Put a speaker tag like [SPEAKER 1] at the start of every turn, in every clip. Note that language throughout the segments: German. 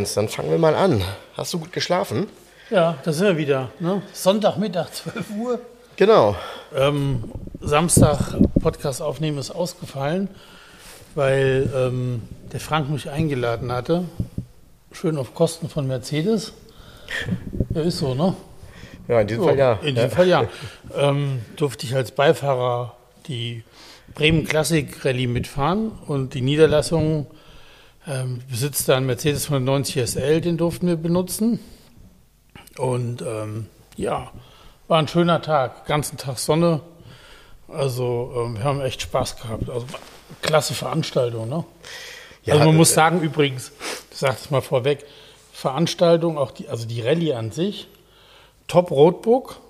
[SPEAKER 1] So, Jens, dann fangen wir mal an. Hast du gut geschlafen?
[SPEAKER 2] Ja, da sind wir wieder. Ne? Sonntagmittag, 12 Uhr.
[SPEAKER 1] Genau.
[SPEAKER 2] Ähm, Samstag Podcast aufnehmen ist ausgefallen, weil ähm, der Frank mich eingeladen hatte. Schön auf Kosten von Mercedes. Ja, ist so, ne?
[SPEAKER 1] Ja, in diesem Fall ja.
[SPEAKER 2] In diesem Fall ja. Ähm, durfte ich als Beifahrer die Bremen Classic Rallye mitfahren und die Niederlassung ähm, besitzt da einen Mercedes 190 SL, den durften wir benutzen. Und ähm, ja, war ein schöner Tag, ganzen Tag Sonne. Also ähm, wir haben echt Spaß gehabt. Also klasse Veranstaltung, ne?
[SPEAKER 1] Ja,
[SPEAKER 2] also man
[SPEAKER 1] äh,
[SPEAKER 2] muss sagen, übrigens, ich sage es mal vorweg, Veranstaltung, auch die, also die Rallye an sich, Top Roadbook,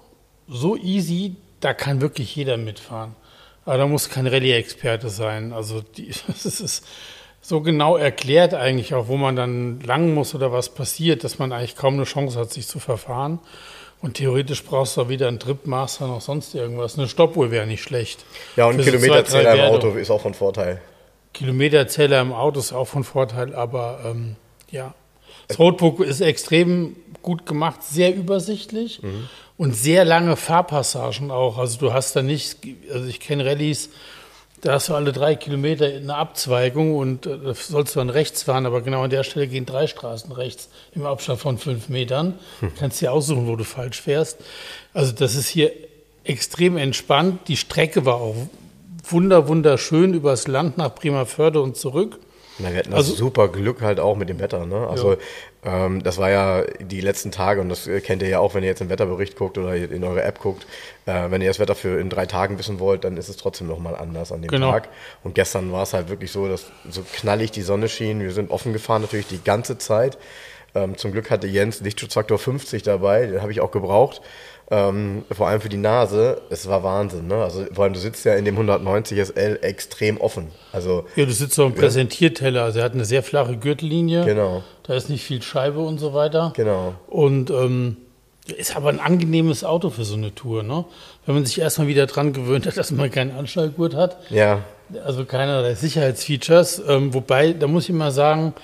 [SPEAKER 2] so easy, da kann wirklich jeder mitfahren. Aber da muss kein Rallye-Experte sein. Also die, das ist so genau erklärt eigentlich auch, wo man dann lang muss oder was passiert, dass man eigentlich kaum eine Chance hat, sich zu verfahren. Und theoretisch brauchst du auch weder einen Tripmaster noch sonst irgendwas. Eine Stoppuhr wäre nicht schlecht.
[SPEAKER 1] Ja, und ein Kilometerzähler im. Auto ist auch von Vorteil.
[SPEAKER 2] Kilometerzähler im Auto ist auch von Vorteil, aber ähm, ja. Das Roadbook ist extrem gut gemacht, sehr übersichtlich und sehr lange Fahrpassagen auch. Also du hast da nicht, also ich kenne Rallyes, da hast du alle drei Kilometer eine Abzweigung und äh, da sollst du dann rechts fahren, aber genau an der Stelle gehen drei Straßen rechts im Abstand von fünf Metern. Kannst dir aussuchen, wo du falsch fährst. Also das ist hier extrem entspannt. Die Strecke war auch wunder, wunderschön übers Land nach Bremerförde und zurück.
[SPEAKER 1] Na, wir hatten
[SPEAKER 2] Also-
[SPEAKER 1] super Glück halt auch mit dem Wetter. Ne? Also ähm, das war ja die letzten Tage und das äh, kennt ihr ja auch, wenn ihr jetzt im Wetterbericht guckt oder in eure App guckt. Äh, wenn ihr das Wetter für in drei Tagen wissen wollt, dann ist es trotzdem nochmal anders an dem
[SPEAKER 2] Genau.
[SPEAKER 1] Tag. Und gestern war es halt wirklich so, dass so knallig die Sonne schien. Wir sind offen gefahren natürlich die ganze Zeit. Ähm, zum Glück hatte Jens Lichtschutzfaktor 50 dabei, den habe ich auch gebraucht. Ähm, vor allem für die Nase, es war Wahnsinn. Ne? Also vor allem du sitzt ja in dem 190 SL extrem offen. Also
[SPEAKER 2] Ja, du sitzt so im Präsentierteller. Also er hat eine sehr flache Gürtellinie.
[SPEAKER 1] Genau.
[SPEAKER 2] Da ist nicht viel Scheibe und so weiter.
[SPEAKER 1] Genau.
[SPEAKER 2] Und ähm, ist aber ein angenehmes Auto für so eine Tour. Ne? Wenn man sich erstmal wieder dran gewöhnt hat, dass man keinen Anschnallgurt hat.
[SPEAKER 1] ja,
[SPEAKER 2] Also keinerlei Sicherheitsfeatures. Ähm, wobei, da muss ich mal sagen,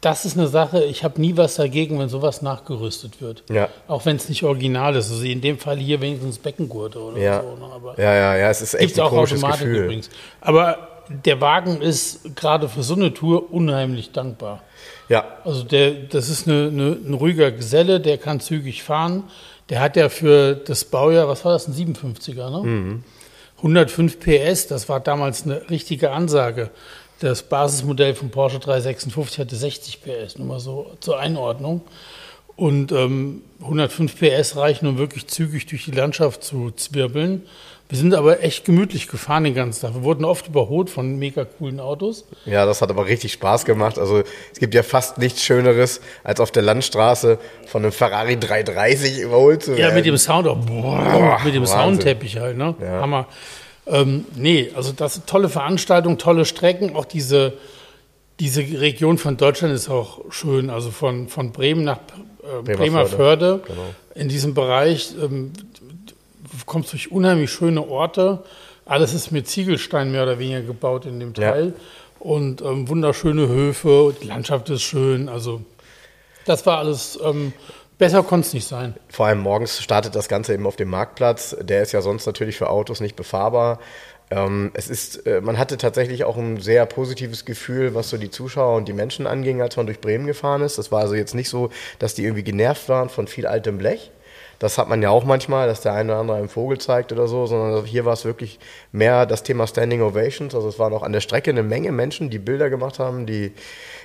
[SPEAKER 2] das ist eine Sache, ich habe nie was dagegen, wenn sowas nachgerüstet wird.
[SPEAKER 1] Ja.
[SPEAKER 2] Auch wenn es nicht original ist. Also in dem Fall hier wenigstens Beckengurte oder
[SPEAKER 1] Ja.
[SPEAKER 2] so. Ne? Aber
[SPEAKER 1] ja, ja, ja, es ist echt ein
[SPEAKER 2] auch
[SPEAKER 1] komisches
[SPEAKER 2] Automatik
[SPEAKER 1] Gefühl.
[SPEAKER 2] übrigens. Aber der Wagen ist gerade für so eine Tour unheimlich dankbar.
[SPEAKER 1] Ja,
[SPEAKER 2] Also der, das ist eine, eine, ein ruhiger Geselle, der kann zügig fahren. Der hat ja für das Baujahr, was war das, ein 57er, ne?
[SPEAKER 1] Mhm.
[SPEAKER 2] 105 PS, das war damals eine richtige Ansage. Das Basismodell von Porsche 356 hatte 60 PS, nur mal so zur Einordnung. Und ähm, 105 PS reichen, um wirklich zügig durch die Landschaft zu zwirbeln. Wir sind aber echt gemütlich gefahren den ganzen Tag. Wir wurden oft überholt von mega coolen Autos.
[SPEAKER 1] ja, das hat aber richtig Spaß gemacht. Also es gibt ja fast nichts Schöneres, als auf der Landstraße von einem Ferrari 330 überholt zu werden.
[SPEAKER 2] Ja, mit dem Sound auch. Boah,
[SPEAKER 1] Boah,
[SPEAKER 2] mit dem
[SPEAKER 1] Wahnsinn.
[SPEAKER 2] Soundteppich halt, ne? Hammer. Ähm, nee, also das tolle Veranstaltung, tolle Strecken. Auch diese, diese Region von Deutschland ist auch schön. Also von, von Bremen nach äh,
[SPEAKER 1] Bremerförde.
[SPEAKER 2] Bremerförde.
[SPEAKER 1] Genau.
[SPEAKER 2] In diesem Bereich ähm, du kommst durch unheimlich schöne Orte. Alles ist mit Ziegelstein mehr oder weniger gebaut in dem
[SPEAKER 1] Ja.
[SPEAKER 2] Teil. Und ähm, wunderschöne Höfe, die Landschaft ist schön. Also das war alles, ähm, besser konnte es nicht sein.
[SPEAKER 1] Vor allem morgens startet das Ganze eben auf dem Marktplatz. Der ist ja sonst natürlich für Autos nicht befahrbar. Ähm, es ist, äh, man hatte tatsächlich auch ein sehr positives Gefühl, was so die Zuschauer und die Menschen anging, als man durch Bremen gefahren ist. Das war also jetzt nicht so, dass die irgendwie genervt waren von viel altem Blech. Das hat man ja auch manchmal, dass der eine oder andere einen Vogel zeigt oder so, sondern hier war es wirklich mehr das Thema Standing Ovations. Also es waren auch an der Strecke eine Menge Menschen, die Bilder gemacht haben, die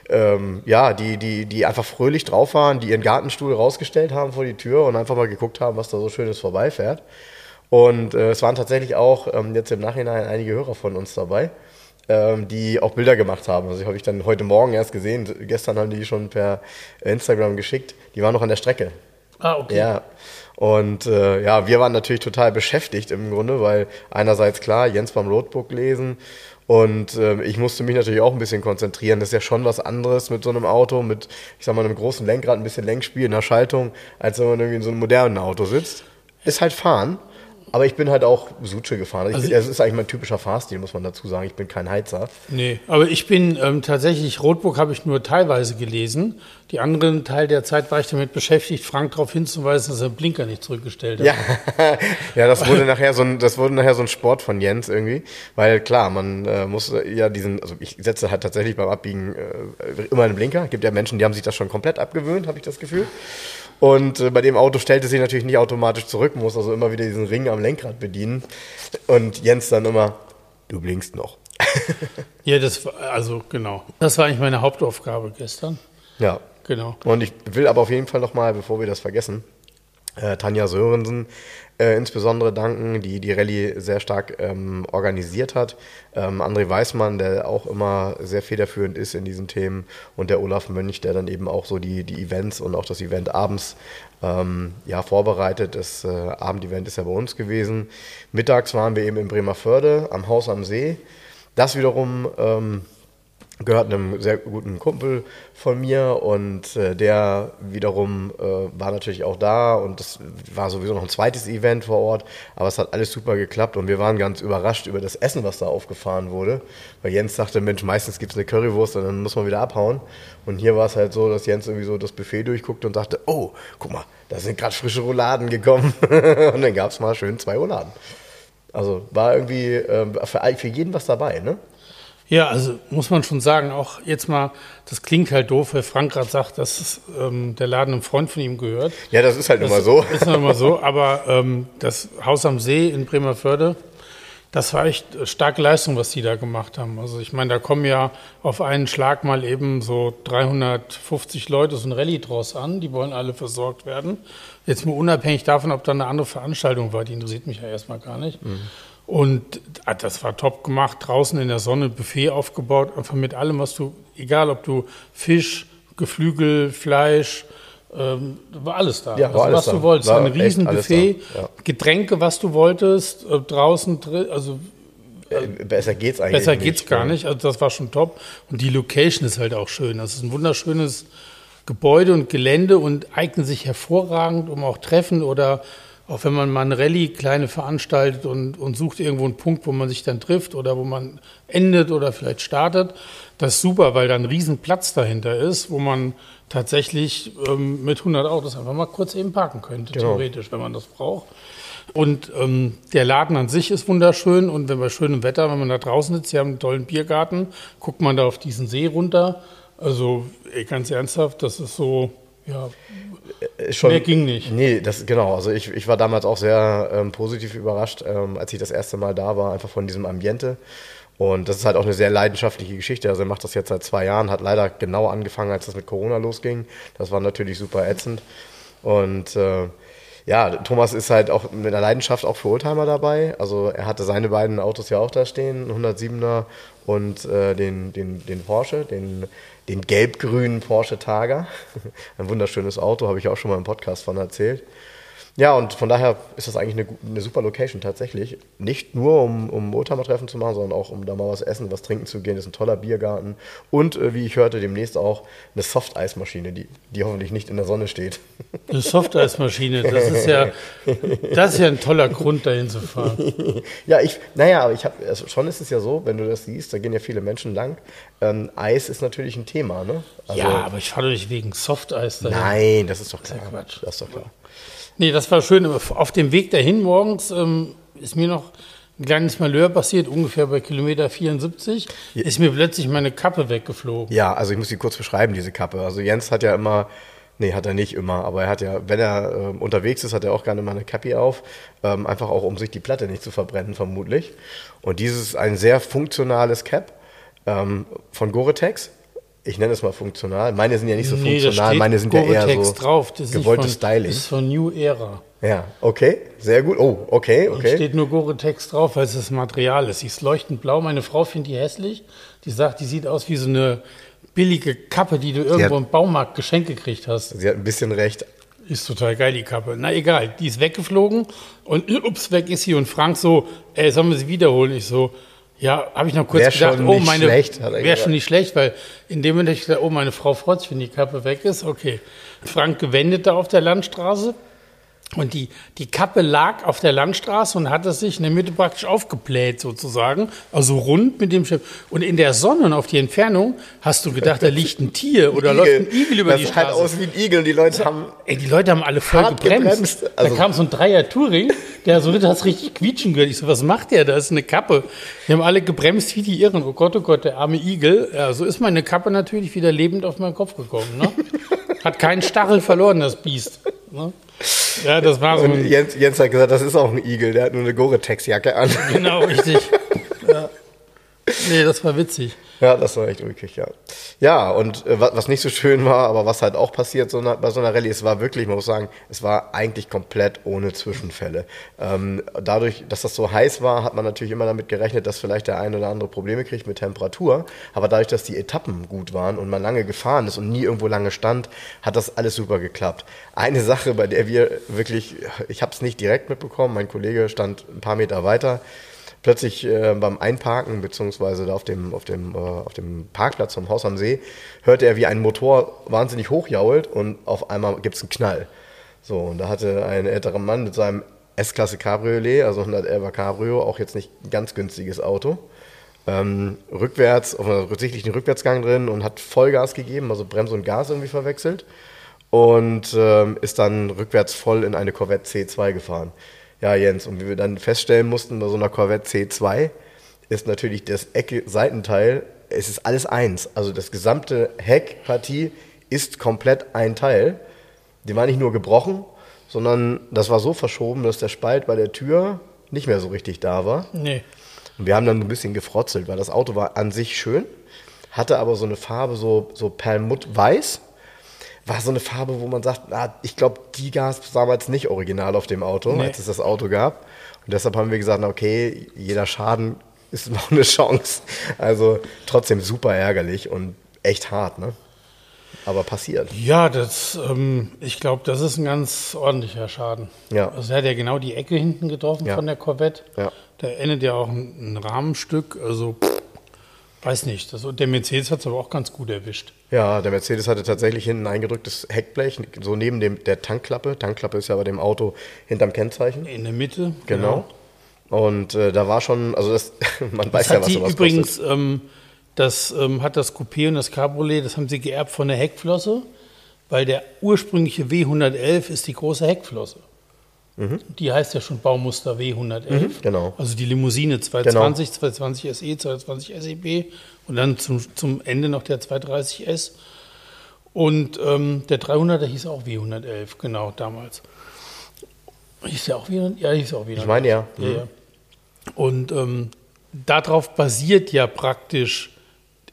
[SPEAKER 1] ähm, ja, die, die, die einfach fröhlich drauf waren, die ihren Gartenstuhl rausgestellt haben vor die Tür und einfach mal geguckt haben, was da so Schönes vorbeifährt. Und äh, es waren tatsächlich auch ähm, jetzt im Nachhinein einige Hörer von uns dabei. ähm, die auch Bilder gemacht haben. Also die habe ich dann heute Morgen erst gesehen. Gestern haben die schon per Instagram geschickt. Die waren noch an der Strecke.
[SPEAKER 2] Ah, okay.
[SPEAKER 1] Ja. Und äh, ja, wir waren natürlich total beschäftigt im Grunde, weil einerseits klar, Jens beim Roadbook lesen und äh, ich musste mich natürlich auch ein bisschen konzentrieren. Das ist ja schon was anderes mit so einem Auto, mit, ich sag mal, einem großen Lenkrad, ein bisschen Lenkspiel, einer Schaltung, als wenn man irgendwie in so einem modernen Auto sitzt. Ist halt fahren. Aber ich bin halt auch Suche gefahren. Ich,
[SPEAKER 2] Also
[SPEAKER 1] das ist eigentlich mein typischer Fahrstil, muss man dazu sagen. Ich bin kein Heizer.
[SPEAKER 2] Nee, aber ich bin ähm, tatsächlich, Rotbook habe ich nur teilweise gelesen. Die anderen Teil der Zeit war ich damit beschäftigt, Frank darauf hinzuweisen, dass er den Blinker nicht zurückgestellt hat.
[SPEAKER 1] Ja, ja, das wurde nachher so ein, das wurde nachher so ein Sport von Jens irgendwie, weil klar, man äh, muss ja diesen, also ich setze halt tatsächlich beim Abbiegen äh, immer einen Blinker. Gibt ja Menschen, die haben sich das schon komplett abgewöhnt, habe ich das Gefühl. Und äh, bei dem Auto stellt es sich natürlich nicht automatisch zurück, muss also immer wieder diesen Ring am Lenkrad bedienen. Und Jens dann immer, du blinkst noch.
[SPEAKER 2] Ja, das war, also genau. Das war eigentlich meine Hauptaufgabe gestern.
[SPEAKER 1] Ja.
[SPEAKER 2] Genau.
[SPEAKER 1] Und ich will aber auf jeden Fall nochmal, bevor wir das vergessen, äh, Tanja Sörensen äh, insbesondere danken, die die Rallye sehr stark ähm, organisiert hat. Ähm, André Weißmann, der auch immer sehr federführend ist in diesen Themen und der Olaf Mönch, der dann eben auch so die, die Events und auch das Event abends ähm, ja, vorbereitet. Das äh, Abendevent ist ja bei uns gewesen. Mittags waren wir eben in Bremerförde am Haus am See. Das wiederum ähm, gehört einem sehr guten Kumpel von mir und äh, der wiederum äh, war natürlich auch da und das war sowieso noch ein zweites Event vor Ort, aber es hat alles super geklappt und wir waren ganz überrascht über das Essen, was da aufgefahren wurde, weil Jens sagte, Mensch, meistens gibt es eine Currywurst und dann muss man wieder abhauen und hier war es halt so, dass Jens irgendwie so das Buffet durchguckte und dachte, oh, guck mal, da sind gerade frische Rouladen gekommen und dann gab es mal schön zwei Rouladen. Also war irgendwie äh, für, für jeden was dabei, ne?
[SPEAKER 2] Ja, also muss man schon sagen, auch jetzt mal, das klingt halt doof, weil Frank gerade sagt, dass es, ähm, der Laden einem Freund von ihm gehört.
[SPEAKER 1] Ja, das ist halt
[SPEAKER 2] Das
[SPEAKER 1] immer so.
[SPEAKER 2] Ist nun mal so, aber ähm, das Haus am See in Bremerförde, das war echt starke Leistung, was die da gemacht haben. Also ich meine, da kommen ja auf einen Schlag mal eben so 350 Leute so ein Rallye draus an, die wollen alle versorgt werden. Jetzt mal unabhängig davon, ob da eine andere Veranstaltung war, die interessiert mich ja erstmal gar nicht. Und ah, das war top gemacht, draußen in der Sonne, Buffet aufgebaut, einfach mit allem, was du, egal ob du Fisch, Geflügel, Fleisch, ähm, war alles da.
[SPEAKER 1] Ja, war
[SPEAKER 2] also,
[SPEAKER 1] alles
[SPEAKER 2] was
[SPEAKER 1] da.
[SPEAKER 2] du wolltest,
[SPEAKER 1] War
[SPEAKER 2] ein
[SPEAKER 1] echt
[SPEAKER 2] riesen
[SPEAKER 1] alles
[SPEAKER 2] Buffet,
[SPEAKER 1] da, ja.
[SPEAKER 2] Getränke, was du wolltest, äh, draußen, also
[SPEAKER 1] Äh, Besser geht's eigentlich
[SPEAKER 2] besser
[SPEAKER 1] nicht.
[SPEAKER 2] geht's gar nicht. Also das war schon top. Und die Location ist halt auch schön. Das ist ein wunderschönes Gebäude und Gelände und eignet sich hervorragend, um auch Treffen oder auch wenn man mal eine Rallye kleine veranstaltet und, und sucht irgendwo einen Punkt, wo man sich dann trifft oder wo man endet oder vielleicht startet. Das ist super, weil da ein riesen Platz dahinter ist, wo man tatsächlich ähm, mit 100 Autos einfach mal kurz eben parken könnte,
[SPEAKER 1] Genau.
[SPEAKER 2] theoretisch, wenn man das braucht. Und ähm, der Laden an sich ist wunderschön und wenn bei schönem Wetter, wenn man da draußen sitzt, sie haben einen tollen Biergarten, guckt man da auf diesen See runter. Also ganz ernsthaft, das ist so, ja,
[SPEAKER 1] schon,
[SPEAKER 2] Mehr ging nicht.
[SPEAKER 1] Nee, das genau. Also ich, ich war damals auch sehr ähm, positiv überrascht, ähm, als ich das erste Mal da war, einfach von diesem Ambiente. Und das ist halt auch eine sehr leidenschaftliche Geschichte. Also er macht das jetzt seit zwei Jahren, hat leider genau angefangen, als das mit Corona losging. Das war natürlich super ätzend. Und äh, ja, Thomas ist halt auch mit einer Leidenschaft auch für Oldtimer dabei. Also er hatte seine beiden Autos ja auch da stehen, 107er und äh, den, den, den Porsche, den, den gelb-grünen Porsche Targa. Ein wunderschönes Auto, habe ich auch schon mal im Podcast von erzählt. Ja, und von daher ist das eigentlich eine, eine super Location tatsächlich. Nicht nur, um, um Oldtimer-Treffen zu machen, sondern auch, um da mal was essen, was trinken zu gehen. Das ist ein toller Biergarten. Und, äh, wie ich hörte, demnächst auch eine Softeismaschine, die, die hoffentlich nicht in der Sonne steht.
[SPEAKER 2] eine Softeismaschine, das ist ja, das ist ja ein toller Grund, dahin zu fahren.
[SPEAKER 1] ja, ich, naja, aber ich habe, also schon ist es ja so, wenn du das siehst, da gehen ja viele Menschen lang. Ähm, Eis ist natürlich ein Thema, ne? Also,
[SPEAKER 2] ja, aber ich fahre doch nicht wegen Softeis dahin.
[SPEAKER 1] Nein, das ist doch klar.
[SPEAKER 2] ja Quatsch.
[SPEAKER 1] Das ist doch klar.
[SPEAKER 2] Nee, das war schön. Auf dem Weg dahin morgens ähm, ist mir noch ein kleines Malheur passiert, ungefähr bei Kilometer 74. Ist mir plötzlich meine Kappe weggeflogen.
[SPEAKER 1] Ja, also ich muss sie kurz beschreiben, diese Kappe. Also Jens hat ja immer, nee, hat er nicht immer, aber er hat ja, wenn er ähm, unterwegs ist, hat er auch gerne mal eine Cappy auf, ähm, einfach auch, um sich die Platte nicht zu verbrennen, vermutlich. Und dieses ist ein sehr funktionales Cap ähm, von Gore-Tex. Ich nenne es mal funktional. Meine sind ja nicht so
[SPEAKER 2] Nee, da
[SPEAKER 1] funktional, meine sind ja eher so
[SPEAKER 2] drauf. Das
[SPEAKER 1] gewolltes
[SPEAKER 2] von,
[SPEAKER 1] Styling.
[SPEAKER 2] Das ist von New Era.
[SPEAKER 1] Ja, okay, sehr gut. Oh, okay,
[SPEAKER 2] Und
[SPEAKER 1] okay.
[SPEAKER 2] steht nur Gore-Tex drauf, weil es das Material ist. Sie ist leuchtend blau. Meine Frau findet die hässlich. Die sagt, die sieht aus wie so eine billige Kappe, die du irgendwo
[SPEAKER 1] hat-
[SPEAKER 2] im Baumarkt geschenkt gekriegt hast.
[SPEAKER 1] Sie hat ein bisschen recht.
[SPEAKER 2] Ist total geil, die Kappe. Na egal, die ist weggeflogen und ups, weg ist sie. Und Frank so, ey, sollen wir sie wiederholen? Ich so, ja, habe ich noch kurz
[SPEAKER 1] Wär
[SPEAKER 2] gedacht, oh, meine, wäre
[SPEAKER 1] gesagt.
[SPEAKER 2] schon nicht schlecht, weil in dem Moment ich gedacht, oh, meine Frau freut sich, wenn die Kappe weg ist. Okay. Frank gewendet da auf der Landstraße und die, die Kappe lag auf der Landstraße und hatte sich in der Mitte praktisch aufgebläht sozusagen, also rund mit dem Schiff. Und in der Sonne und auf die Entfernung hast du gedacht, da liegt ein Tier oder läuft ein Igel über
[SPEAKER 1] das
[SPEAKER 2] die
[SPEAKER 1] halt
[SPEAKER 2] Straße.
[SPEAKER 1] aus wie ein Igel und die Leute haben.
[SPEAKER 2] Ey, die Leute haben alle voll gebremst.
[SPEAKER 1] gebremst. Also-
[SPEAKER 2] da kam so ein Dreier-Touring, der so das hat's richtig quietschen gehört. Ich so, was macht der? Da ist eine Kappe. Die haben alle gebremst wie die Irren. Oh Gott, oh Gott, der arme Igel. Ja, so ist meine Kappe natürlich wieder lebend auf meinen Kopf gekommen. Ne? Hat keinen Stachel verloren, das Biest. Ne? Ja, das war so
[SPEAKER 1] Und
[SPEAKER 2] ein,
[SPEAKER 1] Jens, Jens hat gesagt, das ist auch ein Igel, der hat nur eine Gore-Tex-Jacke an.
[SPEAKER 2] genau richtig. Nee, das war witzig.
[SPEAKER 1] Ja, das war echt ulkig, ja. Ja, und äh, was, nicht so schön war, aber was halt auch passiert so bei so einer Rallye, es war wirklich, man muss sagen, es war eigentlich komplett ohne Zwischenfälle. Ähm, dadurch, dass das so heiß war, hat man natürlich immer damit gerechnet, dass vielleicht der ein oder andere Probleme kriegt mit Temperatur. Aber dadurch, dass die Etappen gut waren und man lange gefahren ist und nie irgendwo lange stand, hat das alles super geklappt. Eine Sache, bei der wir wirklich, ich habe es nicht direkt mitbekommen, mein Kollege stand ein paar Meter weiter, plötzlich äh, beim Einparken, beziehungsweise da auf dem, auf, dem, äh, auf dem Parkplatz vom Haus am See, hörte er, wie ein Motor wahnsinnig hochjault und auf einmal gibt es einen Knall. So, und da hatte ein älterer Mann mit seinem S-Klasse Cabriolet, also 111er Cabrio, auch jetzt nicht ganz günstiges Auto, ähm, rückwärts, auf einer sichtlichen Rückwärtsgang drin und hat Vollgas gegeben, also Bremse und Gas irgendwie verwechselt und ähm, ist dann rückwärts voll in eine Corvette C2 gefahren. Ja, Jens, und wie wir dann feststellen mussten, bei so einer Corvette C2 ist natürlich das Ecke-Seitenteil, es ist alles eins. Also das gesamte Heckpartie ist komplett ein Teil. Die war nicht nur gebrochen, sondern das war so verschoben, dass der Spalt bei der Tür nicht mehr so richtig da war.
[SPEAKER 2] Nee.
[SPEAKER 1] Und wir haben dann ein bisschen gefrotzelt, weil das Auto war an sich schön, hatte aber so eine Farbe, so, so Perlmutt-weiß. War so eine Farbe, wo man sagt, ah, ich glaube, die gab es damals nicht original auf dem Auto,
[SPEAKER 2] Nee.
[SPEAKER 1] als es das Auto gab. Und deshalb haben wir gesagt, na, okay, jeder Schaden ist noch eine Chance. Also trotzdem super ärgerlich und echt hart, ne? Aber passiert.
[SPEAKER 2] Ja, das, ähm, ich glaube, das ist ein ganz ordentlicher Schaden.
[SPEAKER 1] Ja.
[SPEAKER 2] Also er hat ja genau die Ecke hinten getroffen
[SPEAKER 1] Ja.
[SPEAKER 2] von der Corvette.
[SPEAKER 1] Ja.
[SPEAKER 2] Da endet ja auch ein, ein Rahmenstück. Also, pff, weiß nicht. Das, der Mercedes hat es aber auch ganz gut erwischt.
[SPEAKER 1] Ja, der Mercedes hatte tatsächlich hinten ein eingedrücktes Heckblech, so neben dem, der Tankklappe. Tankklappe ist ja bei dem Auto hinterm Kennzeichen.
[SPEAKER 2] In der Mitte.
[SPEAKER 1] Genau. Und äh, da war schon, also das, man weiß
[SPEAKER 2] Das
[SPEAKER 1] ja,
[SPEAKER 2] hat
[SPEAKER 1] was sowas
[SPEAKER 2] übrigens,
[SPEAKER 1] kostet.
[SPEAKER 2] ähm, das ähm, hat das Coupé und das Cabriolet, das haben sie geerbt von der Heckflosse, weil der ursprüngliche W111 ist die große Heckflosse. Die heißt ja schon Baumuster W111.
[SPEAKER 1] Mhm, genau.
[SPEAKER 2] Also die Limousine 220, 220 SE, 220 SEB und dann zum, zum Ende noch der 230S. Und ähm, der 300er hieß auch W111, genau, damals. Hieß der auch W111? Ja, hieß auch W111.
[SPEAKER 1] Ich meine ja.
[SPEAKER 2] Ja, ja. Und ähm, darauf basiert ja praktisch,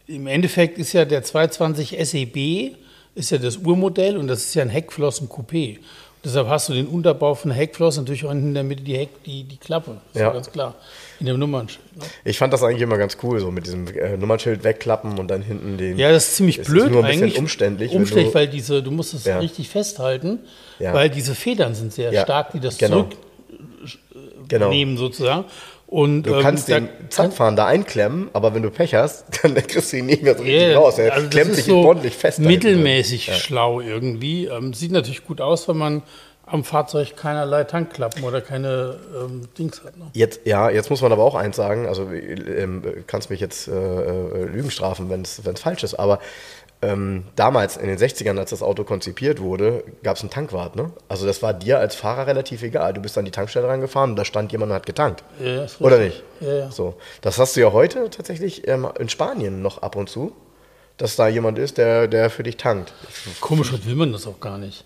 [SPEAKER 2] im Endeffekt ist ja der 220 SEB, ist ja das Urmodell und das ist ja ein Heckflossen-Coupé. Deshalb hast du den Unterbau von der Heckflosse natürlich auch in der Mitte die, Heck, die, die Klappe. Ist ja.
[SPEAKER 1] Ja.
[SPEAKER 2] ganz klar. In dem Nummernschild. Ne?
[SPEAKER 1] Ich fand das eigentlich immer ganz cool, so mit diesem äh, Nummernschild wegklappen und dann hinten den.
[SPEAKER 2] Ja, das ist ziemlich
[SPEAKER 1] Es ist
[SPEAKER 2] blöd
[SPEAKER 1] nur ein bisschen
[SPEAKER 2] eigentlich.
[SPEAKER 1] umständlich, wenn
[SPEAKER 2] Umständlich,
[SPEAKER 1] du-
[SPEAKER 2] weil diese, du musst es
[SPEAKER 1] Ja.
[SPEAKER 2] richtig festhalten,
[SPEAKER 1] Ja.
[SPEAKER 2] weil diese Federn sind sehr stark, die das
[SPEAKER 1] genau. genau.
[SPEAKER 2] zurücknehmen sozusagen. Und,
[SPEAKER 1] Du
[SPEAKER 2] ähm,
[SPEAKER 1] kannst
[SPEAKER 2] da
[SPEAKER 1] den Zapfhahn da einklemmen, aber wenn du Pech hast, dann kriegst du ihn nicht mehr so richtig
[SPEAKER 2] Ja,
[SPEAKER 1] raus. Er
[SPEAKER 2] also
[SPEAKER 1] klemmt sich
[SPEAKER 2] so
[SPEAKER 1] ordentlich fest.
[SPEAKER 2] Mittelmäßig schlau irgendwie. Ähm, sieht natürlich gut aus, wenn man am Fahrzeug keinerlei Tankklappen oder keine ähm, Dings hat. Ne?
[SPEAKER 1] Jetzt, ja, jetzt muss man aber auch eins sagen, also ähm, kannst mich jetzt äh, äh, Lügen strafen, wenn es falsch ist, aber ähm, damals in den 60ern, als das Auto konzipiert wurde, gab es einen Tankwart. Ne? Also das war dir als Fahrer relativ egal. Du bist an die Tankstelle rangefahren und da stand jemand und hat getankt.
[SPEAKER 2] Ja,
[SPEAKER 1] Oder nicht?
[SPEAKER 2] Ja, ja.
[SPEAKER 1] So. Das hast du ja heute tatsächlich ähm, in Spanien noch ab und zu, dass da jemand ist, der, der für dich tankt.
[SPEAKER 2] Komisch, will man das auch gar nicht.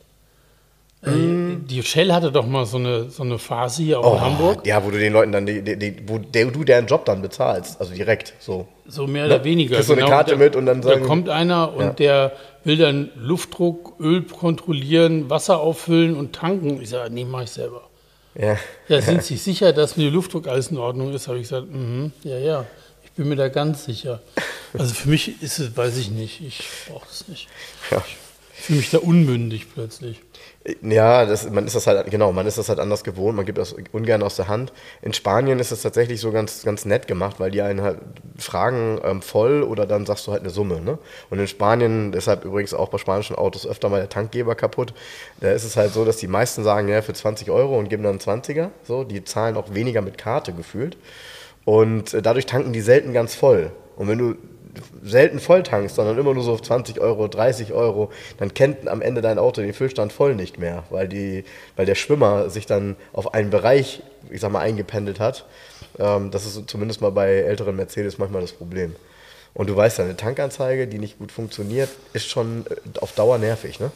[SPEAKER 2] Äh, Die Shell hatte doch mal so eine, so eine Phase hier auch in Hamburg.
[SPEAKER 1] Oh, Ja, wo du den Leuten dann, die, die, die, wo der, du deren Job dann bezahlst, also direkt so.
[SPEAKER 2] So mehr oder
[SPEAKER 1] Ne?
[SPEAKER 2] weniger.
[SPEAKER 1] Kriegst so eine Karte
[SPEAKER 2] da,
[SPEAKER 1] mit und dann
[SPEAKER 2] Da
[SPEAKER 1] sagen-
[SPEAKER 2] kommt einer und
[SPEAKER 1] Ja.
[SPEAKER 2] der will dann Luftdruck, Öl kontrollieren, Wasser auffüllen und tanken. Ich sage, nee, mach ich selber.
[SPEAKER 1] Ja.
[SPEAKER 2] Ja, sind Sie sicher, dass mit dem Luftdruck alles in Ordnung ist? Habe ich gesagt, mhm, ja, ja, ich bin mir da ganz sicher. Also für mich ist es, weiß ich nicht, ich brauche das nicht.
[SPEAKER 1] Ja.
[SPEAKER 2] Ich fühle mich da unmündig plötzlich.
[SPEAKER 1] Ja, das, man ist das halt, genau, man ist das halt anders gewohnt, man gibt das ungern aus der Hand. In Spanien ist das tatsächlich so ganz, ganz nett gemacht, weil die einen halt fragen ähm, voll oder dann sagst du halt eine Summe. Ne? Und in Spanien, deshalb übrigens auch bei spanischen Autos öfter mal der Tankgeber kaputt, da ist es halt so, dass die meisten sagen, ja, für 20 Euro und geben dann 20er. So, die zahlen auch weniger mit Karte gefühlt. Und äh, dadurch tanken die selten ganz voll. Und wenn du selten voll tankst, sondern immer nur so auf 20 Euro, 30 Euro, dann kennt am Ende dein Auto den Füllstand voll nicht mehr, weil, die, weil der Schwimmer sich dann auf einen Bereich, ich sag mal, eingependelt hat. Ähm, das ist zumindest mal bei älteren Mercedes manchmal das Problem. Und du weißt ja, eine Tankanzeige, die nicht gut funktioniert, ist schon äh, auf Dauer nervig, ne?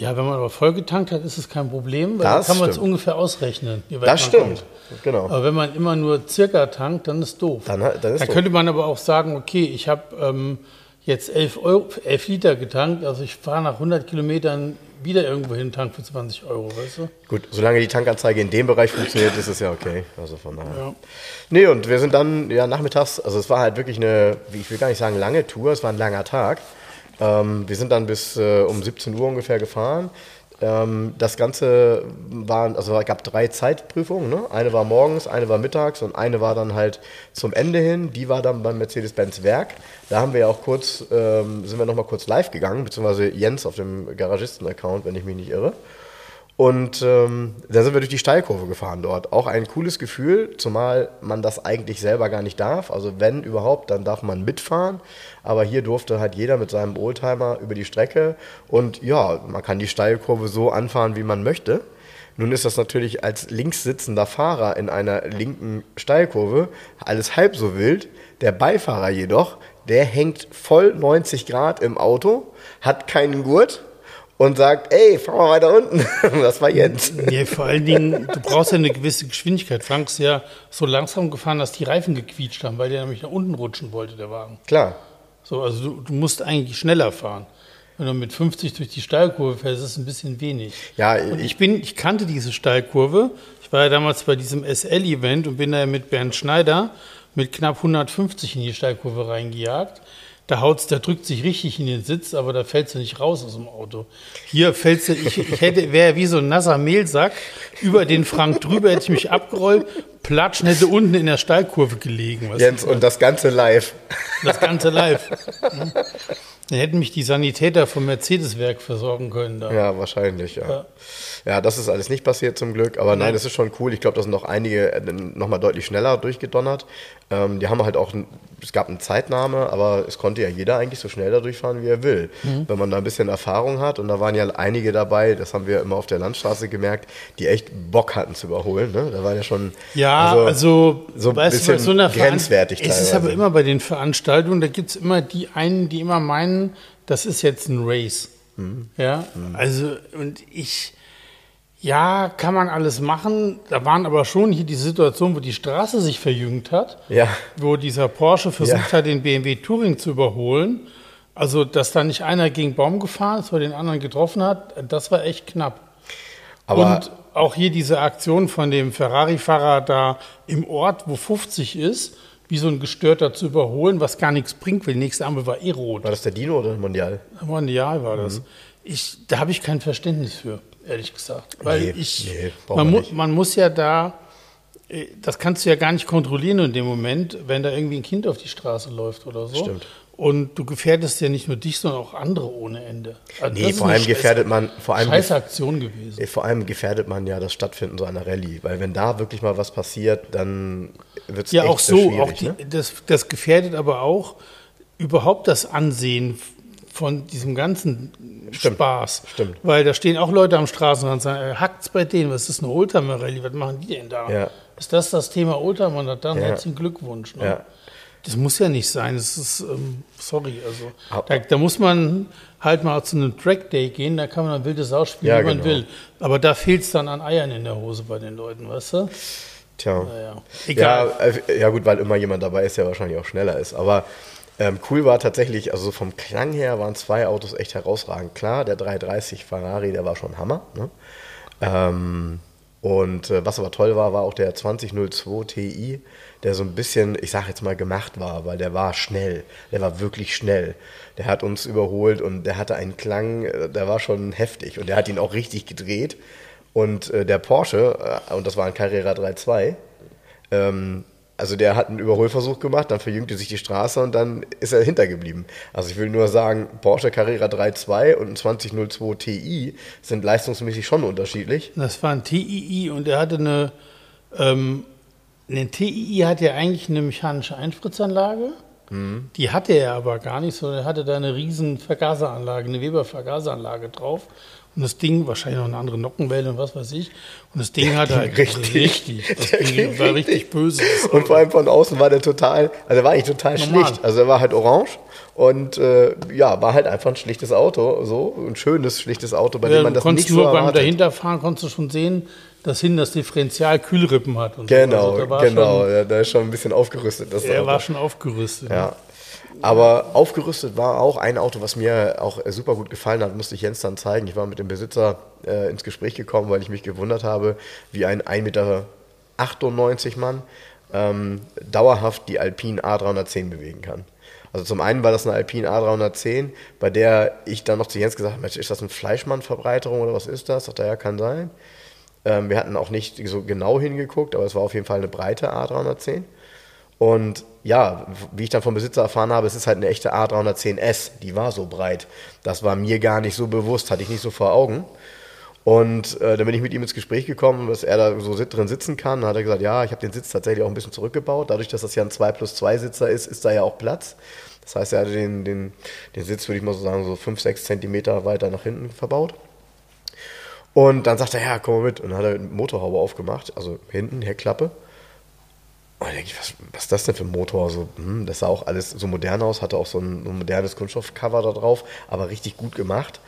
[SPEAKER 2] Ja, wenn man aber voll getankt hat, ist es kein Problem, weil
[SPEAKER 1] Das
[SPEAKER 2] dann kann man es ungefähr ausrechnen.
[SPEAKER 1] Das stimmt,
[SPEAKER 2] kommt.
[SPEAKER 1] genau.
[SPEAKER 2] Aber wenn man immer nur circa tankt, dann ist doof.
[SPEAKER 1] Dann, dann ist
[SPEAKER 2] Da
[SPEAKER 1] doof.
[SPEAKER 2] könnte man aber auch sagen, okay, ich habe ähm, jetzt 11, Euro, 11 Liter getankt, also ich fahre nach 100 Kilometern wieder irgendwo hin, tank für 20 Euro, weißt du?
[SPEAKER 1] Gut, solange die Tankanzeige in dem Bereich funktioniert, ist es ja okay. Also von daher.
[SPEAKER 2] Ja.
[SPEAKER 1] Nee, und wir sind dann ja nachmittags, also es war halt wirklich eine, wie ich will gar nicht sagen lange Tour, es war ein langer Tag. Ähm, wir sind dann bis äh, um 17 Uhr ungefähr gefahren. Ähm, das Ganze waren, also es gab drei Zeitprüfungen. Ne? Eine war morgens, eine war mittags und eine war dann halt zum Ende hin. Die war dann beim Mercedes-Benz Werk. Da haben wir ja auch kurz, ähm, sind wir nochmal kurz live gegangen, beziehungsweise Jens auf dem Garagisten-Account, wenn ich mich nicht irre. Und ähm, dann sind wir durch die Steilkurve gefahren dort. Auch ein cooles Gefühl, zumal man das eigentlich selber gar nicht darf. Also wenn überhaupt, dann darf man mitfahren. Aber hier durfte halt jeder mit seinem Oldtimer über die Strecke. Und ja, man kann die Steilkurve so anfahren, wie man möchte. Nun ist das natürlich als links sitzender Fahrer in einer linken Steilkurve alles halb so wild. Der Beifahrer jedoch, der hängt voll 90 Grad im Auto, hat keinen Gurt und sagt, ey, fahr mal weiter unten. Das war Jens.
[SPEAKER 2] Ja, vor allen Dingen, du brauchst ja eine gewisse Geschwindigkeit. Frank ist ja so langsam gefahren, dass die Reifen gequietscht haben, weil der nämlich nach unten rutschen wollte, der Wagen.
[SPEAKER 1] Klar.
[SPEAKER 2] So, also du, du musst eigentlich schneller fahren. Wenn du mit 50 durch die Steilkurve fährst, ist es ein bisschen wenig.
[SPEAKER 1] Ja,
[SPEAKER 2] Und
[SPEAKER 1] ich,
[SPEAKER 2] ich bin, ich kannte diese Steilkurve. Ich war ja damals bei diesem SL-Event und bin da mit Bernd Schneider mit knapp 150 in die Steilkurve reingejagt. Da haut's, da drückt sich richtig in den Sitz, aber da fällst du nicht raus aus dem Auto. Hier fällst du, ich, ich hätte, wäre wie so ein nasser Mehlsack über den Frank drüber, hätte ich mich abgerollt, platschen, hätte unten in der Steilkurve gelegen.
[SPEAKER 1] Jens, und das Ganze live.
[SPEAKER 2] Das Ganze live. Dann hätten mich die Sanitäter vom Mercedes-Werk versorgen können da.
[SPEAKER 1] Ja, wahrscheinlich, ja.
[SPEAKER 2] Ja.
[SPEAKER 1] Ja, das ist alles nicht passiert zum Glück, aber nein, das ist schon cool. Ich glaube, da sind noch einige nochmal deutlich schneller durchgedonnert. Ähm, die haben halt auch, es gab eine Zeitnahme, aber es konnte ja jeder eigentlich so schnell da durchfahren, wie er will.
[SPEAKER 2] Mhm.
[SPEAKER 1] Wenn man da ein bisschen Erfahrung hat und da waren ja einige dabei, das haben wir immer auf der Landstraße gemerkt, die echt Bock hatten zu überholen. Ne? Da waren ja schon,
[SPEAKER 2] Ja, also,
[SPEAKER 1] so ein
[SPEAKER 2] weißt
[SPEAKER 1] bisschen
[SPEAKER 2] so
[SPEAKER 1] grenzwertig
[SPEAKER 2] Es ist
[SPEAKER 1] teilweise.
[SPEAKER 2] aber immer bei den Veranstaltungen, da gibt es immer die einen, die immer meinen, das ist jetzt ein Race.
[SPEAKER 1] Mhm.
[SPEAKER 2] Ja, also, und ich, ja, kann man alles machen. Da waren aber schon hier die Situation, wo die Straße sich verjüngt hat,
[SPEAKER 1] Ja.
[SPEAKER 2] wo dieser Porsche versucht
[SPEAKER 1] Ja.
[SPEAKER 2] hat, den BMW Touring zu überholen. Also, dass da nicht einer gegen Baum gefahren ist, weil den anderen getroffen hat, das war echt knapp.
[SPEAKER 1] aber
[SPEAKER 2] und auch hier diese Aktion von dem Ferrari-Fahrer da im Ort, wo 50 ist, wie so ein Gestörter zu überholen, was gar nichts bringt, weil die nächste Ampel war eh rot.
[SPEAKER 1] war das der Dino oder Mondial?
[SPEAKER 2] Mondial war das. Ich, da habe ich kein Verständnis für, ehrlich gesagt. Weil
[SPEAKER 1] Nee,
[SPEAKER 2] ich,
[SPEAKER 1] nee,
[SPEAKER 2] man, mu
[SPEAKER 1] nicht.
[SPEAKER 2] man muss ja da, äh, das kannst du ja gar nicht kontrollieren in dem Moment, wenn da irgendwie ein Kind auf die Straße läuft oder so.
[SPEAKER 1] Stimmt.
[SPEAKER 2] Und du gefährdest ja nicht nur dich, sondern auch andere ohne Ende. Also
[SPEAKER 1] Nee,
[SPEAKER 2] das ist
[SPEAKER 1] vor
[SPEAKER 2] eine
[SPEAKER 1] allem gefährdet man, vor allem
[SPEAKER 2] Scheiß Aktion gewesen.
[SPEAKER 1] Vor allem gefährdet man ja das Stattfinden so einer Rallye, weil wenn da wirklich mal was passiert, dann wird es
[SPEAKER 2] Ja,
[SPEAKER 1] echt
[SPEAKER 2] auch so.
[SPEAKER 1] schwierig.
[SPEAKER 2] Auch die,
[SPEAKER 1] ne?
[SPEAKER 2] das, das gefährdet aber auch überhaupt das Ansehen von diesem ganzen
[SPEAKER 1] Stimmt,
[SPEAKER 2] Spaß.
[SPEAKER 1] stimmt.
[SPEAKER 2] Weil da stehen auch Leute am Straßenrand und sagen, äh, hackt's bei denen, was ist eine Oldtimer-Rallye, was machen die denn da?
[SPEAKER 1] Ja.
[SPEAKER 2] Ist das das Thema Oldtimer? Dann
[SPEAKER 1] Ja.
[SPEAKER 2] herzlichen Glückwunsch. Ne?
[SPEAKER 1] Ja.
[SPEAKER 2] Das muss ja nicht sein. Das ist, ähm, sorry, also
[SPEAKER 1] Aber-
[SPEAKER 2] da, da muss man halt mal zu einem Track Day gehen, da kann man dann wildes Sau spielen,
[SPEAKER 1] Ja,
[SPEAKER 2] wie man
[SPEAKER 1] genau.
[SPEAKER 2] will. Aber da fehlt es dann an Eiern in der Hose bei den Leuten, weißt du?
[SPEAKER 1] Tja.
[SPEAKER 2] Naja, egal.
[SPEAKER 1] Ja, äh, ja, gut, weil immer jemand dabei ist, der wahrscheinlich auch schneller ist. Aber Ähm, cool war tatsächlich, also vom Klang her waren zwei Autos echt herausragend. Klar, der 330 Ferrari, der war schon Hammer. Ne? Ähm, und äh, was aber toll war, war auch der 2002 Ti, der so ein bisschen, ich sag jetzt mal, gemacht war, weil der war schnell. Der war wirklich schnell. Der hat uns überholt und der hatte einen Klang, äh, der war schon heftig und der hat ihn auch richtig gedreht. Und äh, der Porsche, äh, und das war ein Carrera 3.2, ähm, also der hat einen Überholversuch gemacht, dann verjüngte sich die Straße und dann ist er hintergeblieben. Also ich will nur sagen, Porsche Carrera 3.2 und ein 2002 Ti sind leistungsmäßig schon unterschiedlich.
[SPEAKER 2] Das war ein TII und er hatte eine, ähm, ein TII hat ja eigentlich eine mechanische Einspritzanlage. Mhm. Die hatte er aber gar nicht, sondern er hatte da eine riesen Vergaseranlage, eine Weber-Vergaseranlage drauf. Und das Ding, wahrscheinlich noch eine andere Nockenwelle und was weiß ich. Und das Ding hatte halt
[SPEAKER 1] richtig.
[SPEAKER 2] richtig das Ding war richtig böse.
[SPEAKER 1] Und vor allem von außen war der total, also er war eigentlich total
[SPEAKER 2] Normal.
[SPEAKER 1] schlicht. Also er war halt orange und äh, ja, war halt einfach ein schlichtes Auto, so ein schönes, schlichtes Auto, bei
[SPEAKER 2] Ja,
[SPEAKER 1] dem man das nicht so
[SPEAKER 2] nur beim
[SPEAKER 1] erwartet.
[SPEAKER 2] dahinterfahren konntest du schon sehen, dass hinten das Differential Kühlrippen hat. Und so.
[SPEAKER 1] Genau,
[SPEAKER 2] Also
[SPEAKER 1] genau,
[SPEAKER 2] Schon,
[SPEAKER 1] ja, da ist schon ein bisschen aufgerüstet. Das
[SPEAKER 2] er
[SPEAKER 1] Auto.
[SPEAKER 2] war schon aufgerüstet.
[SPEAKER 1] Ja. Aber aufgerüstet war auch ein Auto, was mir auch super gut gefallen hat, musste ich Jens dann zeigen. Ich war mit dem Besitzer äh, ins Gespräch gekommen, weil ich mich gewundert habe, wie ein 1,98 Meter Mann ähm, dauerhaft die Alpine A310 bewegen kann. Also zum einen war das eine Alpine A310, bei der ich dann noch zu Jens gesagt habe, Mensch, ist das eine Fleischmann-Verbreiterung oder was ist das? Sagt er, ja, kann sein. Ähm, wir hatten auch nicht so genau hingeguckt, aber es war auf jeden Fall eine breite A310. Und ja, wie ich dann vom Besitzer erfahren habe, es ist halt eine echte A310S, die war so breit. Das war mir gar nicht so bewusst, hatte ich nicht so vor Augen. Und äh, dann bin ich mit ihm ins Gespräch gekommen, dass er da so drin sitzen kann. Dann hat er gesagt, ja, ich habe den Sitz tatsächlich auch ein bisschen zurückgebaut. Dadurch, dass das ja ein 2 plus 2 Sitzer ist, ist da ja auch Platz. Das heißt, er hatte den, den, den Sitz, würde ich mal so sagen, so 5, 6 Zentimeter weiter nach hinten verbaut. Und dann sagt er, ja, komm mal mit. Und dann hat er eine Motorhaube aufgemacht, also hinten, Heckklappe. Und dann denke ich, was, was ist das denn für ein Motor? So, hm, das sah auch alles so modern aus, hatte auch so ein, so ein modernes Kunststoffcover da drauf, aber richtig gut gemacht.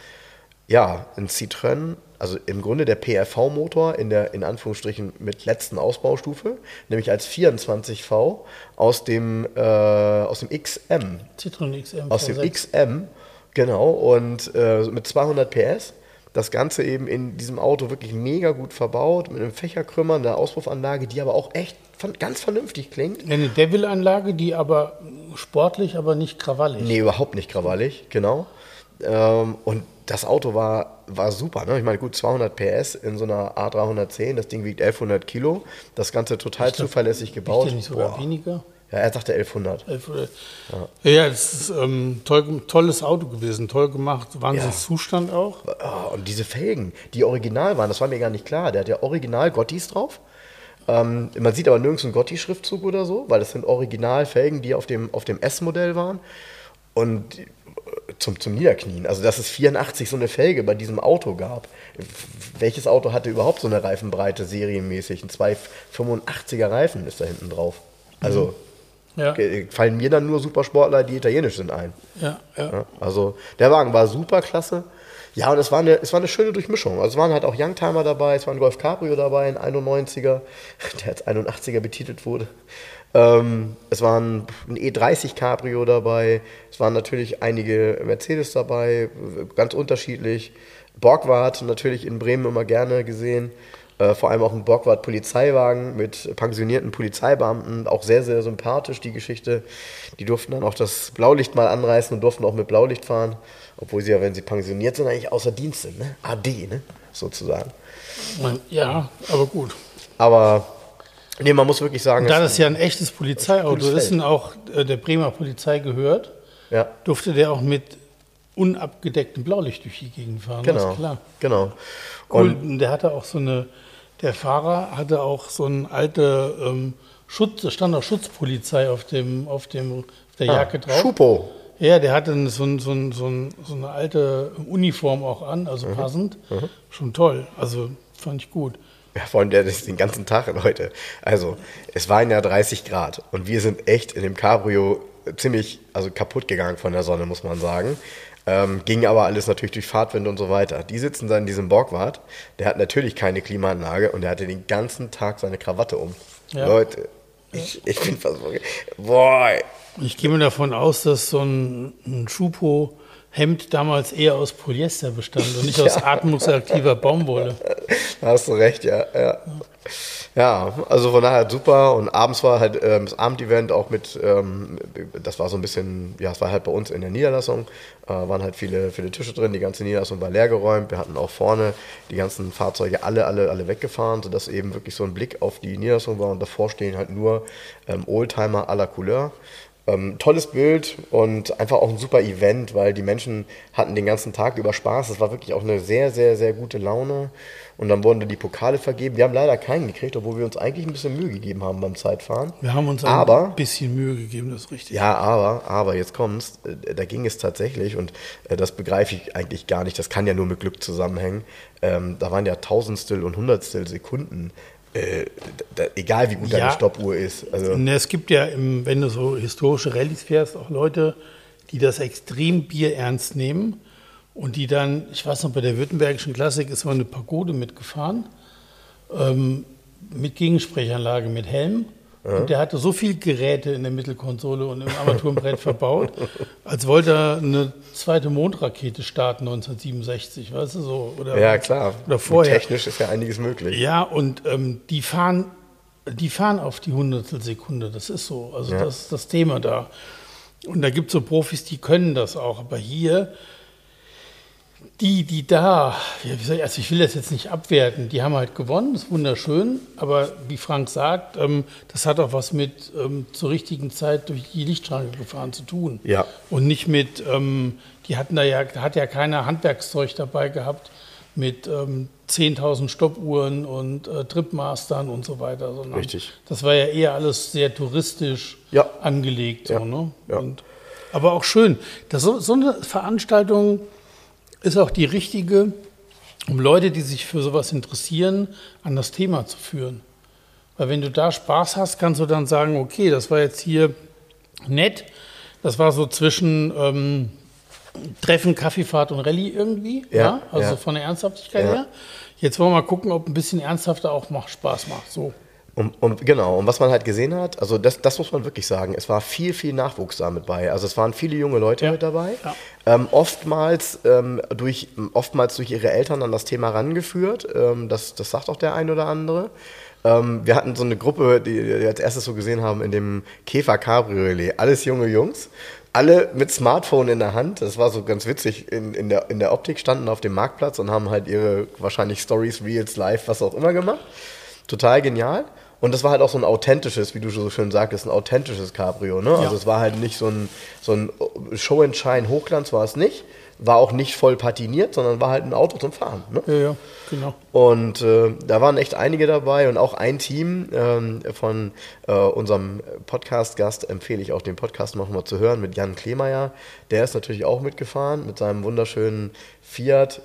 [SPEAKER 1] Ja, ein Citroën, also im Grunde der PRV-Motor in der, in Anführungsstrichen, mit letzten Ausbaustufe, nämlich als 24V aus dem, äh, aus dem XM,
[SPEAKER 2] Citroen XM
[SPEAKER 1] aus dem
[SPEAKER 2] V6.
[SPEAKER 1] XM, genau, und äh, mit 200 PS. Das Ganze eben in diesem Auto wirklich mega gut verbaut, mit einem Fächerkrümmer, einer Auspuffanlage, die aber auch echt ganz vernünftig klingt.
[SPEAKER 2] Eine Devil-Anlage, die aber sportlich, aber nicht krawallig.
[SPEAKER 1] Nee, überhaupt nicht krawallig, genau. Ähm, und das Auto war, war super. Ne? Ich meine, gut, 200 PS in so einer A310, das Ding wiegt 1100 Kilo. Das Ganze total zuverlässig gebaut.
[SPEAKER 2] nicht sogar
[SPEAKER 1] Boah.
[SPEAKER 2] weniger?
[SPEAKER 1] Ja, er sagte 1100.
[SPEAKER 2] Elf oder- Ja, es ist ähm, toll, tolles Auto gewesen, toll gemacht, Wahnsinnszustand auch.
[SPEAKER 1] Oh, und diese Felgen, die original waren, das war mir gar nicht klar. Der hat ja original Gottis drauf. Ähm, man sieht aber nirgends einen Gotti-Schriftzug oder so, weil das sind Originalfelgen, die auf dem, auf dem S-Modell waren. Und äh, zum, zum Niederknien. Also, dass es 84 so eine Felge bei diesem Auto gab. Welches Auto hatte überhaupt so eine Reifenbreite serienmäßig? Ein 285er Reifen ist da hinten drauf. Also
[SPEAKER 2] Ja,
[SPEAKER 1] fallen mir dann nur Supersportler, die italienisch sind, ein.
[SPEAKER 2] ja, ja.
[SPEAKER 1] Also der Wagen war super klasse. Ja, und es war, eine, es war eine schöne Durchmischung. Also es waren halt auch Youngtimer dabei, es war ein Golf Cabrio dabei, ein 91er, der als 81er betitelt wurde. Ähm, es war ein, ein E30 Cabrio dabei, es waren natürlich einige Mercedes dabei, ganz unterschiedlich. Borgward natürlich in Bremen immer gerne gesehen. Äh, vor allem auch ein Borgward Polizeiwagen mit pensionierten Polizeibeamten, auch sehr, sehr sympathisch die Geschichte. Die durften dann auch das Blaulicht mal anreißen und durften auch mit Blaulicht fahren, obwohl sie ja, wenn sie pensioniert sind, eigentlich außer Dienst sind, ne? AD, ne? sozusagen.
[SPEAKER 2] Ja, aber gut.
[SPEAKER 1] Aber nee, man muss wirklich sagen,
[SPEAKER 2] Da das ja ein echtes Polizeiauto ist und auch äh, der Bremer Polizei gehört,
[SPEAKER 1] ja,
[SPEAKER 2] durfte der auch mit unabgedecktem Blaulicht durch die Gegend fahren.
[SPEAKER 1] genau,
[SPEAKER 2] klar.
[SPEAKER 1] genau. Und
[SPEAKER 2] der hatte auch so eine, der Fahrer hatte auch so eine alte ähm, Schutz, stand auch Schutzpolizei auf dem, auf dem, auf der
[SPEAKER 1] ah,
[SPEAKER 2] Jacke drauf.
[SPEAKER 1] Schupo,
[SPEAKER 2] Ja, der hatte so, so, so, so eine alte Uniform auch an, also
[SPEAKER 1] Mhm.
[SPEAKER 2] passend. Schon toll. Also fand ich gut.
[SPEAKER 1] Ja, vor allem der ist den ganzen Tag, Leute. Also, es waren ja 30 Grad und wir sind echt in dem Cabrio ziemlich also kaputt gegangen von der Sonne, muss man sagen. Ähm, ging aber alles natürlich durch Fahrtwind und so weiter. Die sitzen da in diesem Borgward. Der hat natürlich keine Klimaanlage und der hatte den ganzen Tag seine Krawatte um.
[SPEAKER 2] Ja.
[SPEAKER 1] Leute, Ich, ich bin fast. Boah.
[SPEAKER 2] Ich gehe mir davon aus, dass so ein, ein Schupo Hemd damals eher aus Polyester bestand und nicht aus atmungsaktiver Baumwolle.
[SPEAKER 1] Da hast du recht, ja. ja. Ja, also von daher super. Und abends war halt ähm, das Abendevent auch mit, ähm, das war so ein bisschen, ja, es war halt bei uns in der Niederlassung, äh, waren halt viele, viele Tische drin, die ganze Niederlassung war leer geräumt. Wir hatten auch vorne die ganzen Fahrzeuge alle, alle, alle weggefahren, sodass eben wirklich so ein Blick auf die Niederlassung war und davor stehen halt nur ähm, Oldtimer à la Couleur. Ähm, tolles Bild und einfach auch ein super Event, weil die Menschen hatten den ganzen Tag über Spaß. Es war wirklich auch eine sehr, sehr, sehr gute Laune. Und dann wurden die Pokale vergeben. Wir haben leider keinen gekriegt, obwohl wir uns eigentlich ein bisschen Mühe gegeben haben beim Zeitfahren.
[SPEAKER 2] Wir haben uns
[SPEAKER 1] aber,
[SPEAKER 2] ein bisschen Mühe gegeben, das ist richtig.
[SPEAKER 1] Ja, aber, aber jetzt kommt's. Äh, da ging es tatsächlich und äh, das begreife ich eigentlich gar nicht. Das kann ja nur mit Glück zusammenhängen. Ähm, da waren ja Tausendstel und Hundertstel Sekunden äh, da, egal wie gut ja, deine Stoppuhr ist.
[SPEAKER 2] Also ne, es gibt ja, im, wenn du so historische Rallyes fährst, auch Leute, die das extrem Bier ernst nehmen und die dann, ich weiß noch, bei der Württembergischen Klassik ist mal eine Pagode mitgefahren, ähm, mit Gegensprechanlage, mit Helm. Und der hatte so viel Geräte in der Mittelkonsole und im Armaturenbrett verbaut, als wollte er eine zweite Mondrakete starten 1967, weißt du so?
[SPEAKER 1] Oder, ja, klar. Oder vorher. technisch ist ja einiges möglich.
[SPEAKER 2] Ja, und ähm, die fahren, die fahren auf die Hundertstelsekunde, das ist so. Also ja. das ist das Thema da. Und da gibt es so Profis, die können das auch. Aber hier die, die da, also ich will das jetzt nicht abwerten, die haben halt gewonnen, das ist wunderschön, aber wie Frank sagt, ähm, das hat auch was mit ähm, zur richtigen Zeit durch die Lichtschranke gefahren zu tun.
[SPEAKER 1] Ja.
[SPEAKER 2] Und nicht mit, ähm, die hatten da ja, da hat ja keiner Handwerkszeug dabei gehabt mit 10.000 ähm, Stoppuhren und äh, Tripmastern und so weiter.
[SPEAKER 1] Sondern Richtig.
[SPEAKER 2] Das war ja eher alles sehr touristisch
[SPEAKER 1] ja.
[SPEAKER 2] angelegt.
[SPEAKER 1] Ja.
[SPEAKER 2] So, ne?
[SPEAKER 1] ja.
[SPEAKER 2] Und, aber auch schön, dass so, so eine Veranstaltung ist auch die richtige, um Leute, die sich für sowas interessieren, an das Thema zu führen. Weil wenn du da Spaß hast, kannst du dann sagen, okay, das war jetzt hier nett, das war so zwischen ähm, Treffen, Kaffeefahrt und Rallye irgendwie, ja, ja? also ja. von der Ernsthaftigkeit ja. her. Jetzt wollen wir mal gucken, ob ein bisschen ernsthafter auch macht, Spaß macht. So.
[SPEAKER 1] Und, und, genau, und was man halt gesehen hat, also das, das muss man wirklich sagen, es war viel, viel Nachwuchs da mit bei. Also es waren viele junge Leute ja. mit dabei. Ja. Ähm, oftmals, ähm, durch, oftmals durch ihre Eltern an das Thema rangeführt. Ähm, das, das sagt auch der ein oder andere. Ähm, wir hatten so eine Gruppe, die, die als erstes so gesehen haben, in dem Käfer Cabriolet. Alles junge Jungs. Alle mit Smartphone in der Hand. Das war so ganz witzig. In, in, der, in der Optik standen auf dem Marktplatz und haben halt ihre wahrscheinlich Stories, Reels, Live, was auch immer gemacht. Total genial. Und das war halt auch so ein authentisches, wie du so schön sagtest, ein authentisches Cabrio. Ne? Also ja. es war halt nicht so ein, so ein Show and Shine Hochglanz war es nicht. War auch nicht voll patiniert, sondern war halt ein Auto zum Fahren. Ne?
[SPEAKER 2] Ja, ja, genau.
[SPEAKER 1] Und äh, da waren echt einige dabei und auch ein Team ähm, von äh, unserem Podcast-Gast empfehle ich auch den Podcast nochmal zu hören mit Jan Klemeyer. Der ist natürlich auch mitgefahren mit seinem wunderschönen Fiat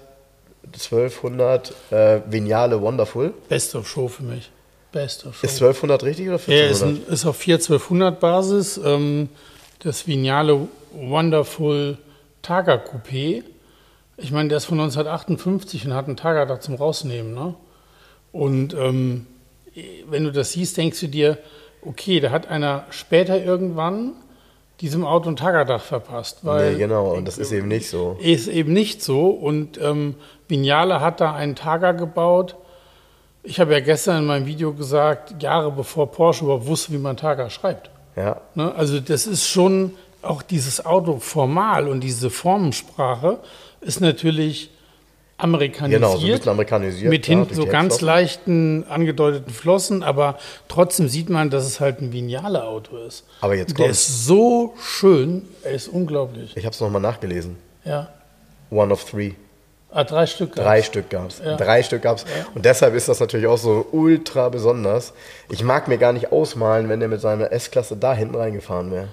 [SPEAKER 1] 1200 äh, Vignale Wonderful.
[SPEAKER 2] Beste Show für mich.
[SPEAKER 1] Beste. Ist 1200 richtig oder
[SPEAKER 2] 1400? Ja, ist, ist auf 41200 Basis. Ähm, das Vignale Wonderful Targa Coupé. Ich meine, der ist von 1958 und hat einen Targa da zum Rausnehmen. Ne? Und ähm, wenn du das siehst, denkst du dir, okay, da hat einer später irgendwann diesem Auto ein Tagadach verpasst. Weil
[SPEAKER 1] nee, genau, und das ist eben nicht so.
[SPEAKER 2] Ist eben nicht so. Und ähm, Vignale hat da einen Targa gebaut, ich habe ja gestern in meinem Video gesagt, Jahre bevor Porsche überhaupt wusste, wie man Targa schreibt.
[SPEAKER 1] Ja.
[SPEAKER 2] Ne? Also das ist schon auch dieses Auto formal und diese Formensprache ist natürlich amerikanisiert.
[SPEAKER 1] Genau, so ein bisschen amerikanisiert.
[SPEAKER 2] Mit hinten so ganz leichten angedeuteten Flossen, aber trotzdem sieht man, dass es halt ein Vignale Auto ist.
[SPEAKER 1] Aber jetzt
[SPEAKER 2] Der ist so schön, er ist unglaublich.
[SPEAKER 1] Ich habe es nochmal nachgelesen.
[SPEAKER 2] Ja.
[SPEAKER 1] One of three.
[SPEAKER 2] Ah, drei Stück
[SPEAKER 1] gab's. Drei Stück gab es. Ja. Drei Stück gab es. Ja. Und deshalb ist das natürlich auch so ultra besonders. Ich mag mir gar nicht ausmalen, wenn der mit seiner S-Klasse da hinten reingefahren wäre.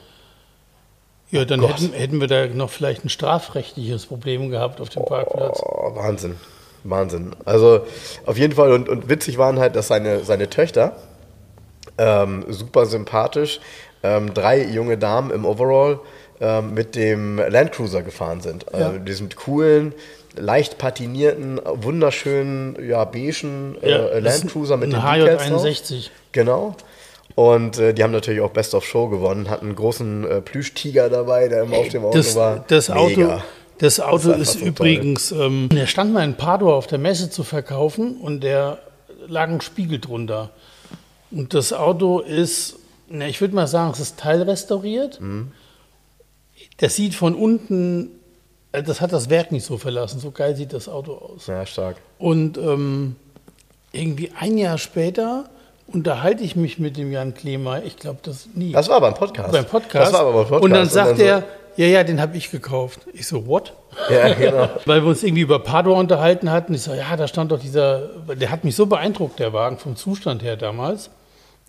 [SPEAKER 2] Ja, dann hätten, hätten, wir da noch vielleicht ein strafrechtliches Problem gehabt auf dem oh, Parkplatz.
[SPEAKER 1] Wahnsinn. Wahnsinn. Also auf jeden Fall und, und witzig waren halt, dass seine, seine Töchter ähm, super sympathisch, ähm, drei junge Damen im Overall ähm, mit dem Landcruiser gefahren sind. Ja. Also diesem coolen, leicht patinierten, wunderschönen, ja, beigen äh, ja, Landcruiser mit dem
[SPEAKER 2] HJ61.
[SPEAKER 1] Genau. Und äh, die haben natürlich auch Best of Show gewonnen, hatten einen großen äh, Plüschtiger dabei, der immer auf dem Auto
[SPEAKER 2] das,
[SPEAKER 1] war.
[SPEAKER 2] Das Auto,
[SPEAKER 1] Mega.
[SPEAKER 2] das Auto
[SPEAKER 1] Das ist
[SPEAKER 2] ist,
[SPEAKER 1] so
[SPEAKER 2] übrigens, ähm, der stand mal in Padua auf der Messe zu verkaufen und der lag ein Spiegel drunter. Und das Auto ist, na, ich würde mal sagen, es ist teilrestauriert.
[SPEAKER 1] Mhm.
[SPEAKER 2] Das sieht von unten, das hat das Werk nicht so verlassen. So geil sieht das Auto aus.
[SPEAKER 1] Ja, stark.
[SPEAKER 2] Und ähm, irgendwie ein Jahr später unterhalte ich mich mit dem Jan Klemer. Ich glaube, das nie.
[SPEAKER 1] Das war beim Podcast.
[SPEAKER 2] beim Podcast.
[SPEAKER 1] Das war aber beim Podcast.
[SPEAKER 2] Und dann sagt
[SPEAKER 1] so-
[SPEAKER 2] er, ja, ja, den habe ich gekauft. Ich so, what?
[SPEAKER 1] Ja, genau.
[SPEAKER 2] Weil wir uns irgendwie über Padua unterhalten hatten. Ich so, ja, da stand doch dieser, der hat mich so beeindruckt, der Wagen, vom Zustand her damals.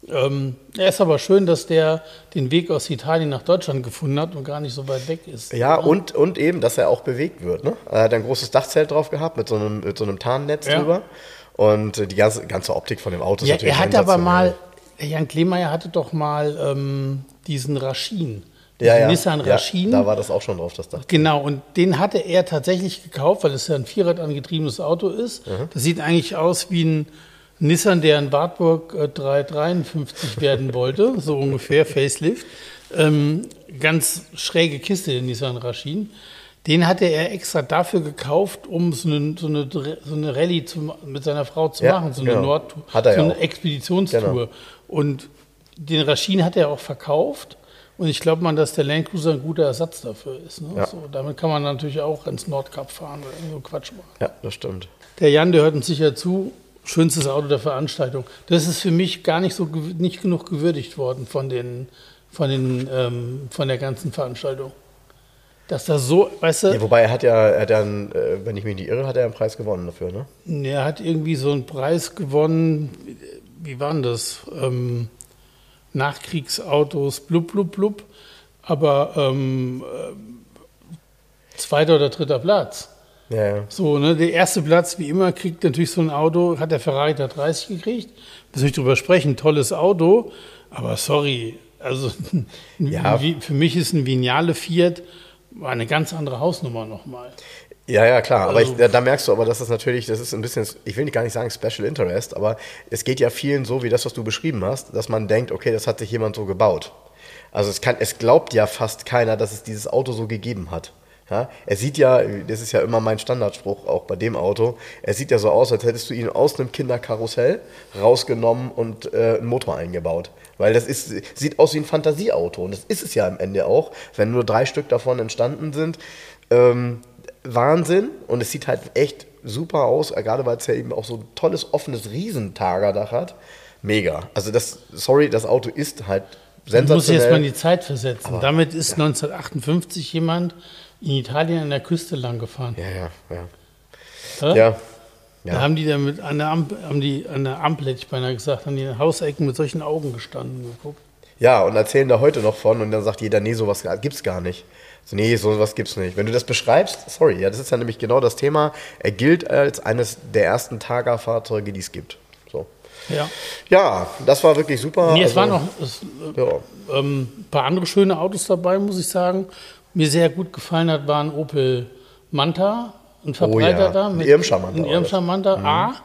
[SPEAKER 2] Ähm, er ist aber schön, dass der den Weg aus Italien nach Deutschland gefunden hat und gar nicht so weit weg ist.
[SPEAKER 1] Ja, und, und eben, dass er auch bewegt wird. Ne? Er hat ein großes Dachzelt drauf gehabt mit so einem, mit so einem Tarnnetz
[SPEAKER 2] Ja.
[SPEAKER 1] drüber. Und die ganze, ganze Optik von dem Auto ist
[SPEAKER 2] Ja,
[SPEAKER 1] natürlich
[SPEAKER 2] er hatte aber mal, Jan Klemeyer hatte doch mal ähm, diesen Raschin.
[SPEAKER 1] ja, ja.
[SPEAKER 2] Nissan
[SPEAKER 1] ja,
[SPEAKER 2] Raschin.
[SPEAKER 1] Da war das auch schon drauf, das Dach.
[SPEAKER 2] Genau, und den hatte er tatsächlich gekauft, weil es ja ein Vierrad angetriebenes Auto ist.
[SPEAKER 1] Mhm.
[SPEAKER 2] Das sieht eigentlich aus wie ein Nissan, der in Wartburg äh, 353 werden wollte, so ungefähr, Facelift. Ähm, ganz schräge Kiste, der Nissan Raschin. Den hatte er extra dafür gekauft, um so eine, so eine, so eine Rallye zu, mit seiner Frau zu
[SPEAKER 1] Ja,
[SPEAKER 2] machen, so eine
[SPEAKER 1] genau.
[SPEAKER 2] Nordtour,
[SPEAKER 1] Hat er
[SPEAKER 2] so eine
[SPEAKER 1] auch.
[SPEAKER 2] Expeditionstour.
[SPEAKER 1] Genau.
[SPEAKER 2] Und den Raschin hat er auch verkauft. Und ich glaube mal, dass der Land Cruiser ein guter Ersatz dafür ist. Ne?
[SPEAKER 1] Ja.
[SPEAKER 2] So, damit kann man natürlich auch ins Nordkap fahren oder irgendwo Quatsch machen.
[SPEAKER 1] Ja, das stimmt.
[SPEAKER 2] Der Jan, der hört uns sicher zu. Schönstes Auto der Veranstaltung. Das ist für mich gar nicht so nicht genug gewürdigt worden von den von den ähm, von der ganzen Veranstaltung. Dass das so, weißt du,
[SPEAKER 1] Ja, wobei er hat ja, er hat ja einen, äh, wenn ich mich nicht irre, hat er einen Preis gewonnen dafür, ne?
[SPEAKER 2] er hat irgendwie so einen Preis gewonnen. Wie war denn das? Ähm, Nachkriegsautos, blub, blub, blub. Aber ähm, äh, zweiter oder dritter Platz.
[SPEAKER 1] Ja, ja.
[SPEAKER 2] So, ne, der erste Platz, wie immer, kriegt natürlich so ein Auto, hat der Ferrari da 30 gekriegt. Wir nicht drüber sprechen, tolles Auto, aber sorry, also
[SPEAKER 1] Ja.
[SPEAKER 2] für mich ist ein Vignale Fiat eine ganz andere Hausnummer nochmal.
[SPEAKER 1] Ja, ja, klar. Aber
[SPEAKER 2] Also-
[SPEAKER 1] ich, da, da merkst du aber, dass das natürlich, das ist ein bisschen, ich will nicht gar nicht sagen Special Interest, aber es geht ja vielen so, wie das, was du beschrieben hast, dass man denkt, okay, das hat sich jemand so gebaut. Also es kann, es glaubt ja fast keiner, dass es dieses Auto so gegeben hat. Ja, er sieht ja, das ist ja immer mein Standardspruch, auch bei dem Auto, er sieht ja so aus, als hättest du ihn aus einem Kinderkarussell rausgenommen und äh, einen Motor eingebaut. Weil das ist, sieht aus wie ein Fantasieauto und das ist es ja am Ende auch, wenn nur drei Stück davon entstanden sind. Ähm, Wahnsinn und es sieht halt echt super aus, gerade weil es ja eben auch so ein tolles, offenes Riesentagerdach hat. Mega. Also das, sorry, das Auto ist halt
[SPEAKER 2] Man muss sich jetzt mal in
[SPEAKER 1] sensationell.
[SPEAKER 2] die Zeit versetzen. Damit ist 1958 jemand in Italien an der Küste lang gefahren.
[SPEAKER 1] Ja, ja, ja.
[SPEAKER 2] Hä?
[SPEAKER 1] Ja,
[SPEAKER 2] Da
[SPEAKER 1] ja.
[SPEAKER 2] haben die dann mit an der, Ampel, haben die an der Ampel, hätte ich beinahe gesagt, an den Hausecken mit solchen Augen gestanden und geguckt.
[SPEAKER 1] ja, und erzählen da heute noch von und dann sagt jeder, nee, sowas gibt's gar nicht. So, nee, sowas gibt's nicht. Wenn du das beschreibst, sorry, ja, das ist ja nämlich genau das Thema. Er gilt als eines der ersten Targa-Fahrzeuge, die es gibt. So.
[SPEAKER 2] Ja.
[SPEAKER 1] Ja, das war wirklich super.
[SPEAKER 2] Nee, es
[SPEAKER 1] Also,
[SPEAKER 2] waren noch es,
[SPEAKER 1] Ja.
[SPEAKER 2] ähm, ein paar andere schöne Autos dabei, muss ich sagen. Mir sehr gut gefallen hat, war ein Opel Manta, ein Verbreiter
[SPEAKER 1] Oh ja,
[SPEAKER 2] da.
[SPEAKER 1] ein
[SPEAKER 2] Mit,
[SPEAKER 1] Irmscher Manta
[SPEAKER 2] Ein
[SPEAKER 1] war
[SPEAKER 2] Irmscher Manta A.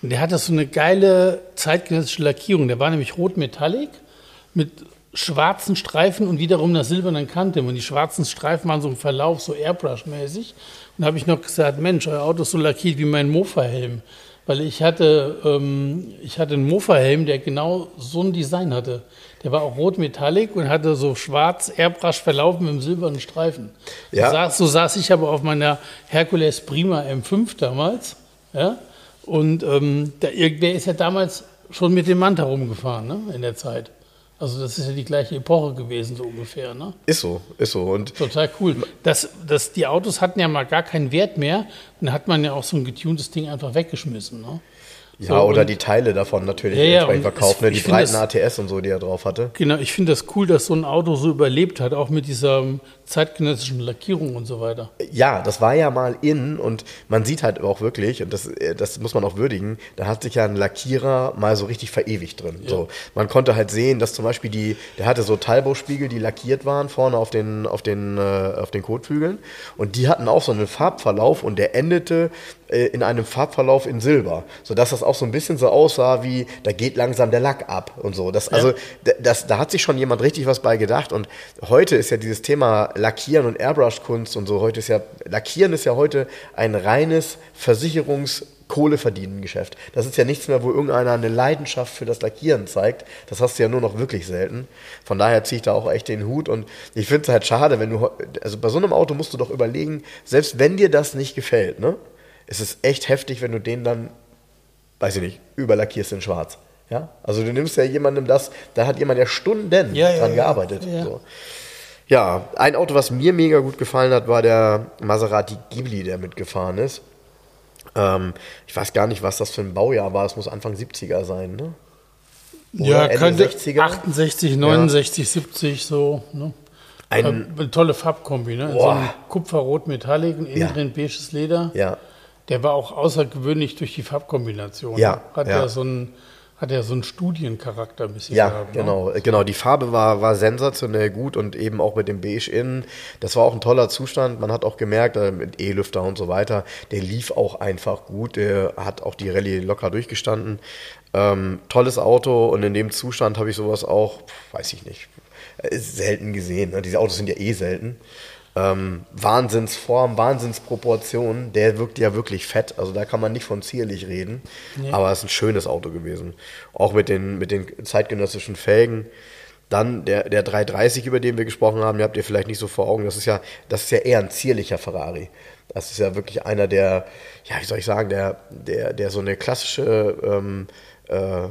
[SPEAKER 2] Der hatte so eine geile zeitgenössische Lackierung. Der war nämlich rot Metallic mit schwarzen Streifen und wiederum einer silbernen Kante. Und die schwarzen Streifen waren so im Verlauf, so Airbrush-mäßig. Und da habe ich noch gesagt, Mensch, euer Auto ist so lackiert wie mein Mofa-Helm. Weil ich hatte, ähm, ich hatte einen Mofa-Helm, der genau so ein Design hatte. Der war auch rot Metallic und hatte so schwarz Airbrush verlaufen mit einem silbernen Streifen.
[SPEAKER 1] Ja.
[SPEAKER 2] So, saß, so saß ich aber auf meiner Hercules Prima M5 damals. Ja? Und ähm, der, der ist ja damals schon mit dem Manta rumgefahren ne? in der Zeit. Also das ist ja die gleiche Epoche gewesen, so ungefähr. Ne?
[SPEAKER 1] Ist so, ist so. Und
[SPEAKER 2] Total cool. Das, das, die Autos hatten ja mal gar keinen Wert mehr. Dann hat man ja auch so ein getuntes Ding einfach weggeschmissen. Ne?
[SPEAKER 1] ja,
[SPEAKER 2] So,
[SPEAKER 1] oder
[SPEAKER 2] und-
[SPEAKER 1] die Teile davon natürlich
[SPEAKER 2] Ja, ja,
[SPEAKER 1] verkauft, ne? die breiten
[SPEAKER 2] das-
[SPEAKER 1] ATS und so, die er drauf hatte.
[SPEAKER 2] Genau, ich finde das cool, dass so ein Auto so überlebt hat, auch mit dieser zeitgenössischen Lackierungen und so weiter.
[SPEAKER 1] Ja, das war ja mal in und man sieht halt auch wirklich, und das, äh, das muss man auch würdigen, da hat sich ja ein Lackierer mal so richtig verewigt drin. Ja. So, man konnte halt sehen, dass zum Beispiel die, der hatte so Talbot-Spiegel, die lackiert waren vorne auf den, auf den, äh, auf den Kotflügeln und die hatten auch so einen Farbverlauf und der endete äh, in einem Farbverlauf in Silber, sodass das auch so ein bisschen so aussah wie, da geht langsam der Lack ab und so. Das, also, das, da hat sich schon jemand richtig was bei gedacht und heute ist ja dieses Thema Lackieren und Airbrush-Kunst und so, heute ist ja, Lackieren ist ja heute ein reines Versicherungs- Kohle verdienen Geschäft. Das ist ja nichts mehr, wo irgendeiner eine Leidenschaft für das Lackieren zeigt. Das hast du ja nur noch wirklich selten. Von daher ziehe ich da auch echt den Hut und ich finde es halt schade, wenn du, also bei so einem Auto musst du doch überlegen, selbst wenn dir das nicht gefällt, ne, es ist echt heftig, wenn du den dann, weiß ich nicht, überlackierst in schwarz. Ja? Also du nimmst ja jemandem das, da hat jemand ja Stunden ja, dran ja, gearbeitet. Ja. So. Ja, ein Auto, was mir mega gut gefallen hat, war der Maserati Ghibli, der mitgefahren ist. Ähm, ich weiß gar nicht, was das für ein Baujahr war. Es muss Anfang 70er sein, ne?
[SPEAKER 2] Oder ja, Ende könnte 60er? 68, 69, 70 so. Ne? Ein, äh, eine tolle Farbkombi, ne? So ein Kupferrot Metallic, innen ja. drin beiges Leder.
[SPEAKER 1] Ja.
[SPEAKER 2] Der war auch außergewöhnlich durch die Farbkombination.
[SPEAKER 1] Ja.
[SPEAKER 2] Hat
[SPEAKER 1] ja.
[SPEAKER 2] er so einen hat er so einen Studiencharakter ein bisschen
[SPEAKER 1] ja, gehabt. Ja, ne? genau, genau. Die Farbe war, war sensationell gut und eben auch mit dem Beige innen. Das war auch ein toller Zustand. Man hat auch gemerkt, äh, mit E-Lüfter und so weiter, der lief auch einfach gut. Der hat auch die Rallye locker durchgestanden. Ähm, tolles Auto und in dem Zustand habe ich sowas auch, weiß ich nicht, äh, selten gesehen. Ne? Diese Autos sind ja eh selten ähm, Wahnsinnsform, Wahnsinnsproportionen. Der wirkt ja wirklich fett. Also da kann man nicht von zierlich reden. Nee. Aber es ist ein schönes Auto gewesen. Auch mit den, mit den zeitgenössischen Felgen. Dann der, der 330, über den wir gesprochen haben, den habt ihr vielleicht nicht so vor Augen. Das ist ja, das ist ja eher ein zierlicher Ferrari. Das ist ja wirklich einer der, ja, wie soll ich sagen, der, der, der so eine klassische ähm, äh,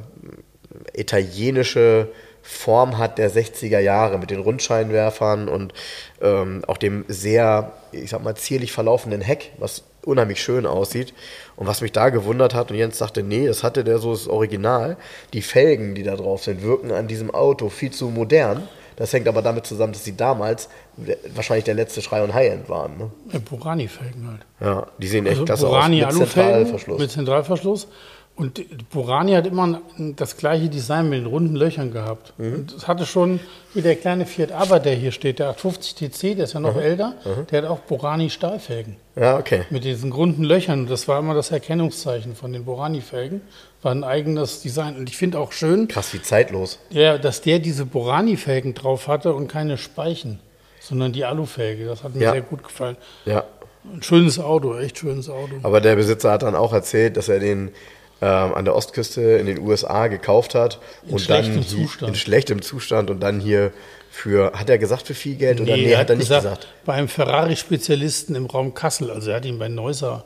[SPEAKER 1] italienische Form hat der 60er Jahre mit den Rundscheinwerfern und ähm, auch dem sehr, ich sag mal, zierlich verlaufenden Heck, was unheimlich schön aussieht. Und was mich da gewundert hat, und Jens sagte, nee, das hatte der so das Original. Die Felgen, die da drauf sind, wirken an diesem Auto viel zu modern. Das hängt aber damit zusammen, dass sie damals wahrscheinlich der letzte Schrei und High-End waren. Ne?
[SPEAKER 2] Ja, Burani-Felgen halt.
[SPEAKER 1] Ja, die sehen echt
[SPEAKER 2] also
[SPEAKER 1] klasse
[SPEAKER 2] Burani
[SPEAKER 1] aus.
[SPEAKER 2] Mit Zentralverschluss. Mit Zentralverschluss. Und Burani hat immer das gleiche Design mit den runden Löchern gehabt. Mhm. Und das hatte schon, wie der kleine Fiat Aber, der hier steht, der 850 TC, der ist ja noch mhm. älter, mhm. der hat auch Burani Stahlfelgen.
[SPEAKER 1] Ja, okay.
[SPEAKER 2] Mit diesen runden Löchern. Das war immer das Erkennungszeichen von den Burani-Felgen. War ein eigenes Design. Und ich finde auch schön.
[SPEAKER 1] Krass, wie zeitlos.
[SPEAKER 2] Ja, dass der diese Burani-Felgen drauf hatte und keine Speichen, sondern die Alufelge. Das hat mir ja. sehr gut gefallen.
[SPEAKER 1] Ja.
[SPEAKER 2] Ein schönes Auto, echt schönes Auto.
[SPEAKER 1] Aber der Besitzer hat dann auch erzählt, dass er den ähm, an der Ostküste in den USA gekauft hat
[SPEAKER 2] in und dann Zustand.
[SPEAKER 1] in schlechtem Zustand und dann hier für, hat er gesagt für viel Geld oder nee,
[SPEAKER 2] nee hat er nicht gesagt, gesagt? Bei einem Ferrari-Spezialisten im Raum Kassel, also er hat ihn bei Neusser,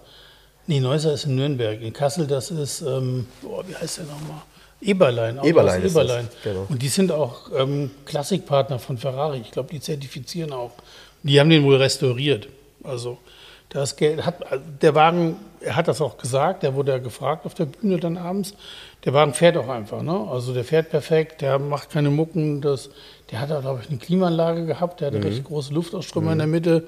[SPEAKER 2] nee, Neusser ist in Nürnberg, in Kassel, das ist, ähm, oh, wie heißt der nochmal? Eberlein.
[SPEAKER 1] Eberlein,
[SPEAKER 2] ist Eberlein. Das, genau. Und die sind auch ähm, Klassikpartner von Ferrari. Ich glaube, die zertifizieren auch. Die haben den wohl restauriert. Also das Geld hat, der Wagen, er hat das auch gesagt, der wurde ja gefragt auf der Bühne dann abends. Der Wagen fährt auch einfach, ne? Also der fährt perfekt, der macht keine Mucken, das, der hat da, glaube ich, eine Klimaanlage gehabt, der hat mhm. recht große Luftausströmer mhm. in der Mitte.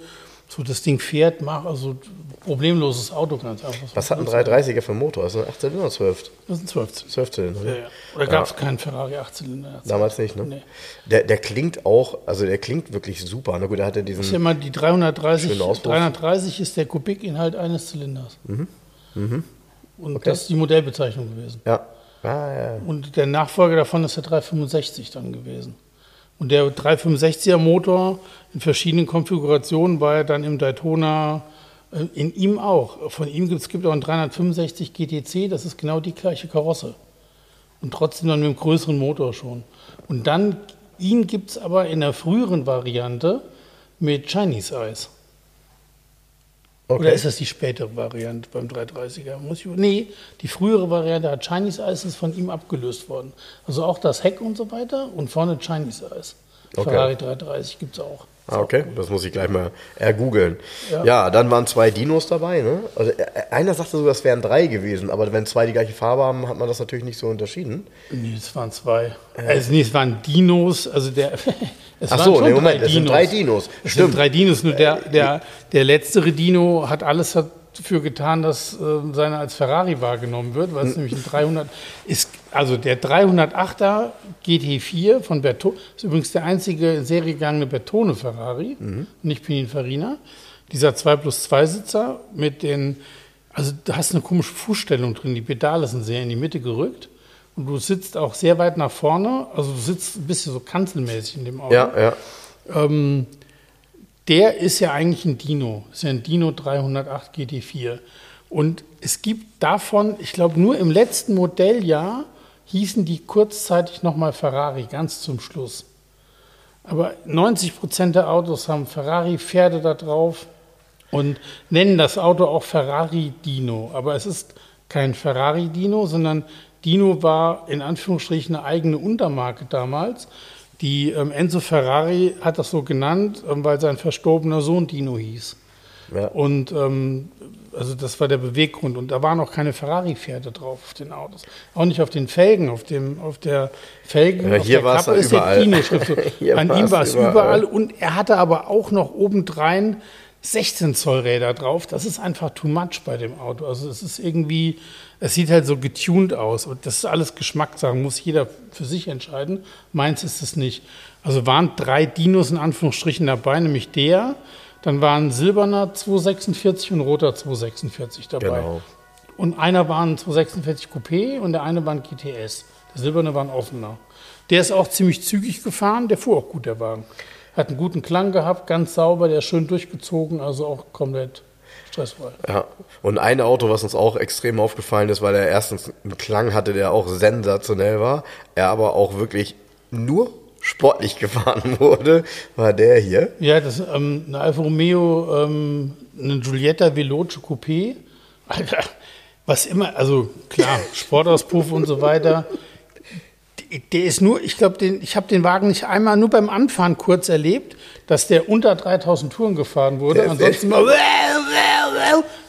[SPEAKER 2] So, das Ding fährt, macht also problemloses Auto ganz
[SPEAKER 1] einfach. Was hat ein 330er für einen Motor? Ist das ein 8 oder 12?
[SPEAKER 2] Das ist ein 12.
[SPEAKER 1] 12 Zylinder.
[SPEAKER 2] Ja, ja. Oder gab es ja. keinen Ferrari 8 Zylinder?
[SPEAKER 1] Damals nicht, ne? Nee. Der, der klingt auch, also der klingt wirklich super. Na gut, der hatte diesen.
[SPEAKER 2] Das ist ja mal die 330. 330 ist der Kubikinhalt eines Zylinders. Mhm. Mhm. Und okay. das ist die Modellbezeichnung gewesen.
[SPEAKER 1] Ja. Ah, ja.
[SPEAKER 2] Und der Nachfolger davon ist der 365 dann gewesen. Und der 365er Motor in verschiedenen Konfigurationen war ja dann im Daytona, äh, in ihm auch. Von ihm gibt es auch einen 365 GTC, das ist genau die gleiche Karosse. Und trotzdem dann mit einem größeren Motor schon. Und dann, ihn gibt es aber in der früheren Variante mit Chinese Eyes. Okay. Oder ist das die spätere Variante beim 330er? Muss ich, nee, die frühere Variante hat Chinese Eyes, ist von ihm abgelöst worden. Also auch das Heck und so weiter und vorne Chinese Eyes. Okay. Ferrari 330 gibt es auch.
[SPEAKER 1] Ah, okay, das muss ich gleich mal ergoogeln. Ja. ja, dann waren zwei Dinos dabei. Ne? Also, äh, einer sagte so, das wären drei gewesen, aber wenn zwei die gleiche Farbe haben, hat man das natürlich nicht so unterschieden.
[SPEAKER 2] Nee, es waren zwei. Äh. Also, nee, es waren Dinos. Also der.
[SPEAKER 1] es Ach so, nee, Moment, es sind drei Dinos.
[SPEAKER 2] Es Stimmt. sind drei Dinos. Nur der, der, der letztere Dino hat alles dafür getan, dass äh, seine als Ferrari wahrgenommen wird, weil es hm. nämlich ein 300 ist. Also der 308er GT4 von Bertone ist übrigens der einzige in Serie gegangene Bertone Ferrari, mhm. nicht Pininfarina. Dieser 2 plus 2 Sitzer mit den, also du hast eine komische Fußstellung drin, die Pedale sind sehr in die Mitte gerückt. Und du sitzt auch sehr weit nach vorne, also du sitzt ein bisschen so kanzelmäßig in dem Auto.
[SPEAKER 1] Ja, ja.
[SPEAKER 2] Ähm, der ist ja eigentlich ein Dino, ist ja ein Dino 308 GT4. Und es gibt davon, ich glaube, nur im letzten Modelljahr hießen die kurzzeitig nochmal Ferrari, ganz zum Schluss. Aber 90 Prozent der Autos haben Ferrari-Pferde da drauf und nennen das Auto auch Ferrari Dino. Aber es ist kein Ferrari Dino, sondern Dino war in Anführungsstrichen eine eigene Untermarke damals. Die ähm, Enzo Ferrari hat das so genannt, ähm, weil sein verstorbener Sohn Dino hieß. Ja. Und ähm, also das war der Beweggrund. Und da waren auch keine Ferrari-Pferde drauf auf den Autos. Auch nicht auf den Felgen, auf, dem, auf der Felgen,
[SPEAKER 1] ja, hier Kappe ist überall.
[SPEAKER 2] Dino-Schrift. An ihm war es überall. überall. Und er hatte aber auch noch obendrein 16 Zoll Räder drauf. Das ist einfach too much bei dem Auto. Also es ist irgendwie, es sieht halt so getuned aus. Und das ist alles Geschmackssache, muss jeder für sich entscheiden. Meins ist es nicht. Also waren drei Dinos in Anführungsstrichen dabei, nämlich der, dann waren silberner 246 und roter 246 dabei. Genau. Und einer war ein 246 Coupé und der eine war ein GTS. Der silberne war ein offener. Der ist auch ziemlich zügig gefahren, der fuhr auch gut, der Wagen. Hat einen guten Klang gehabt, ganz sauber, der ist schön durchgezogen, also auch komplett stressfrei.
[SPEAKER 1] Ja, und ein Auto, was uns auch extrem aufgefallen ist, weil er erstens einen Klang hatte, der auch sensationell war, er aber auch wirklich nur sportlich gefahren wurde, war der hier.
[SPEAKER 2] Ja, das ist ähm, eine Alfa Romeo, ähm, eine Giulietta Veloce Coupé. Alter, was immer, also klar, Sportauspuff und so weiter. Der ist nur, ich glaube, ich habe den Wagen nicht einmal nur beim Anfahren kurz erlebt, dass der unter 3000 Touren gefahren wurde. Ansonsten mal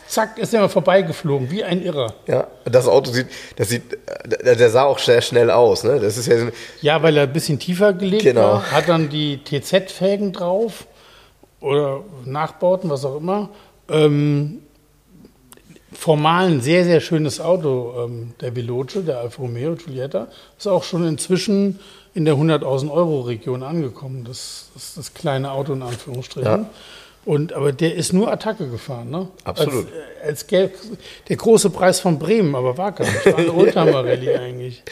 [SPEAKER 2] zack, ist er mal vorbeigeflogen, wie ein Irrer.
[SPEAKER 1] Ja, das Auto sieht, das sieht, der sah auch sehr schnell aus, ne? Das ist ja,
[SPEAKER 2] ja, weil er ein bisschen tiefer gelegt genau. war, hat dann die TZ-Felgen drauf oder Nachbauten, was auch immer. Ähm, formal ein sehr, sehr schönes Auto, ähm, der Veloce, der Alfa Romeo Giulietta, ist auch schon inzwischen in der 100.000 Euro Region angekommen. Das, das, das kleine Auto in Anführungsstrichen. Ja. Und, aber der ist nur Attacke gefahren, ne?
[SPEAKER 1] Absolut.
[SPEAKER 2] Als, als der große Preis von Bremen, aber war gar nicht. War eine Oldtimer-Rallye eigentlich.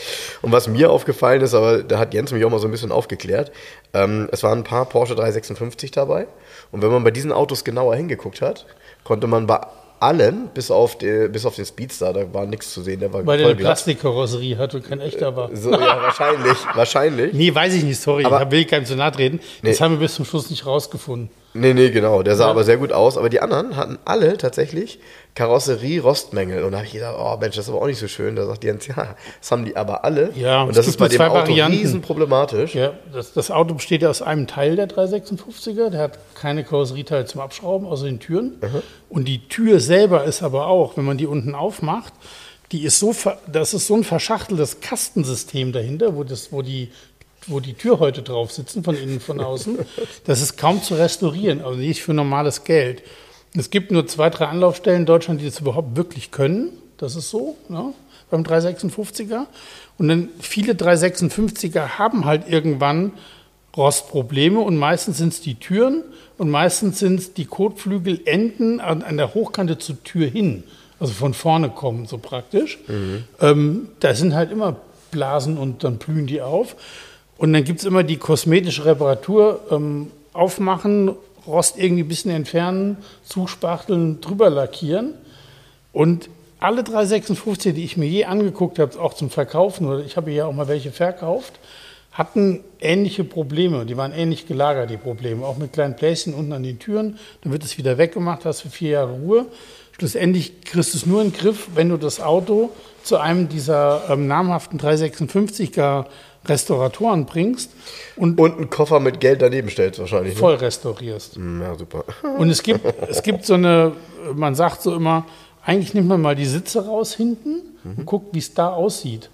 [SPEAKER 1] Und was mir aufgefallen ist, aber da hat Jens mich auch mal so ein bisschen aufgeklärt, ähm, es waren ein paar Porsche 356 dabei. Und wenn man bei diesen Autos genauer hingeguckt hat, konnte man bei allen, bis auf, die, bis auf den Speedster, da war nichts zu sehen. Der war
[SPEAKER 2] Weil der eine Plastikkarosserie hat und kein echter war.
[SPEAKER 1] So, ja, wahrscheinlich, wahrscheinlich.
[SPEAKER 2] Nee, weiß ich nicht, sorry, aber, da will ich keinem zu nahe treten. Das nee. haben wir bis zum Schluss nicht rausgefunden.
[SPEAKER 1] Nee, nee, genau. Der sah ja. aber sehr gut aus. Aber die anderen hatten alle tatsächlich Karosserie-Rostmängel. Und da habe ich gedacht, oh Mensch, das ist aber auch nicht so schön. Da sagt Jens, ja, das haben die aber alle.
[SPEAKER 2] Ja,
[SPEAKER 1] und das ist bei dem Auto
[SPEAKER 2] Varianten.
[SPEAKER 1] riesen problematisch.
[SPEAKER 2] Ja, das, das, Auto besteht ja aus einem Teil der 356er. Der hat keine Karosserieteile zum Abschrauben, außer den Türen. Mhm. Und die Tür selber ist aber auch, wenn man die unten aufmacht, die ist so, das ist so ein verschachteltes Kastensystem dahinter, wo, das, wo die wo die Türhäute drauf sitzen, von innen, von außen. Das ist kaum zu restaurieren, also nicht für normales Geld. Es gibt nur zwei, drei Anlaufstellen in Deutschland, die das überhaupt wirklich können. Das ist so, ne? beim 356er. Und dann viele 356er haben halt irgendwann Rostprobleme und meistens sind es die Türen und meistens sind es die Kotflügelenden an, an, der Hochkante zur Tür hin, also von vorne kommen, so praktisch. Mhm. Ähm, da sind halt immer Blasen und dann blühen die auf. Und dann gibt es immer die kosmetische Reparatur, ähm, aufmachen, Rost irgendwie ein bisschen entfernen, zuspachteln, drüber lackieren. Und alle 356, die ich mir je angeguckt habe, auch zum Verkaufen, oder ich habe ja auch mal welche verkauft, hatten ähnliche Probleme. Die waren ähnlich gelagert, die Probleme. Auch mit kleinen Pläschen unten an den Türen. Dann wird es wieder weggemacht, hast für vier Jahre Ruhe. Schlussendlich kriegst du es nur in den Griff, wenn du das Auto zu einem dieser ähm, namhaften 356er Restauratoren bringst und,
[SPEAKER 1] Und einen Koffer mit Geld daneben stellst wahrscheinlich. Ne?
[SPEAKER 2] voll restaurierst.
[SPEAKER 1] Hm, Ja, super.
[SPEAKER 2] Und es gibt, es gibt so eine, man sagt so immer, eigentlich nimmt man mal die Sitze raus hinten und guckt, wie es da aussieht.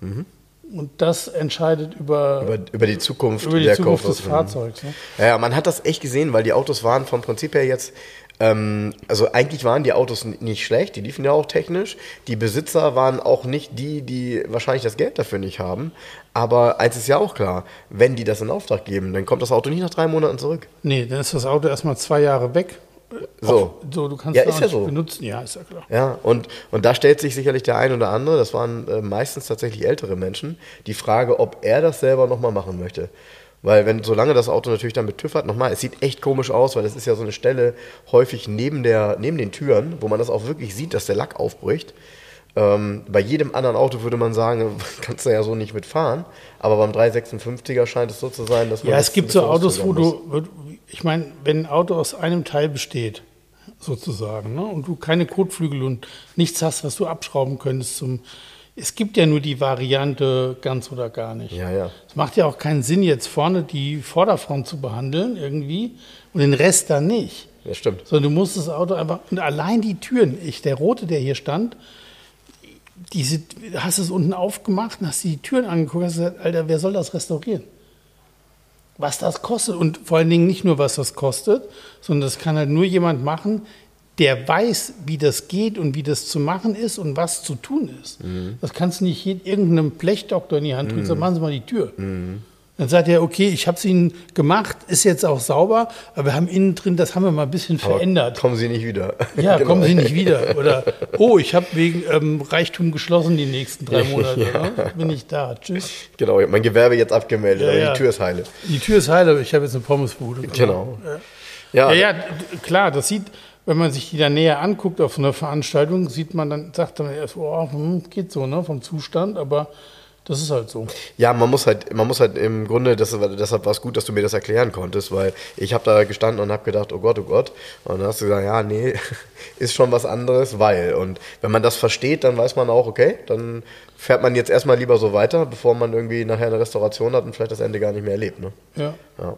[SPEAKER 2] Und das entscheidet über,
[SPEAKER 1] Über, über die Zukunft
[SPEAKER 2] über die
[SPEAKER 1] der
[SPEAKER 2] Zukunft des Fahrzeugs. Ne?
[SPEAKER 1] Ja, man hat das echt gesehen, weil die Autos waren vom Prinzip her jetzt, ähm, also eigentlich waren die Autos nicht schlecht, die liefen ja auch technisch. Die Besitzer waren auch nicht die, die wahrscheinlich das Geld dafür nicht haben. Aber eins ist ja auch klar, wenn die das in Auftrag geben, dann kommt das Auto nicht nach drei Monaten zurück.
[SPEAKER 2] Nee, dann ist das Auto erstmal zwei Jahre weg.
[SPEAKER 1] So.
[SPEAKER 2] So, du kannst
[SPEAKER 1] Ja,
[SPEAKER 2] es
[SPEAKER 1] ist ja so.
[SPEAKER 2] benutzen. Ja, ist ja klar.
[SPEAKER 1] Ja, und, und da stellt sich sicherlich der ein oder andere, das waren äh, meistens tatsächlich ältere Menschen, die Frage, ob er das selber nochmal machen möchte. Weil wenn, solange das Auto natürlich dann mit TÜV hat, nochmal, es sieht echt komisch aus, weil es ist ja so eine Stelle häufig neben, der, neben den Türen, wo man das auch wirklich sieht, dass der Lack aufbricht. Ähm, bei jedem anderen Auto würde man sagen, kannst du ja so nicht mitfahren. Aber beim 356er scheint es so zu sein, dass man.
[SPEAKER 2] Ja, es gibt so Autos, wo du, ich meine, wenn ein Auto aus einem Teil besteht, sozusagen, ne, und du keine Kotflügel und nichts hast, was du abschrauben könntest zum, es gibt ja nur die Variante ganz oder gar nicht.
[SPEAKER 1] Ja, ja.
[SPEAKER 2] Es macht ja auch keinen Sinn, jetzt vorne die Vorderfront zu behandeln irgendwie und den Rest dann nicht.
[SPEAKER 1] Ja, stimmt.
[SPEAKER 2] Sondern du musst das Auto einfach, und allein die Türen, ich, der rote, der hier stand, diese, hast es unten aufgemacht und hast die Türen angeguckt, hast gesagt, Alter, wer soll das restaurieren? Was das kostet und vor allen Dingen nicht nur, was das kostet, sondern das kann halt nur jemand machen, der weiß, wie das geht und wie das zu machen ist und was zu tun ist. Das kannst du nicht irgendeinem Blechdoktor in die Hand drücken, sag, machen Sie mal die Tür. Dann sagt er, okay, ich habe es Ihnen gemacht, ist jetzt auch sauber, aber wir haben innen drin, das haben wir mal ein bisschen
[SPEAKER 1] Aber
[SPEAKER 2] verändert.
[SPEAKER 1] Kommen Sie nicht wieder.
[SPEAKER 2] Ja,
[SPEAKER 1] Genau.
[SPEAKER 2] kommen Sie nicht wieder. Oder, oh, ich habe wegen ähm, Reichtum geschlossen die nächsten drei Monate. Ne? Bin ich da. Tschüss.
[SPEAKER 1] Genau, ich habe mein Gewerbe jetzt abgemeldet,
[SPEAKER 2] Ja,
[SPEAKER 1] aber
[SPEAKER 2] ja.
[SPEAKER 1] die Tür ist heile.
[SPEAKER 2] Die Tür ist heil, aber ich habe jetzt eine Pommesbude.
[SPEAKER 1] Genau.
[SPEAKER 2] Ja, ja, d- klar, das sieht, wenn man sich die da näher anguckt auf einer Veranstaltung, sieht man dann, sagt man erst, oh, hm, geht so, ne, vom Zustand, aber das ist halt so.
[SPEAKER 1] Ja, man muss halt, man muss halt im Grunde, das, deshalb war es gut, dass du mir das erklären konntest, weil ich habe da gestanden und habe gedacht, oh Gott, oh Gott. Und dann hast du gesagt, ja, nee, ist schon was anderes, weil. Und wenn man das versteht, dann weiß man auch, okay, dann fährt man jetzt erstmal lieber so weiter, bevor man irgendwie nachher eine Restauration hat und vielleicht das Ende gar nicht mehr erlebt. Ne?
[SPEAKER 2] Ja.
[SPEAKER 1] Ja.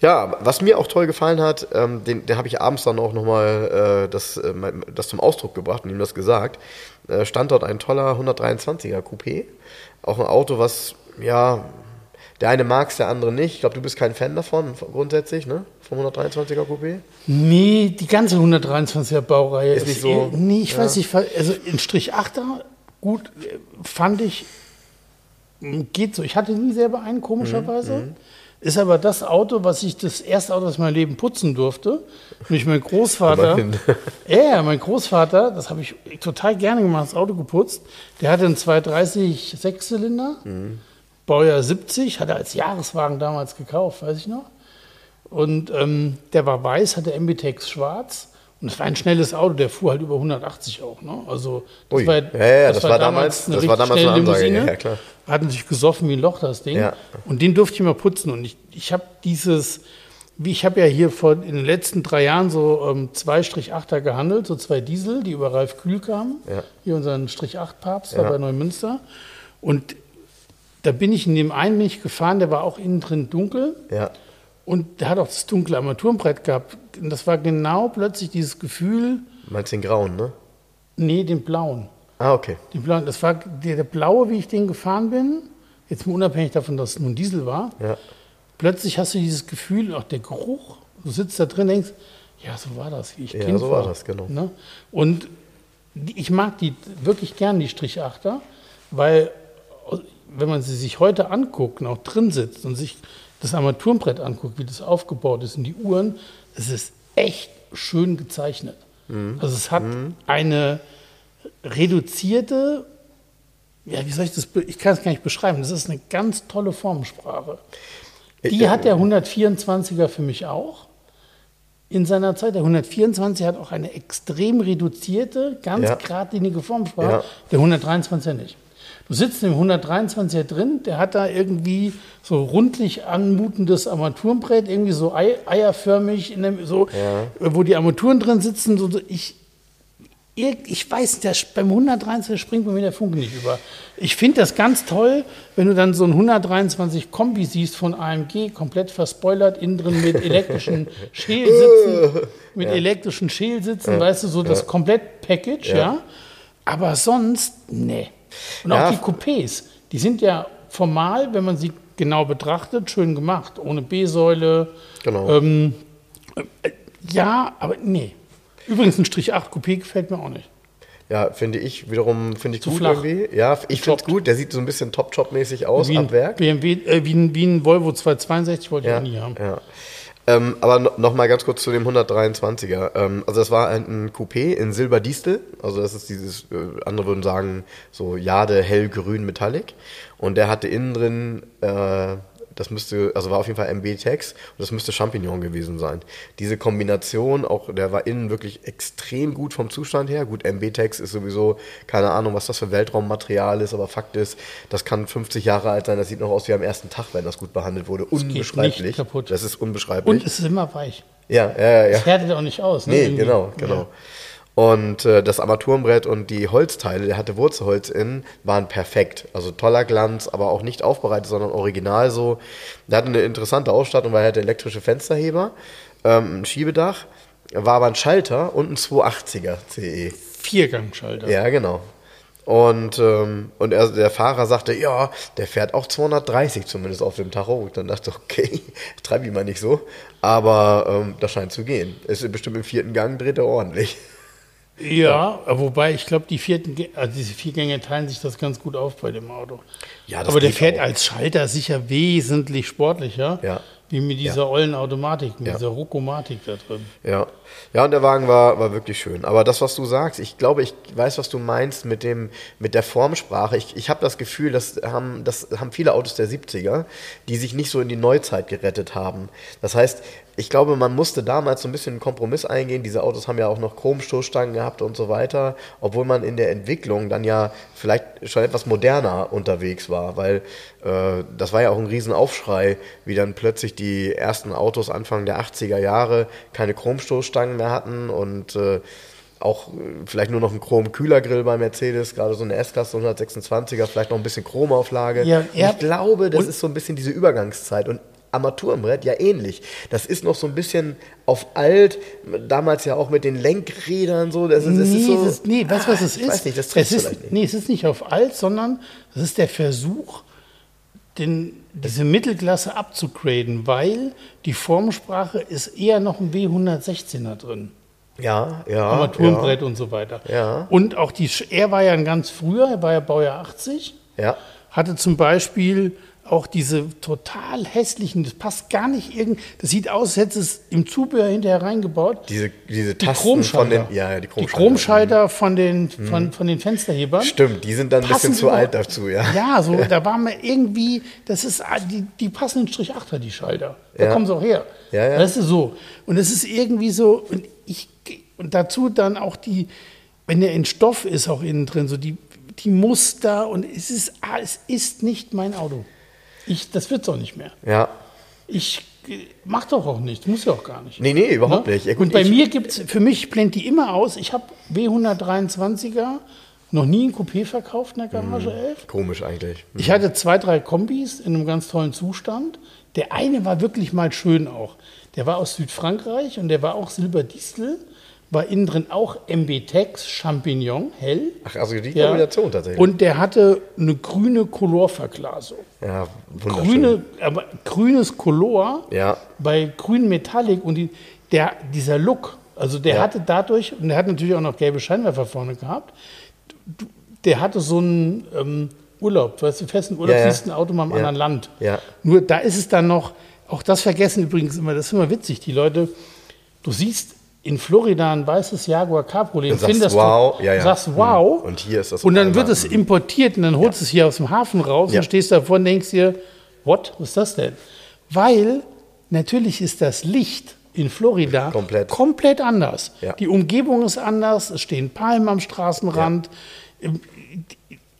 [SPEAKER 1] ja, was mir auch toll gefallen hat, ähm, den, den habe ich abends dann auch nochmal äh, das, äh, das zum Ausdruck gebracht und ihm das gesagt. Äh, stand dort ein toller 123er Coupé. Auch ein Auto, was, ja, der eine mag es, der andere nicht. Ich glaube, du bist kein Fan davon, grundsätzlich, ne? Vom 123er Coupé.
[SPEAKER 2] Nee, die ganze 123er Baureihe
[SPEAKER 1] Ist nicht so-
[SPEAKER 2] Nee, ich
[SPEAKER 1] ja.
[SPEAKER 2] weiß nicht, also in Strich 8er, gut, fand ich, geht so. Ich hatte nie selber einen, komischerweise.
[SPEAKER 1] Mhm,
[SPEAKER 2] Ist aber das Auto, was ich das erste Auto, in meinem Leben putzen durfte. Nämlich mein Großvater. Ja, ja, mein Großvater, das habe ich total gerne gemacht, das Auto geputzt. Der hatte einen 230 Sechszylinder,
[SPEAKER 1] Mhm.
[SPEAKER 2] Baujahr 70, hat er als Jahreswagen damals gekauft, weiß ich noch. Und ähm, der war weiß, hatte MBTEX schwarz. Und es war ein schnelles Auto, der fuhr halt über 180 auch. Ne? Also, das
[SPEAKER 1] Ui.
[SPEAKER 2] war,
[SPEAKER 1] Ja, ja, das war damals- das war
[SPEAKER 2] richtig
[SPEAKER 1] damals
[SPEAKER 2] schnelle
[SPEAKER 1] eine
[SPEAKER 2] Limousine.
[SPEAKER 1] ja, klar.
[SPEAKER 2] Hat natürlich gesoffen wie ein Loch, das Ding.
[SPEAKER 1] Ja.
[SPEAKER 2] Und den durfte ich mal putzen. Und ich, ich habe dieses, wie ich habe ja hier vor in den letzten drei Jahren so ähm, zwei Strich 8er gehandelt, so zwei Diesel, die über Ralf Kühl kamen.
[SPEAKER 1] Ja.
[SPEAKER 2] Hier unseren Strich 8 Papst
[SPEAKER 1] Ja.
[SPEAKER 2] war bei Neumünster. Und da bin ich in dem einen bin ich gefahren, der war auch innen drin dunkel.
[SPEAKER 1] Ja.
[SPEAKER 2] Und der hat auch das dunkle Armaturenbrett gehabt. Und das war genau plötzlich dieses Gefühl,
[SPEAKER 1] Meinst den grauen, ne?
[SPEAKER 2] nee, den blauen.
[SPEAKER 1] Ah, okay.
[SPEAKER 2] Den blauen. Das war der, der blaue, wie ich den gefahren bin. Jetzt mal unabhängig davon, dass es nun Diesel war.
[SPEAKER 1] Ja.
[SPEAKER 2] Plötzlich hast du dieses Gefühl, auch der Geruch. Du sitzt da drin, denkst, ja, so war das, wie ich
[SPEAKER 1] Ja,
[SPEAKER 2] Kind
[SPEAKER 1] so war das, genau.
[SPEAKER 2] Ne? Und ich mag die wirklich gern, die Strichachter, weil wenn man sie sich heute anguckt und auch drin sitzt und sich das Armaturenbrett anguckt, wie das aufgebaut ist und die Uhren, es ist echt schön gezeichnet.
[SPEAKER 1] Mhm.
[SPEAKER 2] Also es hat eine reduzierte, ja, wie soll ich das, ich kann es gar nicht beschreiben, das ist eine ganz tolle Formensprache. Die
[SPEAKER 1] Äh,
[SPEAKER 2] hat der 124er für mich auch in seiner Zeit. Der 124 hat auch eine extrem reduzierte, ganz
[SPEAKER 1] Ja.
[SPEAKER 2] geradlinige Formsprache.
[SPEAKER 1] Ja.
[SPEAKER 2] Der 123er nicht. Du sitzt im 123er drin, der hat da irgendwie so rundlich anmutendes Armaturenbrett, irgendwie so ei, eierförmig, in dem, so,
[SPEAKER 1] Ja.
[SPEAKER 2] äh, wo die Armaturen drin sitzen. So, ich, ich weiß, der, beim 123 springt mir der Funke nicht über. Ich finde das ganz toll, wenn du dann so ein 123 Kombi siehst von AMG, komplett verspoilert, innen drin mit elektrischen Schälsitzen, mit ja. elektrischen Schälsitzen, ja. weißt du, so das Komplett-Package, ja. ja. Aber sonst, nee. Und auch die Coupés, die sind ja formal, wenn man sie genau betrachtet, schön gemacht, ohne B-Säule.
[SPEAKER 1] Genau.
[SPEAKER 2] Ähm, äh, ja, aber nee. Übrigens, ein Strich 8 Coupé gefällt mir auch nicht.
[SPEAKER 1] Ja, finde ich wiederum finde ich
[SPEAKER 2] Zu
[SPEAKER 1] gut
[SPEAKER 2] flach.
[SPEAKER 1] irgendwie. Ja, ich finde es gut. Der sieht so ein bisschen Top-Top-mäßig aus
[SPEAKER 2] wie
[SPEAKER 1] ab Werk.
[SPEAKER 2] BMW, äh, wie, ein, wie ein Volvo 262 wollte ich
[SPEAKER 1] Ja,
[SPEAKER 2] auch nie haben.
[SPEAKER 1] ja. Ähm, aber no, noch mal ganz kurz zu dem 123er. Ähm, also das war ein, ein Coupé in Silberdistel. Also das ist dieses, äh, andere würden sagen, so Jade hellgrün Metallic. Und der hatte innen drin äh, das müsste, also war auf jeden Fall MB-Tex und das müsste Champignon gewesen sein. Diese Kombination, auch der war innen wirklich extrem gut vom Zustand her. Gut, MB-Tex ist sowieso, keine Ahnung, was das für Weltraummaterial ist, aber Fakt ist, das kann 50 Jahre alt sein, das sieht noch aus wie am ersten Tag, wenn das gut behandelt wurde.
[SPEAKER 2] geht
[SPEAKER 1] Unbeschreiblich. Das ist unbeschreiblich.
[SPEAKER 2] Und es ist immer weich.
[SPEAKER 1] ja, ja, ja.
[SPEAKER 2] Es härtet auch nicht aus. Ne?
[SPEAKER 1] Nee,
[SPEAKER 2] Irgendwie.
[SPEAKER 1] genau, genau.
[SPEAKER 2] Ja.
[SPEAKER 1] Und äh, das Armaturenbrett und die Holzteile, der hatte Wurzelholz in, waren perfekt. Also toller Glanz, aber auch nicht aufbereitet, sondern original so. Der hatte eine interessante Ausstattung, weil er hatte elektrische Fensterheber, ähm, ein Schiebedach, war aber ein Schalter und ein 280er CE.
[SPEAKER 2] Viergangschalter.
[SPEAKER 1] Ja, genau. Und, ähm, und er, der Fahrer sagte, ja, der fährt auch 230 zumindest auf dem Tacho. Und dann dachte ich, okay, treib ihn mal nicht so. Aber ähm, das scheint zu gehen. Ist bestimmt im vierten Gang, dreht er ordentlich.
[SPEAKER 2] Ja, wobei ich glaube, die vierten, also diese vier Gänge teilen sich das ganz gut auf bei dem Auto.
[SPEAKER 1] Ja, das
[SPEAKER 2] Aber der fährt
[SPEAKER 1] auch.
[SPEAKER 2] als Schalter sicher wesentlich sportlicher,
[SPEAKER 1] Ja.
[SPEAKER 2] wie mit dieser ollen Automatik, mit
[SPEAKER 1] Ja.
[SPEAKER 2] dieser Ruckomatik da drin.
[SPEAKER 1] Ja. Ja, und der Wagen war, war wirklich schön. Aber das, was du sagst, ich glaube, ich weiß, was du meinst mit dem, mit der Formsprache. Ich, ich habe das Gefühl, das haben, das haben viele Autos der 70er, die sich nicht so in die Neuzeit gerettet haben. Das heißt, ich glaube, man musste damals so ein bisschen einen Kompromiss eingehen. Diese Autos haben ja auch noch Chromstoßstangen gehabt und so weiter, obwohl man in der Entwicklung dann ja vielleicht schon etwas moderner unterwegs war, weil äh, das war ja auch ein Riesenaufschrei, wie dann plötzlich die ersten Autos Anfang der 80er Jahre keine Chromstoßstangen mehr hatten und äh, auch äh, vielleicht nur noch ein Chrom-Kühlergrill bei Mercedes, gerade so eine S-Klasse 126er, vielleicht noch ein bisschen Chromauflage.
[SPEAKER 2] Ja,
[SPEAKER 1] ich glaube, das
[SPEAKER 2] und-
[SPEAKER 1] ist so ein bisschen diese Übergangszeit und Armaturenbrett ja ähnlich. Das ist noch so ein bisschen auf alt, damals ja auch mit den Lenkrädern so. Das ist,
[SPEAKER 2] nee,
[SPEAKER 1] ist so,
[SPEAKER 2] das, nee, weißt du, was
[SPEAKER 1] Ah,
[SPEAKER 2] es
[SPEAKER 1] ich
[SPEAKER 2] ist?
[SPEAKER 1] weiß nicht, das
[SPEAKER 2] es ist
[SPEAKER 1] nicht.
[SPEAKER 2] Nee, es ist nicht auf alt, sondern es ist der Versuch, den, diese Mittelklasse abzugraden, weil die Formsprache ist eher noch ein W116er drin.
[SPEAKER 1] Ja, ja.
[SPEAKER 2] Armaturenbrett und so weiter.
[SPEAKER 1] Ja.
[SPEAKER 2] Und auch die, er war ja ein ganz früher, er war ja Baujahr 80,
[SPEAKER 1] Ja. ja.
[SPEAKER 2] hatte zum Beispiel auch diese total hässlichen, das passt gar nicht irgend, das sieht aus, als hätte es im Zubehör hinterher reingebaut.
[SPEAKER 1] Diese, diese
[SPEAKER 2] Die
[SPEAKER 1] Tasten von
[SPEAKER 2] Chromschalter.
[SPEAKER 1] den, ja, ja, die
[SPEAKER 2] Die
[SPEAKER 1] Chromschalter.
[SPEAKER 2] Chromschalter von den, von, von den Fensterhebern.
[SPEAKER 1] Stimmt, die sind dann ein bisschen zu alt dazu, ja.
[SPEAKER 2] Ja, so, da war mir irgendwie, das ist, ah, die, die passen in Strich 8er, die Schalter. Da
[SPEAKER 1] Ja.
[SPEAKER 2] kommen sie auch her.
[SPEAKER 1] Ja, ja.
[SPEAKER 2] Das ist so. Und es ist irgendwie so, und ich, und dazu dann auch die, wenn der in Stoff ist, auch innen drin, so die, die Muster und es ist, ah, es ist nicht mein Auto. Ich, das wird's auch nicht mehr.
[SPEAKER 1] Ja.
[SPEAKER 2] Ich äh, mach doch auch nicht, muss ja auch gar nicht.
[SPEAKER 1] Nee, nee, überhaupt
[SPEAKER 2] Ne?
[SPEAKER 1] nicht. Ja, gut,
[SPEAKER 2] und bei
[SPEAKER 1] ich-
[SPEAKER 2] mir gibt's, für mich blendet die immer aus. Ich habe W123er noch nie ein Coupé verkauft in der Garage 11.
[SPEAKER 1] Komisch eigentlich.
[SPEAKER 2] Ich hatte zwei, drei Kombis in einem ganz tollen Zustand. Der eine war wirklich mal schön auch. Der war aus Südfrankreich und der war auch Silberdistel. War innen drin auch MB-Tex, Champignon, hell.
[SPEAKER 1] Ach, also die
[SPEAKER 2] Ja.
[SPEAKER 1] Kombination tatsächlich.
[SPEAKER 2] Und der hatte eine grüne Colorverglasung.
[SPEAKER 1] ja, wunderschön.
[SPEAKER 2] Grüne, aber grünes Color
[SPEAKER 1] Ja.
[SPEAKER 2] bei grün Metallic und die, der, dieser Look, also der
[SPEAKER 1] Ja.
[SPEAKER 2] hatte dadurch, und der hat natürlich auch noch gelbe Scheinwerfer vorne gehabt, der hatte so einen ähm, Urlaub, du weißt, du fährst in Urlaub,
[SPEAKER 1] Ja, ja.
[SPEAKER 2] siehst ein Auto mal im
[SPEAKER 1] Ja.
[SPEAKER 2] anderen Land.
[SPEAKER 1] Ja.
[SPEAKER 2] Nur da ist es dann noch, auch das vergessen übrigens immer, das ist immer witzig, die Leute, du siehst in Florida ein weißes Jaguar Cabriolet
[SPEAKER 1] Und
[SPEAKER 2] findest
[SPEAKER 1] wow,
[SPEAKER 2] du,
[SPEAKER 1] ja, ja.
[SPEAKER 2] sagst
[SPEAKER 1] Hm.
[SPEAKER 2] wow.
[SPEAKER 1] Und hier ist das
[SPEAKER 2] Und dann wird es
[SPEAKER 1] hm.
[SPEAKER 2] importiert und dann holst du es hier aus dem Hafen raus
[SPEAKER 1] Ja.
[SPEAKER 2] und stehst davor und denkst dir, what, was ist das denn? Weil natürlich ist das Licht in Florida
[SPEAKER 1] Komplett.
[SPEAKER 2] komplett anders.
[SPEAKER 1] Ja.
[SPEAKER 2] Die Umgebung ist anders, es stehen Palmen am Straßenrand.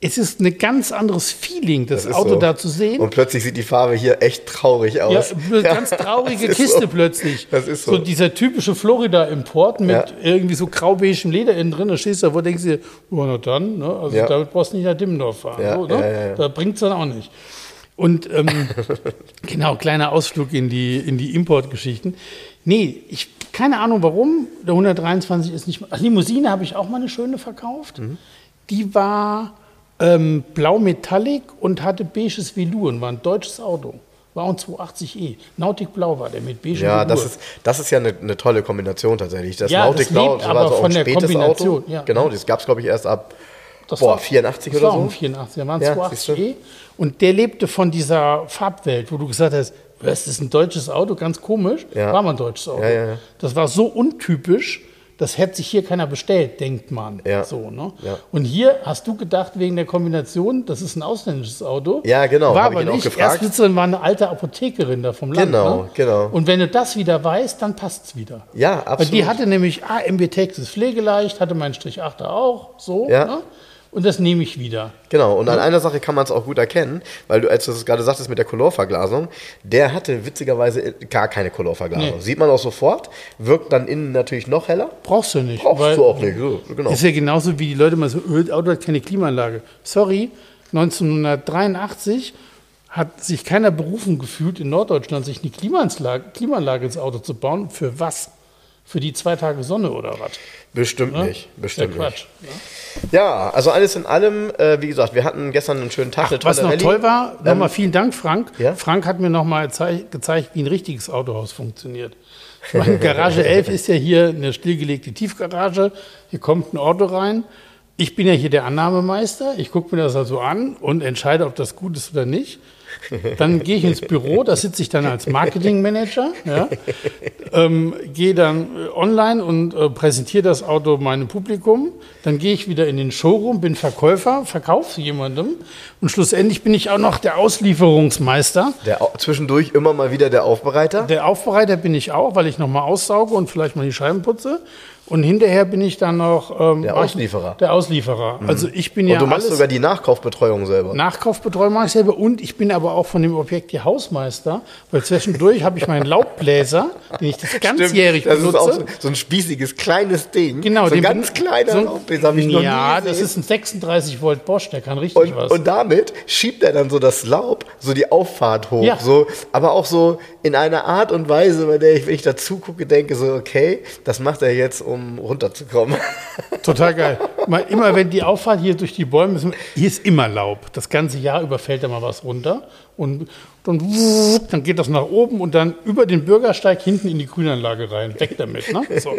[SPEAKER 2] Es ist ein ganz anderes Feeling, das,
[SPEAKER 1] ist
[SPEAKER 2] Auto
[SPEAKER 1] so.
[SPEAKER 2] da zu sehen.
[SPEAKER 1] Und plötzlich sieht die Farbe hier echt traurig
[SPEAKER 2] Ja,
[SPEAKER 1] aus.
[SPEAKER 2] eine ganz traurige
[SPEAKER 1] das ist
[SPEAKER 2] Kiste
[SPEAKER 1] so.
[SPEAKER 2] plötzlich.
[SPEAKER 1] Das ist so.
[SPEAKER 2] dieser typische Florida-Import mit
[SPEAKER 1] Ja.
[SPEAKER 2] irgendwie so graubeigem Leder innen drin. Da stehst du da, wo denkst du dir, oh, na dann, ne? also
[SPEAKER 1] Ja.
[SPEAKER 2] damit brauchst du nicht nach Dimmendorf fahren.
[SPEAKER 1] Ja,
[SPEAKER 2] so, ne?
[SPEAKER 1] ja, ja, ja.
[SPEAKER 2] Da bringt es dann auch nicht. Und ähm, genau, kleiner Ausflug in die, in die Importgeschichten. Nee, ich, keine Ahnung warum. Der 123 ist nicht. Ach, Limousine habe ich auch mal eine schöne verkauft.
[SPEAKER 1] Mhm.
[SPEAKER 2] Die war ähm, blau Metallic und hatte beiges Velour und war ein deutsches Auto. War ein 280e. Nautic Blau war der mit beige
[SPEAKER 1] Ja,
[SPEAKER 2] Velour.
[SPEAKER 1] das ist, das ist ja eine, eine tolle Kombination tatsächlich. Das
[SPEAKER 2] Ja,
[SPEAKER 1] Nautic
[SPEAKER 2] das
[SPEAKER 1] Blau
[SPEAKER 2] lebt aber
[SPEAKER 1] so
[SPEAKER 2] von
[SPEAKER 1] ein
[SPEAKER 2] der Kombination,
[SPEAKER 1] Auto.
[SPEAKER 2] ja.
[SPEAKER 1] Genau, das gab es, glaube ich, erst ab
[SPEAKER 2] Das
[SPEAKER 1] boah,
[SPEAKER 2] war,
[SPEAKER 1] 84
[SPEAKER 2] das
[SPEAKER 1] oder
[SPEAKER 2] war
[SPEAKER 1] so.
[SPEAKER 2] um 84, da waren
[SPEAKER 1] Ja,
[SPEAKER 2] 280e. Und der lebte von dieser Farbwelt, wo du gesagt hast, das ist ein deutsches Auto, ganz komisch.
[SPEAKER 1] Ja.
[SPEAKER 2] War mal ein deutsches Auto.
[SPEAKER 1] Ja, ja, ja.
[SPEAKER 2] Das war so untypisch, das hätte sich hier keiner bestellt, denkt man.
[SPEAKER 1] Ja.
[SPEAKER 2] So, ne?
[SPEAKER 1] Ja.
[SPEAKER 2] Und hier hast du gedacht, wegen der Kombination, das ist ein ausländisches Auto.
[SPEAKER 1] Ja, genau,
[SPEAKER 2] War aber nicht. Erstbesitzerin war eine alte Apothekerin da vom Land.
[SPEAKER 1] Genau,
[SPEAKER 2] ne?
[SPEAKER 1] genau.
[SPEAKER 2] Und wenn du das wieder weißt, dann passt es wieder.
[SPEAKER 1] Ja,
[SPEAKER 2] Weil
[SPEAKER 1] absolut.
[SPEAKER 2] die hatte nämlich AMB Texas pflegeleicht, hatte mein Strich 8er auch, so.
[SPEAKER 1] Ja.
[SPEAKER 2] Ne? Und das nehme ich wieder.
[SPEAKER 1] Genau, und an einer Sache kann man es auch gut erkennen, weil du, als du es gerade sagtest mit der Colorverglasung, der hatte witzigerweise gar keine Colorverglasung.
[SPEAKER 2] Nee.
[SPEAKER 1] Sieht man auch sofort, wirkt dann innen natürlich noch heller.
[SPEAKER 2] Brauchst du nicht.
[SPEAKER 1] Brauchst du auch nicht, so, genau.
[SPEAKER 2] Ist ja genauso wie die Leute mal so, öh, das Auto hat keine Klimaanlage. Sorry, 1983 hat sich keiner berufen gefühlt, in Norddeutschland sich eine Klimaanlage, Klimaanlage ins Auto zu bauen. Für was? Für die zwei Tage Sonne oder was?
[SPEAKER 1] Bestimmt
[SPEAKER 2] Ne?
[SPEAKER 1] nicht, bestimmt
[SPEAKER 2] ja
[SPEAKER 1] nicht.
[SPEAKER 2] Quatsch. Ne?
[SPEAKER 1] Ja, also alles in allem, äh, wie gesagt, wir hatten gestern einen schönen Tag, tolle
[SPEAKER 2] Was noch
[SPEAKER 1] Rallye.
[SPEAKER 2] toll war, nochmal vielen Dank, Frank.
[SPEAKER 1] Ja?
[SPEAKER 2] Frank hat mir nochmal gezeigt, wie ein richtiges Autohaus funktioniert. Meine, Garage 11 ist ja hier eine stillgelegte Tiefgarage. Hier kommt ein Auto rein. Ich bin ja hier der Annahmemeister. Ich gucke mir das also an und entscheide, ob das gut ist oder nicht. Dann gehe ich ins Büro, da sitze ich dann als Marketingmanager, ja, ähm, gehe dann äh, online und äh, präsentiere das Auto meinem Publikum. Dann gehe ich wieder in den Showroom, bin Verkäufer, verkaufe jemandem und schlussendlich bin ich auch noch der Auslieferungsmeister.
[SPEAKER 1] Der, zwischendurch immer mal wieder der Aufbereiter.
[SPEAKER 2] Der Aufbereiter bin ich auch, weil ich nochmal aussauge und vielleicht mal die Scheiben putze. Und hinterher bin ich dann noch ähm,
[SPEAKER 1] Der Auslieferer.
[SPEAKER 2] Der Auslieferer. Also ich bin
[SPEAKER 1] Und
[SPEAKER 2] ja
[SPEAKER 1] du machst
[SPEAKER 2] alles
[SPEAKER 1] sogar die Nachkaufbetreuung selber.
[SPEAKER 2] Nachkaufbetreuung mache ich selber und ich bin aber auch von dem Objekt hier Hausmeister, weil zwischendurch habe ich meinen Laubbläser, den ich das ganzjährig
[SPEAKER 1] das ist
[SPEAKER 2] benutze.
[SPEAKER 1] auch so, so ein spießiges, kleines Ding.
[SPEAKER 2] Genau,
[SPEAKER 1] so ein ganz kleiner
[SPEAKER 2] so ein-
[SPEAKER 1] Laubbläser habe ich noch
[SPEAKER 2] Ja, das ist ein 36 Volt Bosch, der kann richtig
[SPEAKER 1] Und,
[SPEAKER 2] was.
[SPEAKER 1] und damit schiebt er dann so das Laub, so die Auffahrt hoch,
[SPEAKER 2] Ja.
[SPEAKER 1] so, aber auch so in einer Art und Weise, bei der ich, wenn ich dazu gucke, denke so, okay, das macht er jetzt, um runterzukommen.
[SPEAKER 2] Total geil. Mal, immer wenn die Auffahrt hier durch die Bäume ist, hier ist immer Laub. Das ganze Jahr über fällt da mal was runter. Und dann, dann geht das nach oben und dann über den Bürgersteig hinten in die Grünanlage rein. Weg damit. Ne? So.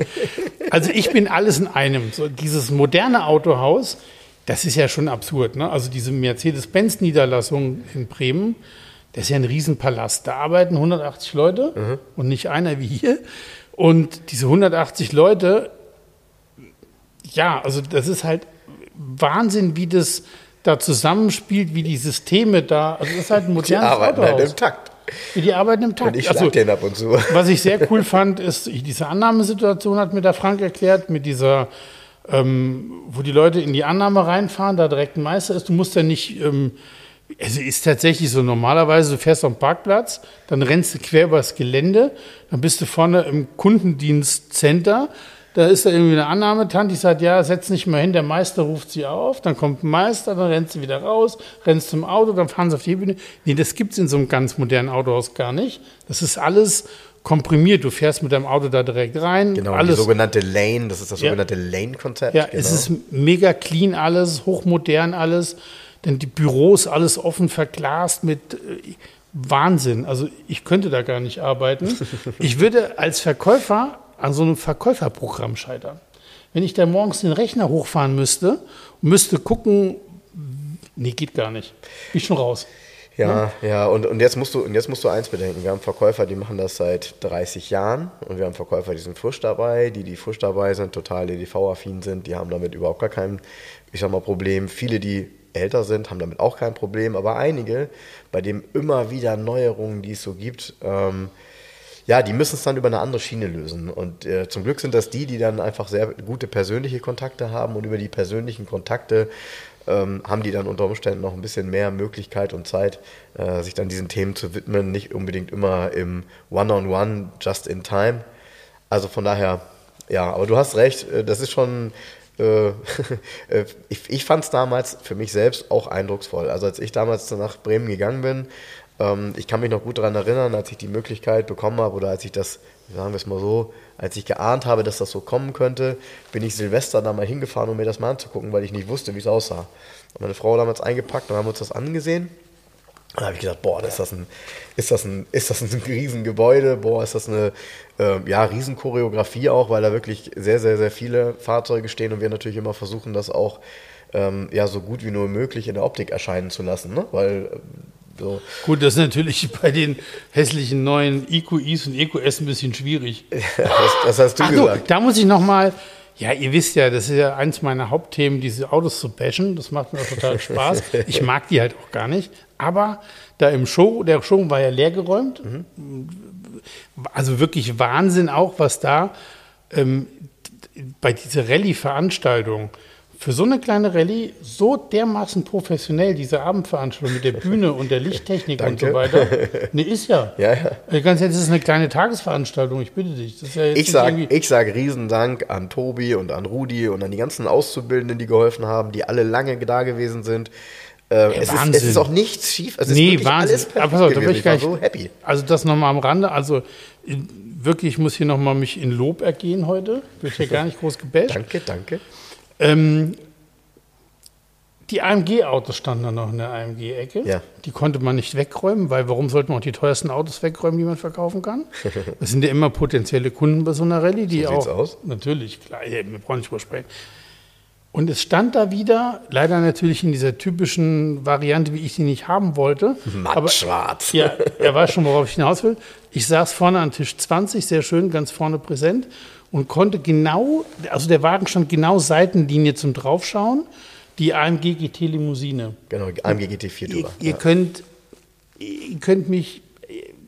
[SPEAKER 2] Also ich bin alles in einem. So, dieses moderne Autohaus, das ist ja schon absurd. Ne? Also diese Mercedes-Benz-Niederlassung in Bremen, das ist ja ein Riesenpalast. Da arbeiten 180 Leute und nicht einer wie hier. Und diese 180 Leute ja, also das ist halt Wahnsinn, wie das da zusammenspielt, wie die Systeme da. Also das ist halt ein
[SPEAKER 1] Die
[SPEAKER 2] modernes
[SPEAKER 1] arbeiten halt
[SPEAKER 2] Autohaus.
[SPEAKER 1] im Takt.
[SPEAKER 2] Wie die arbeiten im Takt.
[SPEAKER 1] Und ich
[SPEAKER 2] Also,
[SPEAKER 1] schlag den ab und zu.
[SPEAKER 2] was ich sehr cool fand, ist, diese Annahmesituation hat mir der Frank erklärt, mit dieser, ähm, wo die Leute in die Annahme reinfahren, da direkt ein Meister ist. Du musst ja nicht, ähm, also ist tatsächlich so, normalerweise, du fährst auf den Parkplatz, dann rennst du quer übers Gelände, dann bist du vorne im Kundendienstcenter, da ist da irgendwie eine Annahmetante, die sagt, ja, setz nicht mal hin, der Meister ruft sie auf, dann kommt ein Meister, dann rennst du wieder raus, rennst zum Auto, dann fahren sie auf die Bühne. Nee, das gibt's in so einem ganz modernen Autohaus gar nicht. Das ist alles komprimiert. Du fährst mit deinem Auto da direkt rein.
[SPEAKER 1] Genau,
[SPEAKER 2] alles,
[SPEAKER 1] die sogenannte Lane, das ist das
[SPEAKER 2] Ja.
[SPEAKER 1] sogenannte Lane-Konzept.
[SPEAKER 2] ja,
[SPEAKER 1] genau.
[SPEAKER 2] es ist mega clean alles, hochmodern alles. Denn die Büros alles offen verglast mit äh, Wahnsinn. Also ich könnte da gar nicht arbeiten. Ich würde als Verkäufer an so einem Verkäuferprogramm scheitern. Wenn ich da morgens den Rechner hochfahren müsste und müsste gucken, nee, geht gar nicht. Bin ich schon raus.
[SPEAKER 1] Ja, ja, und, und, jetzt musst du, und jetzt musst du eins bedenken. Wir haben Verkäufer, die machen das seit 30 Jahren und wir haben Verkäufer, die sind frisch dabei, die, die frisch dabei sind, total EDV-affin sind, die haben damit überhaupt gar kein, ich sag mal, Problem. Viele, die älter sind, haben damit auch kein Problem, aber einige, bei dem immer wieder Neuerungen, die es so gibt, ähm, ja, die müssen es dann über eine andere Schiene lösen. Und äh, zum Glück sind das die, die dann einfach sehr gute persönliche Kontakte haben und über die persönlichen Kontakte ähm, haben die dann unter Umständen noch ein bisschen mehr Möglichkeit und Zeit, äh, sich dann diesen Themen zu widmen, nicht unbedingt immer im One-on-One, just in time. Also von daher, ja, aber du hast recht, äh, das ist schon, äh, ich, ich fand es damals für mich selbst auch eindrucksvoll. Also als ich damals nach Bremen gegangen bin, ähm, ich kann mich noch gut daran erinnern, als ich die Möglichkeit bekommen habe oder als ich das, sagen wir es mal so, als ich geahnt habe, dass das so kommen könnte, bin ich Silvester da mal hingefahren, um mir das mal anzugucken, weil ich nicht wusste, wie es aussah. Und meine Frau damals eingepackt und haben uns das angesehen. Da habe ich gedacht, boah, ist das ein, ist das ein, ist das ein Riesengebäude, boah, ist das eine äh, ja, Riesenchoreografie auch, weil da wirklich sehr, sehr, sehr viele Fahrzeuge stehen und wir natürlich immer versuchen, das auch ähm, ja, so gut wie nur möglich in der Optik erscheinen zu lassen. Ne? Weil
[SPEAKER 2] so. Gut, das ist natürlich bei den hässlichen neuen EQIs und EQS ein bisschen schwierig.
[SPEAKER 1] das, das, hast du Ach gesagt.
[SPEAKER 2] So, da muss ich nochmal, ja, ihr wisst ja, das ist ja eins meiner Hauptthemen, diese Autos zu bashen. Das macht mir auch total Spaß. Ich mag die halt auch gar nicht. Aber da im Show, der Show war ja leergeräumt. Mhm. Also wirklich Wahnsinn auch, was da ähm, bei dieser Rallye-Veranstaltung für so eine kleine Rallye so dermaßen professionell, diese Abendveranstaltung mit der Bühne und der Lichttechnik und so weiter. Ne, ist ja.
[SPEAKER 1] ja, ja.
[SPEAKER 2] Äh, ganz ehrlich, das ist eine kleine Tagesveranstaltung, ich bitte dich.
[SPEAKER 1] Ja ich sage sag Riesendank an Tobi und an Rudi und an die ganzen Auszubildenden, die geholfen haben, die alle lange da gewesen sind. Äh, ja, es, ist, es, ist, auch nichts schief. Es
[SPEAKER 2] nee, ist Wahnsinn. alles perfekt Aber gewesen. Ich, war so happy. Also das nochmal am Rande. Also wirklich, ich muss hier nochmal mich in Lob ergehen heute. Wird hier gar nicht groß gebasht.
[SPEAKER 1] danke, danke.
[SPEAKER 2] Ähm, die AMG-Autos standen dann noch in der AMG-Ecke.
[SPEAKER 1] Ja.
[SPEAKER 2] Die konnte man nicht wegräumen, weil warum sollte man auch die teuersten Autos wegräumen, die man verkaufen kann? Das sind ja immer potenzielle Kunden bei so einer Rallye, die so auch.
[SPEAKER 1] Aus.
[SPEAKER 2] Natürlich, klar, wir brauchen nicht übersprechen. Und es stand da wieder, leider natürlich in dieser typischen Variante, wie ich sie nicht haben wollte.
[SPEAKER 1] Matt schwarz.
[SPEAKER 2] Ja, er weiß schon, worauf ich hinaus will. Ich saß vorne an Tisch 20, sehr schön, ganz vorne präsent und konnte genau, also der Wagen stand genau Seitenlinie zum Draufschauen, die AMG GT Limousine.
[SPEAKER 1] Genau, AMG GT 4
[SPEAKER 2] Tourer. Ihr, ihr, ja. könnt, ihr könnt mich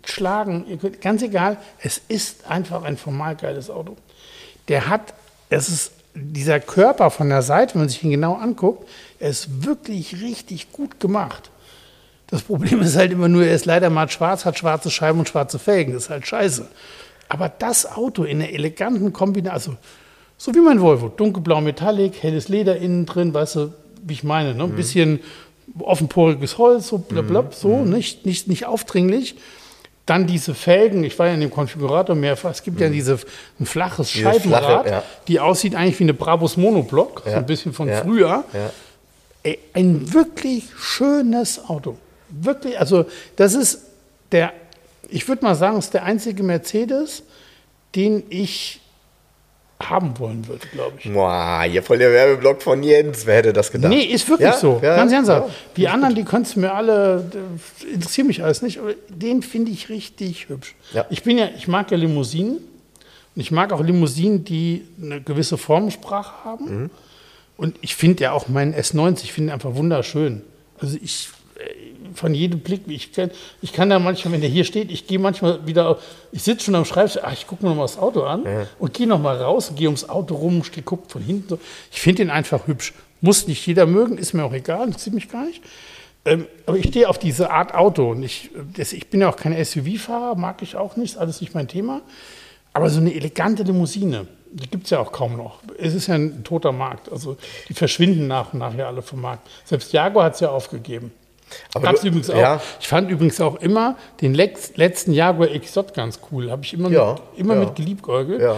[SPEAKER 2] schlagen, ihr könnt, ganz egal, es ist einfach ein formal geiles Auto. Der hat, es ist dieser Körper von der Seite, wenn man sich ihn genau anguckt, er ist wirklich richtig gut gemacht. Das Problem ist halt immer nur, er ist leider mal schwarz, hat schwarze Scheiben und schwarze Felgen. Das ist halt scheiße. Aber das Auto in einer eleganten Kombination, also so wie mein Volvo, dunkelblau Metallic, helles Leder innen drin, weißt du, wie ich meine, ne? ein mhm. bisschen offenporiges Holz, so blablabla, mhm. so, mhm. nicht, nicht, nicht aufdringlich. Dann diese Felgen, ich war ja in dem Konfigurator mehrfach, es gibt mhm. ja diese, ein flaches Diese Scheibenrad, flache, ja. die aussieht eigentlich wie eine Brabus Monoblock, ja. so ein bisschen von ja. früher. Ey, ein wirklich schönes Auto. Wirklich, also das ist der ich würde mal sagen, es ist der einzige Mercedes, den ich haben wollen würde, glaube ich.
[SPEAKER 1] Boah, hier voll der Werbeblock von Jens. Wer hätte das gedacht?
[SPEAKER 2] Nee, ist wirklich ja? so. Ja, Ganz ernsthaft. Ja, die anderen, die kannst du mir alle, interessieren mich alles nicht, aber den finde ich richtig hübsch. Ich bin ja, ich mag ja Limousinen. Und ich mag auch Limousinen, die eine gewisse Formensprache haben. Mhm. Und ich finde ja auch meinen S90, ich finde einfach wunderschön. Also ich von jedem Blick, ich kann, ich kann da manchmal, wenn der hier steht, ich gehe manchmal wieder, ich sitze schon am Schreibtisch, ach, ich gucke mir noch mal das Auto an ja. und gehe noch mal raus und gehe ums Auto rum, gucke von hinten. Ich finde ihn einfach hübsch. Muss nicht jeder mögen, ist mir auch egal, interessiert mich gar nicht. Ähm, aber ich stehe auf diese Art Auto und ich, das, ich bin ja auch kein SUV-Fahrer, mag ich auch nicht, alles nicht mein Thema. Aber so eine elegante Limousine, die gibt es ja auch kaum noch. Es ist ja ein toter Markt. Also die verschwinden nach und nach ja alle vom Markt. Selbst Jaguar hat es ja aufgegeben. Aber Gab's du, übrigens auch. Ja. Ich fand übrigens auch immer den letzten Jaguar XJ ganz cool. Habe ich immer, ja, mit, immer ja. mit geliebäugelt.
[SPEAKER 1] Ja.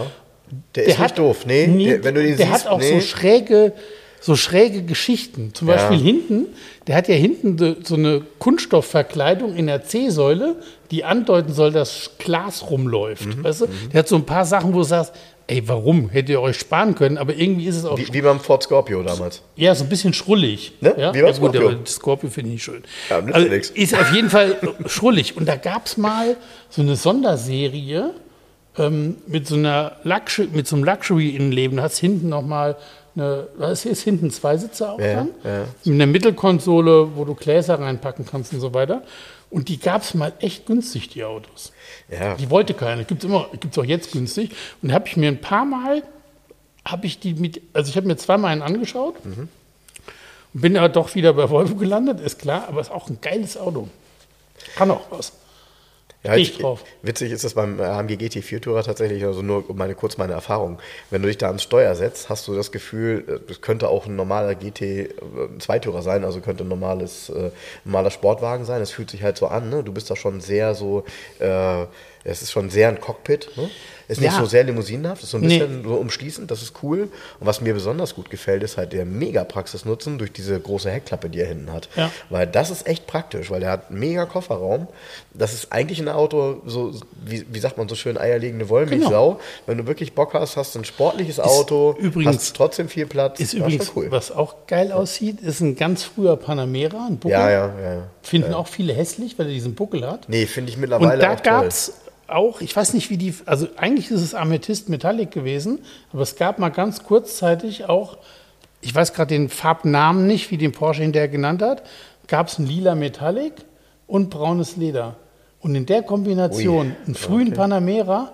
[SPEAKER 1] Der, der ist hat, nicht doof. Nee,
[SPEAKER 2] nee der, wenn du den der siehst, hat auch nee. so schräge so schräge Geschichten. Zum Beispiel hinten, der hat ja hinten so eine Kunststoffverkleidung in der C-Säule, die andeuten soll, dass Glas rumläuft. Mhm, weißt du? Mhm. Der hat so ein paar Sachen, wo du sagst, ey, warum? Hättet ihr euch sparen können, aber irgendwie ist es auch.
[SPEAKER 1] Wie, wie beim Ford Scorpio damals.
[SPEAKER 2] Ja, so ein bisschen schrullig.
[SPEAKER 1] Ne?
[SPEAKER 2] Ja?
[SPEAKER 1] Wie beim ja,
[SPEAKER 2] Scorpio. Gut, aber Scorpio finde ich nicht schön. Ja, also, ist auf jeden Fall schrullig. Und da gab es mal so eine Sonderserie ähm, mit so einer Luxury, mit so einem Luxury-Innenleben. Da hast hinten nochmal eine, was ist hinten zwei Sitze auch ja, dran? Ja. Mit einer Mittelkonsole, wo du Gläser reinpacken kannst und so weiter. Und die gab es mal echt günstig, die Autos. Ja. Die wollte keiner. Gibt es immer, gibt es auch jetzt günstig. Und da habe ich mir ein paar Mal, habe ich die mit, also ich habe mir zweimal einen angeschaut. Mhm. Bin aber doch wieder bei Volvo gelandet, ist klar, aber ist auch ein geiles Auto. Kann auch was.
[SPEAKER 1] Ja, ich drauf. Witzig ist das beim AMG GT4 Tourer tatsächlich, also nur meine, kurz meine Erfahrung. Wenn du dich da ans Steuer setzt, hast du das Gefühl, es könnte auch ein normaler GT2-Tourer sein, also könnte ein normales, äh, normaler Sportwagen sein. Es fühlt sich halt so an, ne? Du bist da schon sehr so, äh, es ist schon sehr ein Cockpit, ne? Ist nicht ja. so sehr limousinenhaft, ist so ein bisschen nee. so umschließend, das ist cool. Und was mir besonders gut gefällt, ist halt der mega Praxisnutzen durch diese große Heckklappe, die er hinten hat. Ja. Weil das ist echt praktisch, weil er hat mega Kofferraum. Das ist eigentlich ein Auto, so, wie, wie sagt man so schön, eierlegende Wollmilchsau. Genau. Wenn du wirklich Bock hast, hast du ein sportliches Auto,
[SPEAKER 2] übrigens,
[SPEAKER 1] hast trotzdem viel Platz.
[SPEAKER 2] Ist übrigens, cool. was auch geil ja. aussieht, ist ein ganz früher Panamera, ein
[SPEAKER 1] Buckel. Ja, ja, ja.
[SPEAKER 2] Finden auch viele hässlich, weil er diesen Buckel hat.
[SPEAKER 1] Nee, finde ich mittlerweile
[SPEAKER 2] Und da gab es auch, ich weiß nicht, wie die, also eigentlich ist es Amethyst Metallic gewesen, aber es gab mal ganz kurzzeitig auch, ich weiß gerade den Farbnamen nicht, wie den Porsche hinterher genannt hat, gab es ein lila Metallic und braunes Leder. Und in der Kombination, Ui, einen frühen okay. Panamera,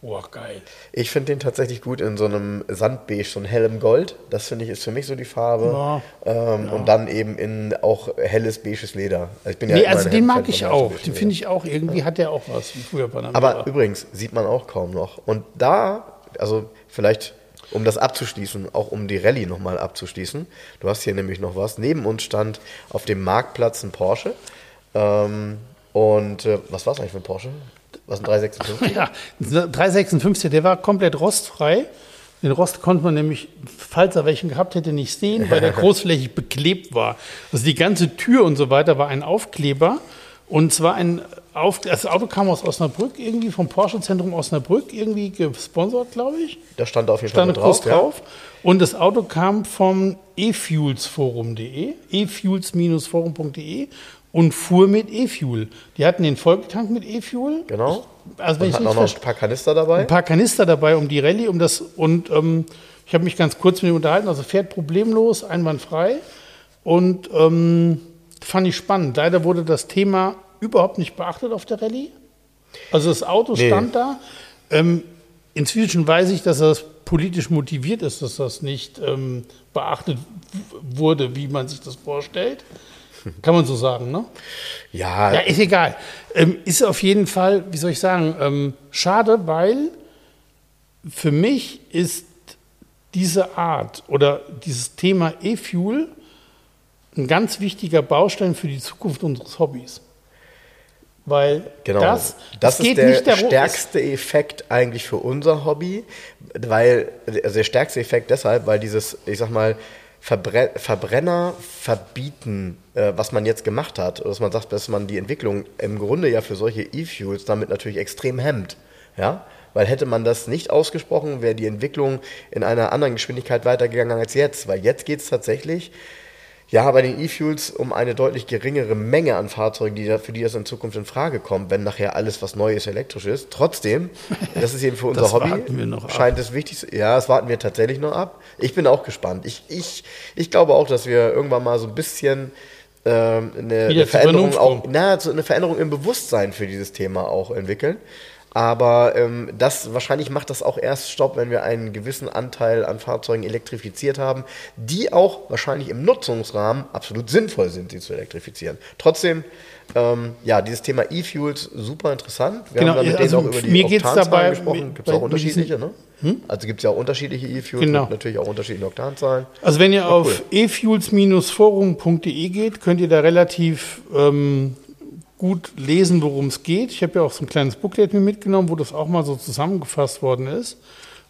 [SPEAKER 2] Oh, geil.
[SPEAKER 1] Ich finde den tatsächlich gut in so einem Sandbeige, so ein hellem Gold. Das finde ich ist für mich so die Farbe. Ja, ähm, ja. Und dann eben in auch helles beiges Leder.
[SPEAKER 2] Also ich bin nee, ja also den mag ich auch. Den finde ich auch. Irgendwie ja. hat der auch was
[SPEAKER 1] wie früher Panamera. Aber übrigens sieht man auch kaum noch. Und da, also vielleicht um das abzuschließen, auch um die Rallye nochmal abzuschließen. Du hast hier nämlich noch was. Neben uns stand auf dem Marktplatz ein Porsche. Ähm, und äh, was war es eigentlich für ein Porsche? Was ein 356?
[SPEAKER 2] Ja, 356, der war komplett rostfrei. Den Rost konnte man nämlich, falls er welchen gehabt hätte, nicht sehen, weil der großflächig beklebt war. Also die ganze Tür und so weiter war ein Aufkleber. Und zwar ein Auf das Auto kam aus Osnabrück, irgendwie vom Porsche-Zentrum Osnabrück, irgendwie gesponsert, glaube ich.
[SPEAKER 1] Da stand auf jeden Fall
[SPEAKER 2] drauf. drauf. Ja. Und das Auto kam vom efuelsforum.de, efuels-forum.de und fuhr mit E-Fuel. Die hatten den Volltank mit E-Fuel.
[SPEAKER 1] Genau. Also wenn und ich hatten auch noch ein paar Kanister dabei.
[SPEAKER 2] Ein paar Kanister dabei um die Rallye, um das und ähm, ich habe mich ganz kurz mit ihm unterhalten. Also fährt problemlos, einwandfrei und ähm, fand ich spannend. Leider wurde das Thema überhaupt nicht beachtet auf der Rallye. Also das Auto nee. stand da. Ähm, inzwischen weiß ich, dass das politisch motiviert ist, dass das nicht ähm, beachtet wurde, wie man sich das vorstellt. Kann man so sagen, ne?
[SPEAKER 1] Ja.
[SPEAKER 2] Ja, ist egal. Ähm, ist auf jeden Fall, wie soll ich sagen, ähm, schade, weil für mich ist diese Art oder dieses Thema E-Fuel ein ganz wichtiger Baustein für die Zukunft unseres Hobbys. Weil
[SPEAKER 1] genau, das, das ist der darum, stärkste Effekt eigentlich für unser Hobby, weil also der stärkste Effekt deshalb, weil dieses, ich sag mal, Verbre Verbrenner verbieten, äh, was man jetzt gemacht hat, dass man sagt, dass man die Entwicklung im Grunde ja für solche E-Fuels damit natürlich extrem hemmt. Ja? Weil hätte man das nicht ausgesprochen, wäre die Entwicklung in einer anderen Geschwindigkeit weitergegangen als jetzt. Weil jetzt geht es tatsächlich ja, bei den E-Fuels um eine deutlich geringere Menge an Fahrzeugen, die da, für die das in Zukunft in Frage kommt, wenn nachher alles, was Neues, elektrisch ist. Trotzdem, das ist eben für unser Hobby, scheint es wichtig Ja, das warten wir tatsächlich noch ab. Ich bin auch gespannt. Ich, ich, ich glaube auch, dass wir irgendwann mal so ein bisschen ähm, eine, eine Veränderung auch, na, so eine Veränderung im Bewusstsein für dieses Thema auch entwickeln. Aber ähm, das wahrscheinlich macht das auch erst Stopp, wenn wir einen gewissen Anteil an Fahrzeugen elektrifiziert haben, die auch wahrscheinlich im Nutzungsrahmen absolut sinnvoll sind, sie zu elektrifizieren. Trotzdem, ähm, ja, dieses Thema E-Fuels super interessant.
[SPEAKER 2] Wir genau, haben da mit also denen auch über die
[SPEAKER 1] Oktanzahlen gesprochen. Gibt es auch unterschiedliche, ne? Hm? Also gibt es ja auch unterschiedliche E-Fuels genau. und natürlich auch unterschiedliche Oktanzahlen.
[SPEAKER 2] Also wenn ihr ja, auf cool. efuels-forum.de geht, könnt ihr da relativ ähm, gut lesen, worum es geht. Ich habe ja auch so ein kleines Booklet mir mitgenommen, wo das auch mal so zusammengefasst worden ist.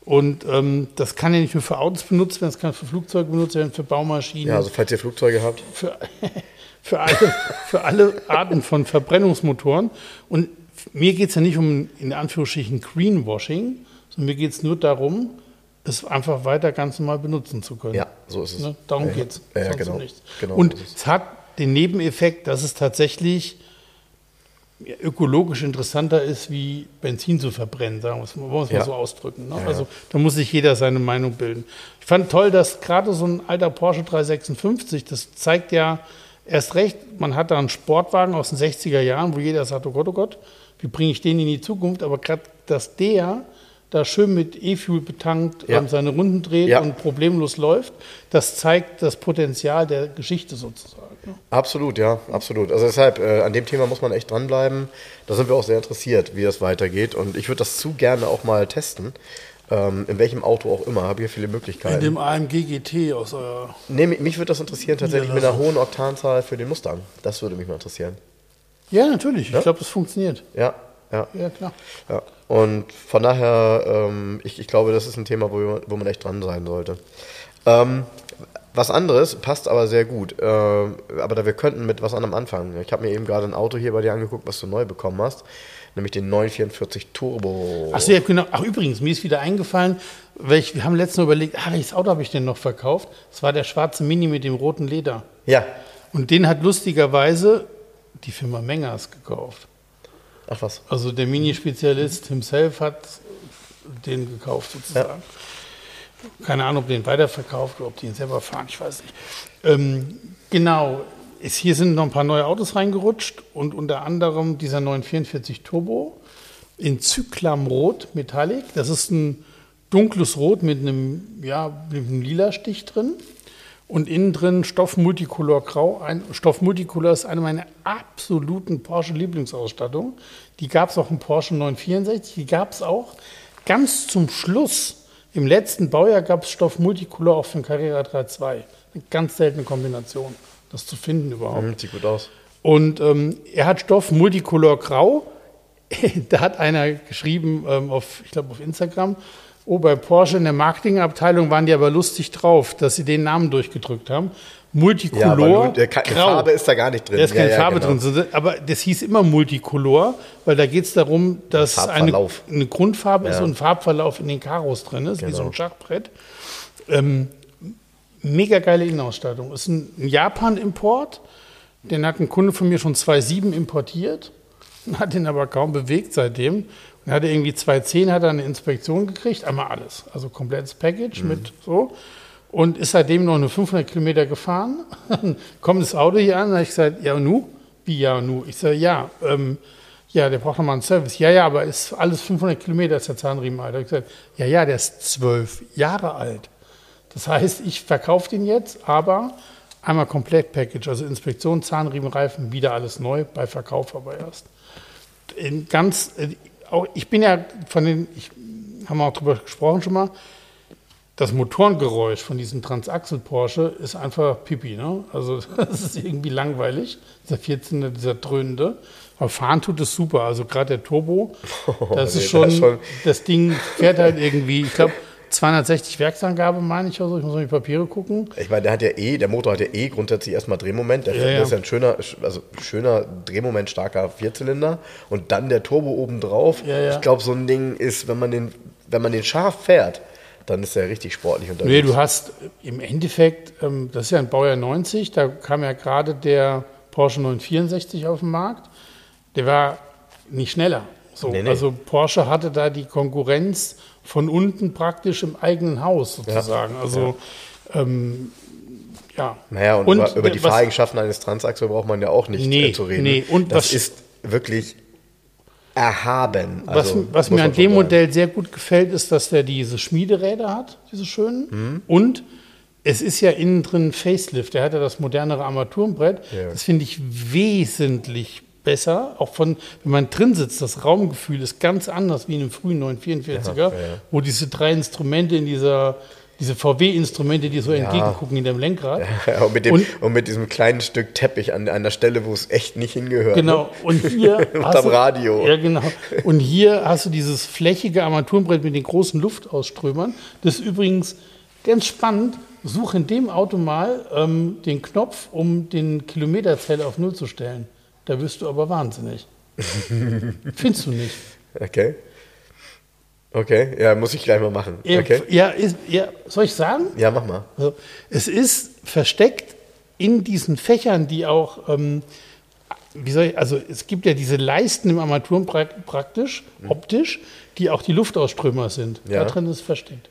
[SPEAKER 2] Und ähm, das kann ja nicht nur für Autos benutzt werden, es kann für Flugzeuge benutzt werden, für Baumaschinen.
[SPEAKER 1] Ja, also falls ihr Flugzeuge habt.
[SPEAKER 2] Für, für, alle, für alle Arten von Verbrennungsmotoren. Und mir geht es ja nicht um, in Anführungsstrichen, Greenwashing, sondern mir geht es nur darum, es einfach weiter ganz normal benutzen zu können.
[SPEAKER 1] Ja, so ist es. Ne?
[SPEAKER 2] Darum ja, geht es.
[SPEAKER 1] Ja, ja, genau,
[SPEAKER 2] genau. Und so es hat den Nebeneffekt, dass es tatsächlich ökologisch interessanter ist, wie Benzin zu verbrennen, sagen wir es mal, ja. so ausdrücken. Ne? Ja, also da muss sich jeder seine Meinung bilden. Ich fand toll, dass gerade so ein alter Porsche 356, das zeigt ja erst recht, man hat da einen Sportwagen aus den 60er Jahren, wo jeder sagt, oh Gott, oh Gott, wie bringe ich den in die Zukunft? Aber gerade, dass der da schön mit E-Fuel betankt
[SPEAKER 1] Ja.
[SPEAKER 2] seine Runden dreht
[SPEAKER 1] Ja.
[SPEAKER 2] und problemlos läuft, das zeigt das Potenzial der Geschichte sozusagen.
[SPEAKER 1] Absolut, ja, absolut. Also deshalb, äh, an dem Thema muss man echt dranbleiben. Da sind wir auch sehr interessiert, wie das weitergeht. Und ich würde das zu gerne auch mal testen. Ähm, in welchem Auto auch immer, habe hier viele
[SPEAKER 2] In
[SPEAKER 1] Möglichkeiten.
[SPEAKER 2] dem AMG GT aus eurer.
[SPEAKER 1] Nee, mich mich würde das interessieren, tatsächlich mit einer hohen Oktanzahl für den Mustang. Das würde mich mal interessieren.
[SPEAKER 2] Ja, natürlich.
[SPEAKER 1] Ja?
[SPEAKER 2] Ich glaube, das funktioniert.
[SPEAKER 1] Ja, ja.
[SPEAKER 2] Ja, klar.
[SPEAKER 1] Ja, und von daher, ähm, ich, ich glaube, das ist ein Thema, wo, wo man echt dran sein sollte. Ähm, was anderes passt aber sehr gut, äh, aber da wir könnten mit was anderem anfangen. Ich habe mir eben gerade ein Auto hier bei dir angeguckt, was du neu bekommen hast, nämlich den 944 Turbo.
[SPEAKER 2] Ach so, ja, genau. Ach, übrigens, mir ist wieder eingefallen, welch, wir haben letztens überlegt, ah, welches Auto habe ich denn noch verkauft? Das war der schwarze Mini mit dem roten Leder.
[SPEAKER 1] Ja,
[SPEAKER 2] Und den hat lustigerweise die Firma Mengers gekauft.
[SPEAKER 1] Ach was.
[SPEAKER 2] Also der Mini-Spezialist himself hat den gekauft sozusagen. Keine Ahnung, ob den weiterverkauft oder ob die ihn selber fahren, ich weiß nicht. Ähm, genau, es, hier sind noch ein paar neue Autos reingerutscht und unter anderem dieser 944 Turbo in Zyklamrot Metallic. Das ist ein dunkles Rot mit einem, ja, mit einem lila Stich drin. Und innen drin Stoff Multicolor Grau. Ein, Stoff Multicolor ist eine meiner absoluten Porsche-Lieblingsausstattungen. Die gab es auch im Porsche 964. Die gab es auch ganz zum Schluss. Im letzten Baujahr gab es Stoff Multicolor auch für den Carrera 3.2. Eine ganz seltene Kombination, das zu finden überhaupt.
[SPEAKER 1] Hm, sieht gut aus.
[SPEAKER 2] Und ähm, er hat Stoff Multicolor Grau. da hat einer geschrieben ähm, auf, ich glaube auf Instagram, oh, bei Porsche in der Marketingabteilung waren die aber lustig drauf, dass sie den Namen durchgedrückt haben. Multicolor
[SPEAKER 1] Ja, der,
[SPEAKER 2] Grau.
[SPEAKER 1] Farbe ist da gar nicht drin.
[SPEAKER 2] Da ist keine
[SPEAKER 1] ja, ja,
[SPEAKER 2] Farbe
[SPEAKER 1] genau.
[SPEAKER 2] drin, aber das hieß immer Multicolor, weil da geht es darum, dass eine, eine Grundfarbe ist
[SPEAKER 1] Ja.
[SPEAKER 2] und ein Farbverlauf in den Karos drin ist, wie so
[SPEAKER 1] Genau.
[SPEAKER 2] ein Schachbrett. Ähm, mega geile Innenausstattung. Ist ein ein Japan-Import. Den hat ein Kunde von mir schon 2.7 importiert, hat den aber kaum bewegt seitdem. Und hatte irgendwie 2.10 hat er eine Inspektion gekriegt, einmal alles. Also komplettes Package
[SPEAKER 1] Mhm.
[SPEAKER 2] mit so. Und ist seitdem noch nur 500 Kilometer gefahren. Kommt das Auto hier an, da habe ich gesagt, ja und nu? Wie ja und nu? Ich sage, ja, ähm, ja, der braucht nochmal einen Service. Ja, ja, aber ist alles 500 Kilometer ist der Zahnriemen alt. Da habe ich gesagt, ja, ja, der ist zwölf Jahre alt. Das heißt, ich verkaufe den jetzt, aber einmal komplett Package, also Inspektion, Zahnriemen, Reifen, wieder alles neu, bei Verkauf aber erst. In ganz, äh, auch, ich bin ja von den, ich haben wir auch drüber gesprochen schon mal, das Motorengeräusch von diesem Transaxel Porsche ist einfach Pipi, ne? Also das ist irgendwie langweilig, dieser 14er, dieser dröhnende. Aber fahren tut es super, also gerade der Turbo, das
[SPEAKER 1] nee,
[SPEAKER 2] ist schon,
[SPEAKER 1] das schon-
[SPEAKER 2] das Ding fährt halt irgendwie, ich glaube 260 Werksangabe meine ich oder so, ich muss mal in die Papiere gucken.
[SPEAKER 1] Ich meine, der hat ja eh, der Motor hat ja eh grundsätzlich erstmal Drehmoment. Der
[SPEAKER 2] Ja, ja.
[SPEAKER 1] ist ja ein schöner, also schöner Drehmoment starker Vierzylinder und dann der Turbo oben drauf.
[SPEAKER 2] Ja, ja.
[SPEAKER 1] Ich glaube, so ein Ding ist, wenn man den, wenn man den scharf fährt, dann ist er richtig sportlich unterwegs.
[SPEAKER 2] Nee, du hast im Endeffekt, ähm, das ist ja ein Baujahr 90, da kam ja gerade der Porsche 964 auf den Markt. Der war nicht schneller. So,
[SPEAKER 1] Nee, nee.
[SPEAKER 2] Also Porsche hatte da die Konkurrenz von unten praktisch im eigenen Haus sozusagen. Also ähm, ja.
[SPEAKER 1] Naja, und, über, über die
[SPEAKER 2] was-
[SPEAKER 1] Fahreigenschaften eines Transaxel braucht man ja auch nicht
[SPEAKER 2] Nee,
[SPEAKER 1] äh, zu reden.
[SPEAKER 2] nee, und
[SPEAKER 1] das
[SPEAKER 2] was-
[SPEAKER 1] ist wirklich erhaben.
[SPEAKER 2] Was,
[SPEAKER 1] Also,
[SPEAKER 2] was
[SPEAKER 1] muss
[SPEAKER 2] mir an dem
[SPEAKER 1] sagen.
[SPEAKER 2] Modell sehr gut gefällt, ist, dass der diese Schmiederäder hat, diese schönen.
[SPEAKER 1] Mhm.
[SPEAKER 2] Und es ist ja innen drin Facelift. Der hat ja das modernere Armaturenbrett.
[SPEAKER 1] Ja.
[SPEAKER 2] Das finde ich wesentlich besser. Auch von, wenn man drin sitzt, das Raumgefühl ist ganz anders wie in einem frühen 944er,
[SPEAKER 1] Ja, ja, ja.
[SPEAKER 2] wo diese drei Instrumente in dieser, diese VW-Instrumente, die so entgegengucken in dem Lenkrad.
[SPEAKER 1] Ja, und, mit dem,
[SPEAKER 2] Und-
[SPEAKER 1] und, mit diesem kleinen Stück Teppich an einer Stelle, wo es echt nicht hingehört.
[SPEAKER 2] Genau,
[SPEAKER 1] Ne?
[SPEAKER 2] und hier hast du,
[SPEAKER 1] Radio.
[SPEAKER 2] Ja, genau. Und hier hast du dieses flächige Armaturenbrett mit den großen Luftausströmern. Das ist übrigens ganz spannend. Such in dem Auto mal ähm, den Knopf, um den Kilometerzähler auf Null zu stellen. Da wirst du aber wahnsinnig. Findest du nicht?
[SPEAKER 1] Okay. Okay, ja, muss ich gleich mal machen.
[SPEAKER 2] Ja,
[SPEAKER 1] Okay.
[SPEAKER 2] ja, ist, ja, soll ich sagen?
[SPEAKER 1] Ja, mach mal.
[SPEAKER 2] Also, es ist versteckt in diesen Fächern, die auch, ähm, wie soll ich, also es gibt ja diese Leisten im Armaturen prak- praktisch, optisch, die auch die Luftausströmer sind.
[SPEAKER 1] Ja.
[SPEAKER 2] Da drin ist es versteckt.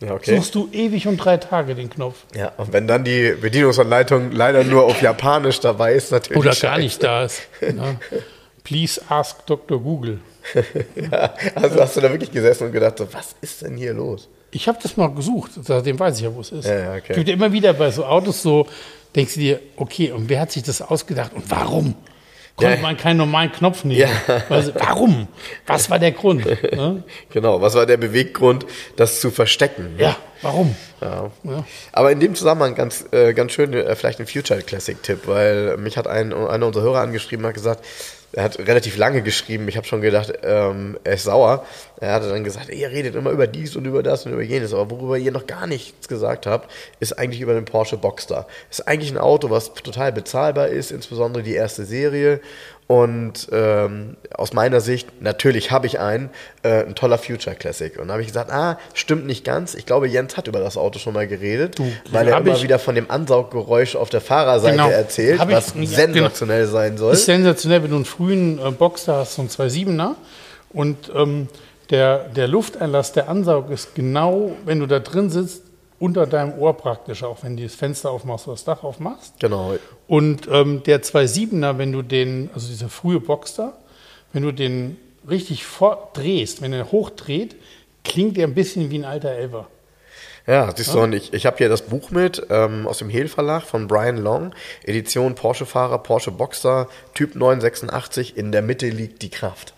[SPEAKER 1] Ja, okay.
[SPEAKER 2] Suchst du ewig und drei Tage den Knopf.
[SPEAKER 1] Ja, und wenn dann die Bedienungsanleitung leider nur auf Japanisch dabei ist, natürlich.
[SPEAKER 2] Oder
[SPEAKER 1] scheiße.
[SPEAKER 2] gar nicht da ist. ne? Please ask Dr. Google.
[SPEAKER 1] ja, also hast du da wirklich gesessen und gedacht, so, was ist denn hier los?
[SPEAKER 2] Ich habe das mal gesucht, seitdem weiß ich ja, wo es ist.
[SPEAKER 1] Ja, okay.
[SPEAKER 2] Es gibt ja immer wieder bei so Autos so, denkst du dir, okay, und wer hat sich das ausgedacht und warum? Konnte
[SPEAKER 1] Ja.
[SPEAKER 2] man keinen normalen Knopf nehmen?
[SPEAKER 1] Ja.
[SPEAKER 2] Also, warum? Was war der Grund? Ne?
[SPEAKER 1] Genau, was war der Beweggrund, das zu verstecken?
[SPEAKER 2] Ja, warum?
[SPEAKER 1] Ja.
[SPEAKER 2] Ja.
[SPEAKER 1] Aber in dem Zusammenhang ganz, äh, ganz schön äh, vielleicht ein Future Classic-Tipp, weil mich hat ein, einer unserer Hörer angeschrieben und hat gesagt, er hat relativ lange geschrieben, ich habe schon gedacht, ähm, er ist sauer. Er hatte dann gesagt, ihr redet immer über dies und über das und über jenes, aber worüber ihr noch gar nichts gesagt habt, ist eigentlich über den Porsche Boxster. Ist eigentlich ein Auto, was total bezahlbar ist, insbesondere die erste Serie. Und ähm, aus meiner Sicht, natürlich habe ich einen, äh, ein toller Future Classic. Und da habe ich gesagt, ah, stimmt nicht ganz. Ich glaube, Jens hat über das Auto schon mal geredet, weil er immer wieder von dem Ansauggeräusch auf der Fahrerseite
[SPEAKER 2] Genau.
[SPEAKER 1] erzählt,
[SPEAKER 2] Hab ich-
[SPEAKER 1] was
[SPEAKER 2] ja,
[SPEAKER 1] sensationell sein soll.
[SPEAKER 2] Ist sensationell, wenn du einen frühen äh, Boxer hast, so einen 2.7er und ähm, der, der Lufteinlass, der Ansaug ist genau, wenn du da drin sitzt, unter deinem Ohr praktisch, auch wenn du das Fenster aufmachst oder das Dach aufmachst.
[SPEAKER 1] Genau.
[SPEAKER 2] Und ähm, der 2.7er, wenn du den, also dieser frühe Boxster, wenn du den richtig drehst, wenn er hochdreht, klingt der ein bisschen wie ein alter Elver.
[SPEAKER 1] Ja, siehst du, und ich, ich habe hier das Buch mit ähm, aus dem Hehl Verlag von Brian Long, Edition Porsche-Fahrer, Porsche Boxster, Typ 986, in der Mitte liegt die Kraft.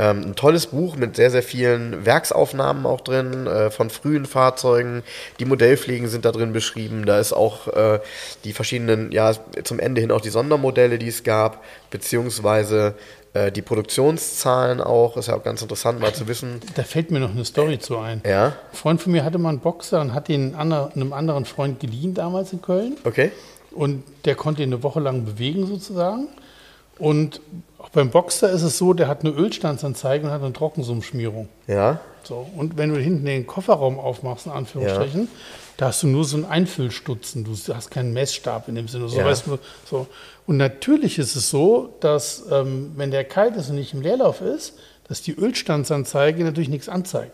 [SPEAKER 1] Ähm, ein tolles Buch mit sehr, sehr vielen Werksaufnahmen auch drin, äh, von frühen Fahrzeugen. Die Modellpflegen sind da drin beschrieben. Da ist auch äh, die verschiedenen, ja, zum Ende hin auch die Sondermodelle, die es gab, beziehungsweise äh, die Produktionszahlen auch. Ist ja auch ganz interessant mal zu wissen.
[SPEAKER 2] Da fällt mir noch eine Story zu ein.
[SPEAKER 1] Ja,
[SPEAKER 2] Ein Freund von mir hatte mal einen Boxer und hat ander- einem anderen Freund geliehen damals in Köln.
[SPEAKER 1] okay.
[SPEAKER 2] Und der konnte ihn eine Woche lang bewegen sozusagen. Und beim Boxer ist es so, der hat eine Ölstandsanzeige und hat eine Trockensumschmierung.
[SPEAKER 1] Ja,
[SPEAKER 2] So, und wenn du hinten den Kofferraum aufmachst, in Anführungsstrichen, da hast du nur so einen Einfüllstutzen. Du hast keinen Messstab in dem Sinne. So,
[SPEAKER 1] Ja.
[SPEAKER 2] weißt du, so. Und natürlich ist es so, dass ähm, wenn der kalt ist und nicht im Leerlauf ist, dass die Ölstandsanzeige natürlich nichts anzeigt.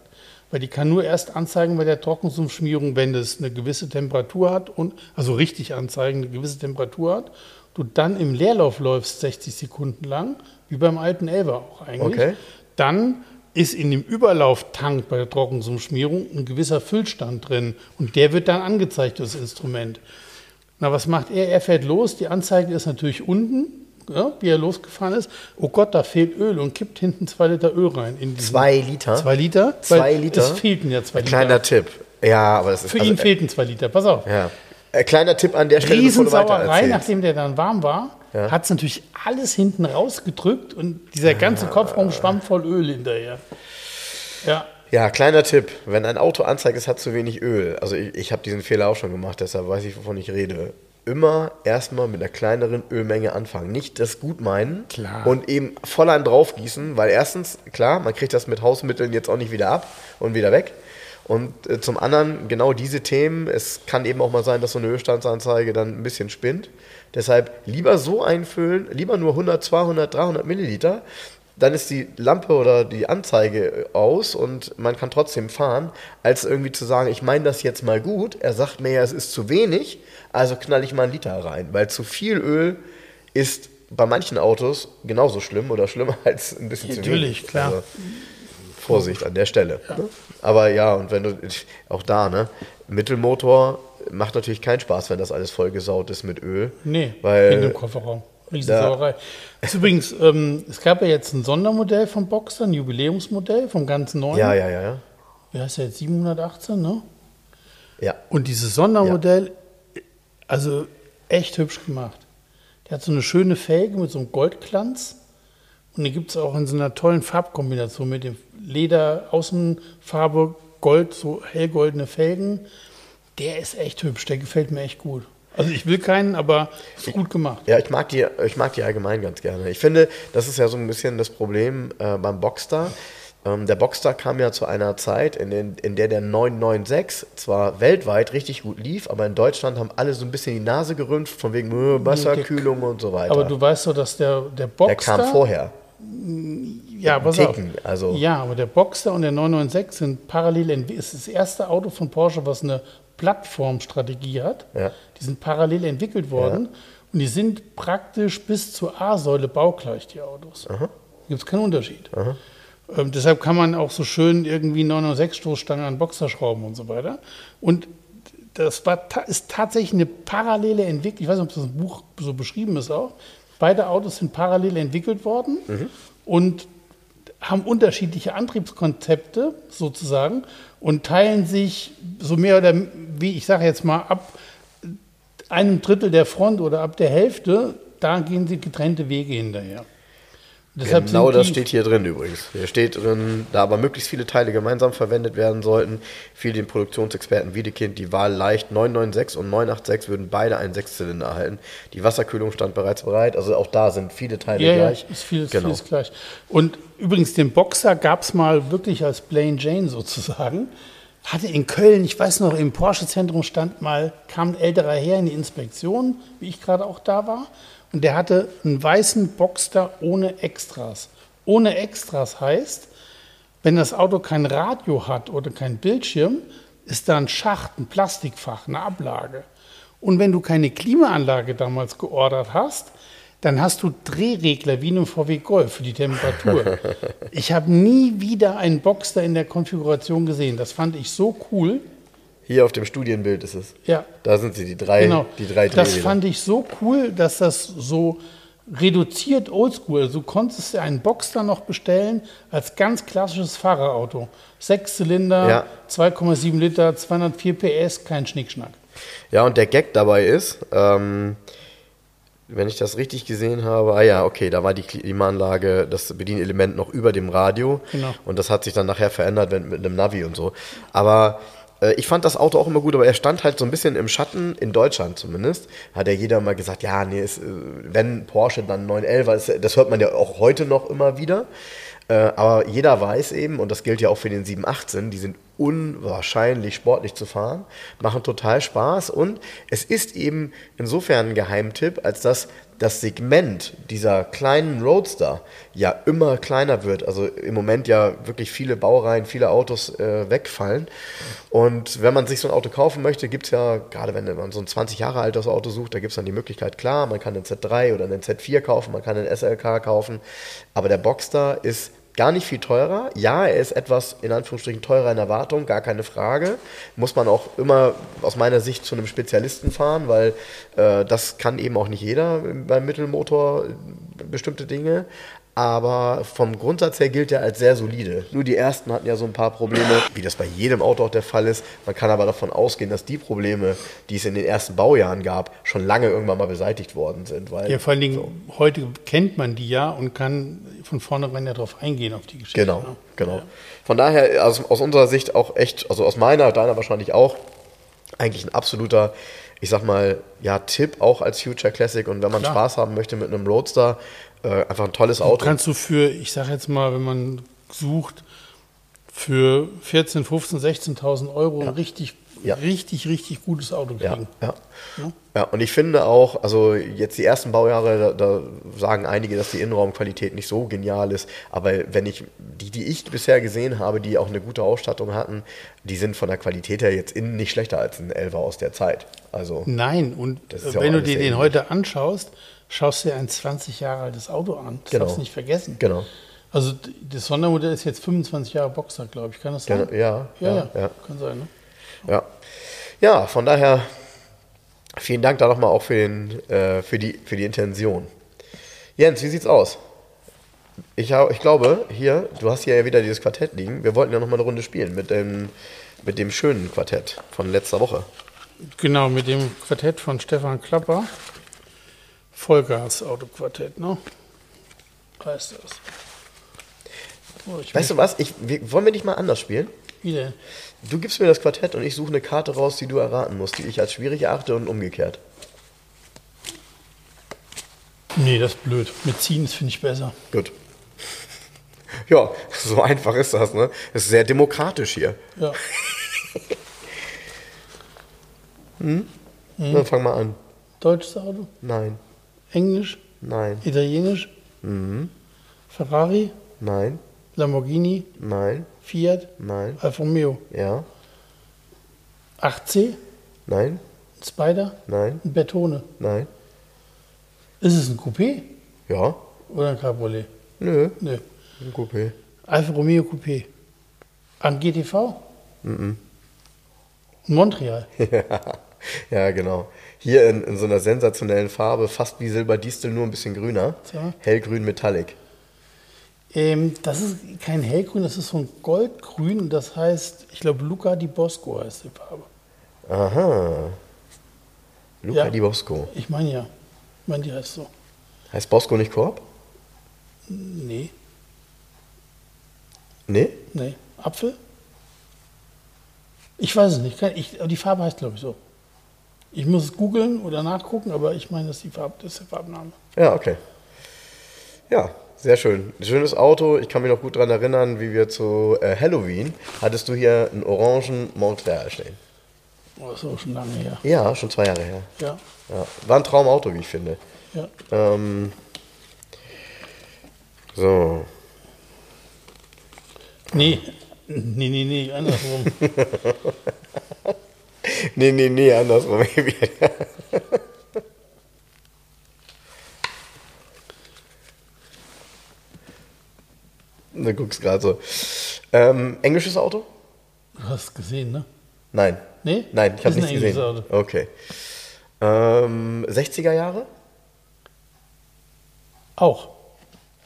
[SPEAKER 2] Weil die kann nur erst anzeigen bei der Trockensumschmierung, wenn es eine gewisse Temperatur hat und also richtig anzeigen, eine gewisse Temperatur hat. Du dann im Leerlauf läufst 60 Sekunden lang, wie beim alten Elber auch eigentlich.
[SPEAKER 1] Okay.
[SPEAKER 2] Dann ist in dem Überlauftank bei der Trockensumschmierung ein gewisser Füllstand drin und der wird dann angezeigt das Instrument. Na, was macht er? Er fährt los, die Anzeige ist natürlich unten, ja, wie er losgefahren ist. Oh Gott, da fehlt Öl und kippt hinten zwei Liter Öl rein.
[SPEAKER 1] Zwei Liter?
[SPEAKER 2] Zwei Liter?
[SPEAKER 1] Zwei Liter?
[SPEAKER 2] Es fehlten ja zwei
[SPEAKER 1] Ein
[SPEAKER 2] Liter.
[SPEAKER 1] kleiner Tipp. Ja, aber das ist
[SPEAKER 2] Für
[SPEAKER 1] also,
[SPEAKER 2] ihn fehlten zwei Liter, pass auf.
[SPEAKER 1] Ja. Ein kleiner Tipp an der Stelle,
[SPEAKER 2] Riesensauerei, nachdem der dann warm war,
[SPEAKER 1] Ja.
[SPEAKER 2] hat es natürlich alles hinten rausgedrückt und dieser ganze Kopfraum schwamm voll Öl hinterher. Ja,
[SPEAKER 1] Ja, kleiner Tipp. Wenn ein Auto anzeigt, es hat zu wenig Öl. Also ich, ich habe diesen Fehler auch schon gemacht, deshalb weiß ich, wovon ich rede. Immer erstmal mit einer kleineren Ölmenge anfangen. Nicht das gut meinen
[SPEAKER 2] Klar.
[SPEAKER 1] und eben voll einen draufgießen, weil erstens, klar, man kriegt das mit Hausmitteln jetzt auch nicht wieder ab und wieder weg. Und äh, zum anderen genau diese Themen. Es kann eben auch mal sein, dass so eine Ölstandsanzeige dann ein bisschen spinnt. Deshalb lieber so einfüllen, lieber nur 100, 200, 300 Milliliter. Dann ist die Lampe oder die Anzeige aus und man kann trotzdem fahren, als irgendwie zu sagen, ich meine das jetzt mal gut. Er sagt mir ja, es ist zu wenig, also knall ich mal einen Liter rein. Weil zu viel Öl ist bei manchen Autos genauso schlimm oder schlimmer als ein bisschen zu wenig.
[SPEAKER 2] Natürlich, klar.
[SPEAKER 1] Also, Vorsicht an der Stelle. Ne? Aber ja, und wenn du auch da, ne? Mittelmotor macht natürlich keinen Spaß, wenn das alles vollgesaut ist mit Öl.
[SPEAKER 2] nee,
[SPEAKER 1] weil
[SPEAKER 2] in dem Kofferraum. Riesensauerei. Ist übrigens, ähm, es gab ja jetzt ein Sondermodell vom Boxer, ein Jubiläumsmodell vom ganz neuen.
[SPEAKER 1] ja, ja, ja, ja.
[SPEAKER 2] Wie heißt der jetzt? 718, ne?
[SPEAKER 1] Ja,
[SPEAKER 2] Und dieses Sondermodell, also echt hübsch gemacht. Der hat so eine schöne Felge mit so einem Goldglanz. Und die gibt es auch in so einer tollen Farbkombination mit dem Leder, Außenfarbe, Gold, so hellgoldene Felgen. Der ist echt hübsch, der gefällt mir echt gut. Also ich will keinen, aber ist gut gemacht.
[SPEAKER 1] Ja, ich mag die, ich mag die allgemein ganz gerne. Ich finde, das ist ja so ein bisschen das Problem äh, beim Boxster. Ähm, der Boxster kam ja zu einer Zeit, in, den, in der der 996 zwar weltweit richtig gut lief, aber in Deutschland haben alle so ein bisschen die Nase gerümpft, von wegen äh, Wasserkühlung und so weiter.
[SPEAKER 2] Aber du weißt doch, dass der, der
[SPEAKER 1] der
[SPEAKER 2] Boxster...
[SPEAKER 1] kam vorher.
[SPEAKER 2] Ja, pass
[SPEAKER 1] Ticken,
[SPEAKER 2] auf.
[SPEAKER 1] also-
[SPEAKER 2] Ja, aber der Boxster und der 996 sind parallel entwickelt. Es ist das erste Auto von Porsche, was eine Plattformstrategie hat.
[SPEAKER 1] Ja.
[SPEAKER 2] Die sind parallel entwickelt worden. Und die sind praktisch bis zur A-Säule baugleich, die Autos. Da gibt es keinen Unterschied. Ähm, deshalb kann man auch so schön irgendwie 906 Stoßstange an Boxer schrauben und so weiter. Und das war, ist tatsächlich eine parallele Entwicklung. Ich weiß nicht, ob das im Buch so beschrieben ist auch. Beide Autos sind parallel entwickelt worden und haben unterschiedliche Antriebskonzepte sozusagen und teilen sich so mehr oder wie ich sage jetzt mal ab einem Drittel der Front oder ab der Hälfte, da gehen sie getrennte Wege hinterher. Deshalb
[SPEAKER 1] Genau das steht hier drin übrigens. Hier steht drin, da aber möglichst viele Teile gemeinsam verwendet werden sollten, fiel den Produktionsexperten Wiedekind die Wahl leicht. 996 und 986 würden beide einen Sechszylinder erhalten. Die Wasserkühlung stand bereits bereit. Also auch da sind viele Teile
[SPEAKER 2] Ja,
[SPEAKER 1] gleich.
[SPEAKER 2] ja, ist vieles,
[SPEAKER 1] Genau.
[SPEAKER 2] vieles gleich. Und übrigens, den Boxer gab es mal wirklich als Plain Jane sozusagen. Hatte in Köln, ich weiß noch, im Porsche-Zentrum stand mal, kam ein älterer Herr in die Inspektion, wie ich gerade auch da war. Und der hatte einen weißen Boxster ohne Extras. Ohne Extras heißt, wenn das Auto kein Radio hat oder kein Bildschirm, ist da ein Schacht, ein Plastikfach, eine Ablage. Und wenn du keine Klimaanlage damals geordert hast, dann hast du Drehregler wie in einem VW Golf für die Temperatur. ich habe nie wieder einen Boxster in der Konfiguration gesehen. Das fand ich so cool.
[SPEAKER 1] Hier auf dem Studienbild ist es.
[SPEAKER 2] Ja,
[SPEAKER 1] Da sind sie, die drei,
[SPEAKER 2] genau.
[SPEAKER 1] die drei
[SPEAKER 2] das
[SPEAKER 1] Drehräder.
[SPEAKER 2] fand ich so cool, dass das so reduziert oldschool. Also du konntest dir einen Boxster noch bestellen als ganz klassisches Fahrerauto. Sechs Zylinder,
[SPEAKER 1] Ja.
[SPEAKER 2] 2,7 Liter, 204 PS, kein Schnickschnack.
[SPEAKER 1] Ja, und der Gag dabei ist, ähm, wenn ich das richtig gesehen habe, ah ja, okay, da war die Klimaanlage, das Bedienelement noch über dem Radio.
[SPEAKER 2] Genau.
[SPEAKER 1] Und das hat sich dann nachher verändert mit, mit einem Navi und so. Aber ich fand das Auto auch immer gut, aber er stand halt so ein bisschen im Schatten, in Deutschland zumindest. Hat ja jeder mal gesagt, ja, nee, ist, äh, wenn Porsche, dann 911, ist, das hört man ja auch heute noch immer wieder. Äh, aber jeder weiß eben, und das gilt ja auch für den 718, die sind unwahrscheinlich sportlich zu fahren, machen total Spaß und es ist eben insofern ein Geheimtipp, als dass das Segment dieser kleinen Roadster ja immer kleiner wird. Also im Moment ja wirklich viele Baureihen, viele Autos äh, wegfallen. Und wenn man sich so ein Auto kaufen möchte, gibt es ja, gerade wenn man so ein 20 Jahre altes Auto sucht, da gibt es dann die Möglichkeit, klar, man kann einen Z3 oder einen Z4 kaufen, man kann einen SLK kaufen. Aber der Boxster ist gar nicht viel teurer. Ja, er ist etwas in Anführungsstrichen teurer in Erwartung, gar keine Frage. Muss man auch immer aus meiner Sicht zu einem Spezialisten fahren, weil äh, das kann eben auch nicht jeder beim Mittelmotor bestimmte Dinge. Aber vom Grundsatz her gilt er als sehr solide. Nur die ersten hatten ja so ein paar Probleme, wie das bei jedem Auto auch der Fall ist. Man kann aber davon ausgehen, dass die Probleme, die es in den ersten Baujahren gab, schon lange irgendwann mal beseitigt worden sind. Weil
[SPEAKER 2] Ja, vor allen Dingen, heute kennt man die ja und kann von vornherein ja darauf eingehen, auf die Geschichte.
[SPEAKER 1] Genau,
[SPEAKER 2] ne?
[SPEAKER 1] genau. Von daher, aus, aus unserer Sicht auch echt, also aus meiner, deiner wahrscheinlich auch, eigentlich ein absoluter, ich sag mal, ja, Tipp auch als Future Classic. Und wenn man
[SPEAKER 2] Klar.
[SPEAKER 1] Spaß haben möchte mit einem Roadster, äh, einfach ein tolles Auto.
[SPEAKER 2] Kannst du für, ich sage jetzt mal, wenn man sucht, für 14, 15, 16.000 Euro ein richtig,
[SPEAKER 1] Ja.
[SPEAKER 2] richtig, richtig gutes Auto
[SPEAKER 1] Ja,
[SPEAKER 2] kriegen.
[SPEAKER 1] ja. Ja, und ich finde auch, also jetzt die ersten Baujahre, da, da sagen einige, dass die Innenraumqualität nicht so genial ist. Aber wenn ich, die, die ich bisher gesehen habe, die auch eine gute Ausstattung hatten, die sind von der Qualität her jetzt innen nicht schlechter als ein Elfer aus der Zeit. Also,
[SPEAKER 2] Nein, und
[SPEAKER 1] ja
[SPEAKER 2] wenn du dir den heute anschaust, schaust du dir ein 20 Jahre altes Auto an. Das
[SPEAKER 1] Genau.
[SPEAKER 2] darfst du nicht vergessen.
[SPEAKER 1] genau.
[SPEAKER 2] Also das Sondermodell ist jetzt 25 Jahre Boxer, glaube ich. Kann das sein?
[SPEAKER 1] Genau, ja,
[SPEAKER 2] ja,
[SPEAKER 1] ja,
[SPEAKER 2] ja,
[SPEAKER 1] ja.
[SPEAKER 2] Kann sein, ne?
[SPEAKER 1] Ja, ja von daher vielen Dank da nochmal auch für, den, äh, für, die, für die Intention. Jens, wie sieht's aus? Ich, ich glaube, hier, du hast hier ja wieder dieses Quartett liegen. Wir wollten ja nochmal eine Runde spielen mit dem, mit dem schönen Quartett von letzter Woche.
[SPEAKER 2] Genau, mit dem Quartett von Stefan Klapper. Vollgas-Autoquartett, ne? Heißt das. Oh,
[SPEAKER 1] Weißt du was? Ich, wir, wollen wir nicht mal anders spielen?
[SPEAKER 2] Wieder.
[SPEAKER 1] Du gibst mir das Quartett und ich suche eine Karte raus, die du erraten musst, die ich als schwierig erachte und umgekehrt.
[SPEAKER 2] Nee, das ist blöd. Mit ziehen, das finde ich besser.
[SPEAKER 1] Gut. Ja, so einfach ist das, ne? Es ist sehr demokratisch hier.
[SPEAKER 2] Ja.
[SPEAKER 1] Dann fang mal an.
[SPEAKER 2] Deutsches Auto?
[SPEAKER 1] Nein,
[SPEAKER 2] Englisch?
[SPEAKER 1] nein,
[SPEAKER 2] Italienisch?
[SPEAKER 1] Mhm.
[SPEAKER 2] Ferrari?
[SPEAKER 1] nein,
[SPEAKER 2] Lamborghini?
[SPEAKER 1] nein,
[SPEAKER 2] Fiat?
[SPEAKER 1] nein,
[SPEAKER 2] Alfa Romeo?
[SPEAKER 1] ja,
[SPEAKER 2] 8C?
[SPEAKER 1] nein,
[SPEAKER 2] Ein Spider?
[SPEAKER 1] nein,
[SPEAKER 2] Ein Bertone?
[SPEAKER 1] nein,
[SPEAKER 2] Ist es ein Coupé
[SPEAKER 1] Ja.
[SPEAKER 2] oder ein Cabriolet?
[SPEAKER 1] Nö,
[SPEAKER 2] Nö.
[SPEAKER 1] ein Coupé.
[SPEAKER 2] Alfa Romeo Coupé. Ein GTV? Mhm. Montreal.
[SPEAKER 1] Ja, genau. Hier in, in so einer sensationellen Farbe, fast wie Silberdistel, nur ein bisschen grüner.
[SPEAKER 2] So.
[SPEAKER 1] Hellgrün Metallic.
[SPEAKER 2] Ähm, das ist kein Hellgrün, das ist so ein Goldgrün. und Das heißt, ich glaube, Luca di Bosco heißt die Farbe.
[SPEAKER 1] Aha. Luca
[SPEAKER 2] Ja.
[SPEAKER 1] di Bosco.
[SPEAKER 2] Ich meine ja. Ich meine, die heißt so.
[SPEAKER 1] Heißt Bosco nicht Korb?
[SPEAKER 2] Nee,
[SPEAKER 1] Nee?
[SPEAKER 2] nee. Apfel? Ich weiß es nicht. Ich, die Farbe heißt, glaube ich, so. Ich muss es googeln oder nachgucken, aber ich meine, das ist, die Farbe, das ist der Farbname.
[SPEAKER 1] Ja, okay. Ja, sehr schön. Schönes Auto. Ich kann mich noch gut daran erinnern, wie wir zu äh, Halloween hattest du hier einen orangen Montreal stehen.
[SPEAKER 2] Oh, das ist auch schon lange her.
[SPEAKER 1] Ja, schon zwei Jahre her.
[SPEAKER 2] Ja,
[SPEAKER 1] Ja. War ein Traumauto, wie ich finde.
[SPEAKER 2] ja.
[SPEAKER 1] Ähm, so.
[SPEAKER 2] Nee, nee, nee, nee, andersrum.
[SPEAKER 1] Nee, nee, nee, andersrum. du guckst gerade so. Ähm, englisches Auto?
[SPEAKER 2] Du hast es gesehen, ne?
[SPEAKER 1] Nein.
[SPEAKER 2] Nee?
[SPEAKER 1] Nein, ich habe
[SPEAKER 2] Ist ein
[SPEAKER 1] nicht gesehen.
[SPEAKER 2] Auto.
[SPEAKER 1] Okay. Ähm, 60er Jahre?
[SPEAKER 2] Auch,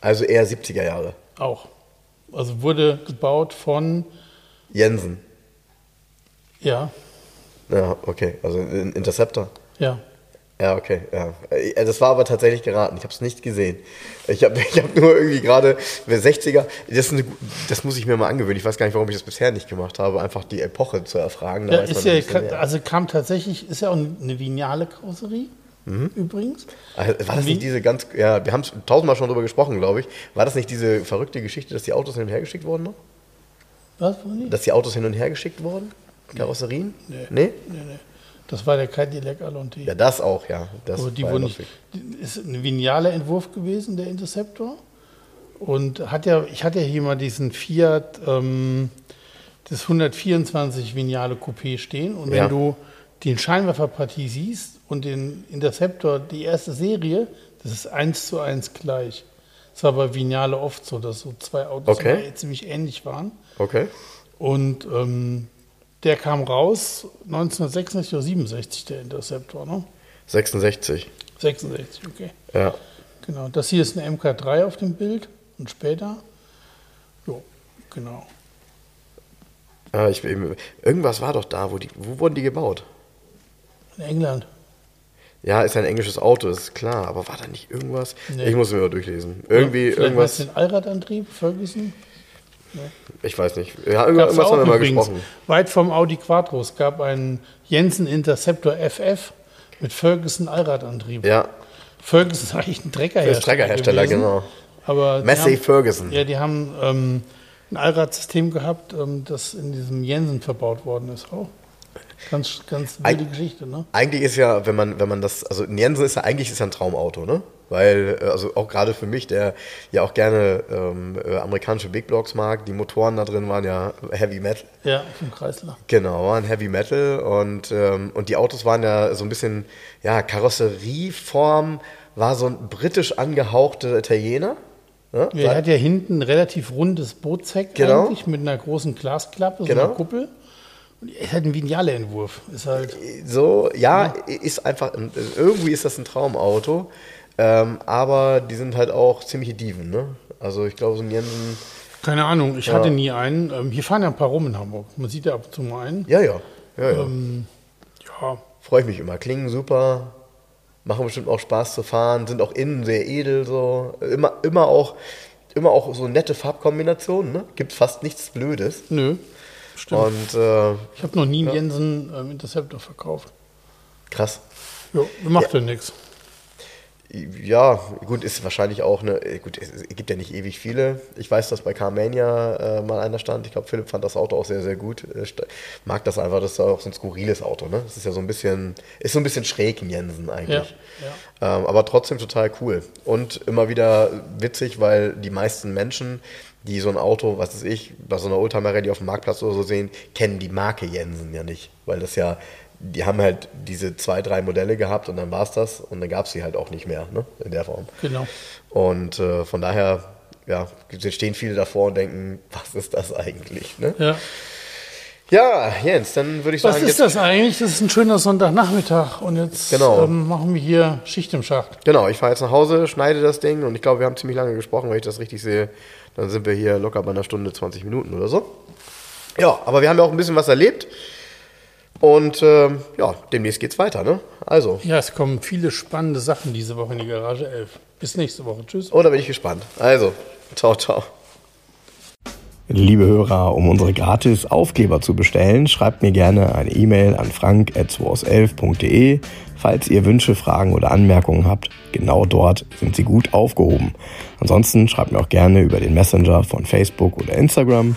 [SPEAKER 1] Also eher 70er Jahre.
[SPEAKER 2] auch. Also wurde gebaut von,
[SPEAKER 1] Jensen.
[SPEAKER 2] ja,
[SPEAKER 1] Ja, okay. Also ein Interceptor.
[SPEAKER 2] ja.
[SPEAKER 1] Ja, okay. Ja. Äh, Das war aber tatsächlich geraten. Ich habe es nicht gesehen. Ich habe ich hab nur irgendwie gerade 60er. Das, ist eine, das muss ich mir mal angewöhnen. Ich weiß gar nicht, warum ich das bisher nicht gemacht habe. Einfach die Epoche zu erfragen. Da
[SPEAKER 2] ja, ist ja
[SPEAKER 1] mehr.
[SPEAKER 2] also kam tatsächlich, ist ja auch eine vignale Karosserie,
[SPEAKER 1] Mhm.
[SPEAKER 2] übrigens.
[SPEAKER 1] Also, War das nicht diese ganz. Ja, wir haben es tausendmal schon drüber gesprochen, glaube ich. War das nicht diese verrückte Geschichte, dass die Autos hin und her geschickt wurden noch?
[SPEAKER 2] Was?
[SPEAKER 1] Dass die Autos hin und her geschickt wurden? Karosserien?
[SPEAKER 2] Nee.
[SPEAKER 1] Nee?
[SPEAKER 2] Nee, nee. Das war der Cadillac Alonte.
[SPEAKER 1] Ja, das auch, ja. Das
[SPEAKER 2] Aber die
[SPEAKER 1] war
[SPEAKER 2] nicht, ist ein vignale Entwurf gewesen, der Interceptor. Und hat ja, ich hatte ja hier mal diesen Fiat, ähm, das 124 Vignale Coupé stehen. Und wenn
[SPEAKER 1] Ja.
[SPEAKER 2] du den Scheinwerferpartie siehst und den Interceptor, die erste Serie, das ist eins zu eins gleich. Es war bei Vignale oft so, dass so zwei Autos
[SPEAKER 1] Okay.
[SPEAKER 2] ziemlich ähnlich waren.
[SPEAKER 1] Okay.
[SPEAKER 2] Und ähm, der kam raus 1966 oder 67, der Interceptor, ne?
[SPEAKER 1] 66.
[SPEAKER 2] 66, okay.
[SPEAKER 1] Ja.
[SPEAKER 2] Genau, das hier ist eine MK3 auf dem Bild und später. Jo, genau.
[SPEAKER 1] Ah, ich, irgendwas war doch da, wo die. Wo wurden die gebaut?
[SPEAKER 2] In England.
[SPEAKER 1] Ja, ist ein englisches Auto, ist klar, aber war da nicht irgendwas?
[SPEAKER 2] Nee.
[SPEAKER 1] Ich muss mir mal durchlesen. Irgendwie,
[SPEAKER 2] Vielleicht
[SPEAKER 1] irgendwas,
[SPEAKER 2] du den Allradantrieb, Ferguson?
[SPEAKER 1] Ich weiß nicht. Ja, irgendwas, haben wir mal gesprochen.
[SPEAKER 2] Weit vom Audi Quattro. Es gab einen Jensen Interceptor FF mit Ferguson Allradantrieb.
[SPEAKER 1] Ja,
[SPEAKER 2] Ferguson ist eigentlich ein Treckerhersteller.
[SPEAKER 1] Treckerhersteller, genau.
[SPEAKER 2] Aber
[SPEAKER 1] Massey
[SPEAKER 2] haben-
[SPEAKER 1] Ferguson.
[SPEAKER 2] Ja, die haben ähm, ein Allradsystem gehabt, ähm, das in diesem Jensen verbaut worden ist auch. Ganz, ganz wilde
[SPEAKER 1] Eig-
[SPEAKER 2] Geschichte, ne?
[SPEAKER 1] Eigentlich ist ja, wenn man, wenn man das, also ein Jensen ist ja eigentlich ist ja ein Traumauto, ne? Weil, äh, also auch gerade für mich, der ja auch gerne ähm, äh, amerikanische Big Blocks mag, die Motoren da drin waren ja Heavy Metal.
[SPEAKER 2] Ja, vom Kreisler.
[SPEAKER 1] Genau, waren Heavy Metal und, ähm, und die Autos waren ja so ein bisschen, ja, Karosserieform war so ein britisch angehauchter Italiener. Ne?
[SPEAKER 2] Er hat ja hinten ein relativ rundes Bootsheck
[SPEAKER 1] Genau.
[SPEAKER 2] eigentlich mit einer großen Glasklappe, so
[SPEAKER 1] Genau.
[SPEAKER 2] einer Kuppel. Und er ist halt ein Vignale-Entwurf. Ist halt,
[SPEAKER 1] So, ja, ist einfach, ein, irgendwie ist das ein Traumauto, ähm, aber die sind halt auch ziemliche Diven, ne? Also ich glaube, so ein Jensen,
[SPEAKER 2] keine Ahnung, ich
[SPEAKER 1] Ja.
[SPEAKER 2] hatte nie einen. Ähm, hier fahren ja ein paar rum in Hamburg. Man sieht ja ab und zu mal einen.
[SPEAKER 1] ja, ja, ja, ja.
[SPEAKER 2] Ähm, ja,
[SPEAKER 1] freue ich mich immer. Klingen super, machen bestimmt auch Spaß zu fahren, sind auch innen sehr edel, so, immer, immer auch, immer auch so nette Farbkombinationen, ne? Gibt fast nichts Blödes.
[SPEAKER 2] nö, stimmt.
[SPEAKER 1] Und äh,
[SPEAKER 2] ich habe noch nie einen Jensen ähm, Interceptor verkauft.
[SPEAKER 1] krass.
[SPEAKER 2] Jo, macht ja, nichts.
[SPEAKER 1] Ja, gut, ist wahrscheinlich auch eine. Gut, es gibt ja nicht ewig viele. Ich weiß, dass bei Carmania äh, mal einer stand. Ich glaube, Philipp fand das Auto auch sehr, sehr gut. Äh, mag das einfach, das ist auch so ein skurriles Auto, ne? Das ist ja so ein bisschen, ist so ein bisschen schräg in Jensen eigentlich.
[SPEAKER 2] Ja,
[SPEAKER 1] Ähm, aber trotzdem total cool. Und immer wieder witzig, weil die meisten Menschen, die so ein Auto, was weiß ich, bei so einer Oldtimer Rallye auf dem Marktplatz oder so sehen, kennen die Marke Jensen ja nicht, weil das ja, die haben halt diese zwei, drei Modelle gehabt und dann war es das und dann gab es sie halt auch nicht mehr ne, in der Form.
[SPEAKER 2] Genau.
[SPEAKER 1] Und äh, von daher, ja, stehen viele davor und denken, was ist das eigentlich? Ne?
[SPEAKER 2] Ja.
[SPEAKER 1] Ja, Jens, dann würde ich
[SPEAKER 2] Was
[SPEAKER 1] sagen,
[SPEAKER 2] ist das eigentlich? Das ist ein schöner Sonntagnachmittag und jetzt
[SPEAKER 1] Genau.
[SPEAKER 2] ähm, machen wir hier Schicht im Schacht.
[SPEAKER 1] Genau, ich fahre jetzt nach Hause, schneide das Ding und ich glaube, wir haben ziemlich lange gesprochen, wenn ich das richtig sehe. Dann sind wir hier locker bei einer Stunde, 20 Minuten oder so. Ja, aber wir haben ja auch ein bisschen was erlebt. Und ähm, ja, demnächst geht's weiter, ne? Also,
[SPEAKER 2] Ja, es kommen viele spannende Sachen diese Woche in die Garage 11. Bis nächste Woche. Tschüss.
[SPEAKER 1] oh, da bin ich gespannt. Also, ciao, ciao. Liebe Hörer, um unsere gratis Aufkleber zu bestellen, schreibt mir gerne eine E-Mail an frank.211.de. Falls ihr Wünsche, Fragen oder Anmerkungen habt, genau dort sind sie gut aufgehoben. Ansonsten schreibt mir auch gerne über den Messenger von Facebook oder Instagram.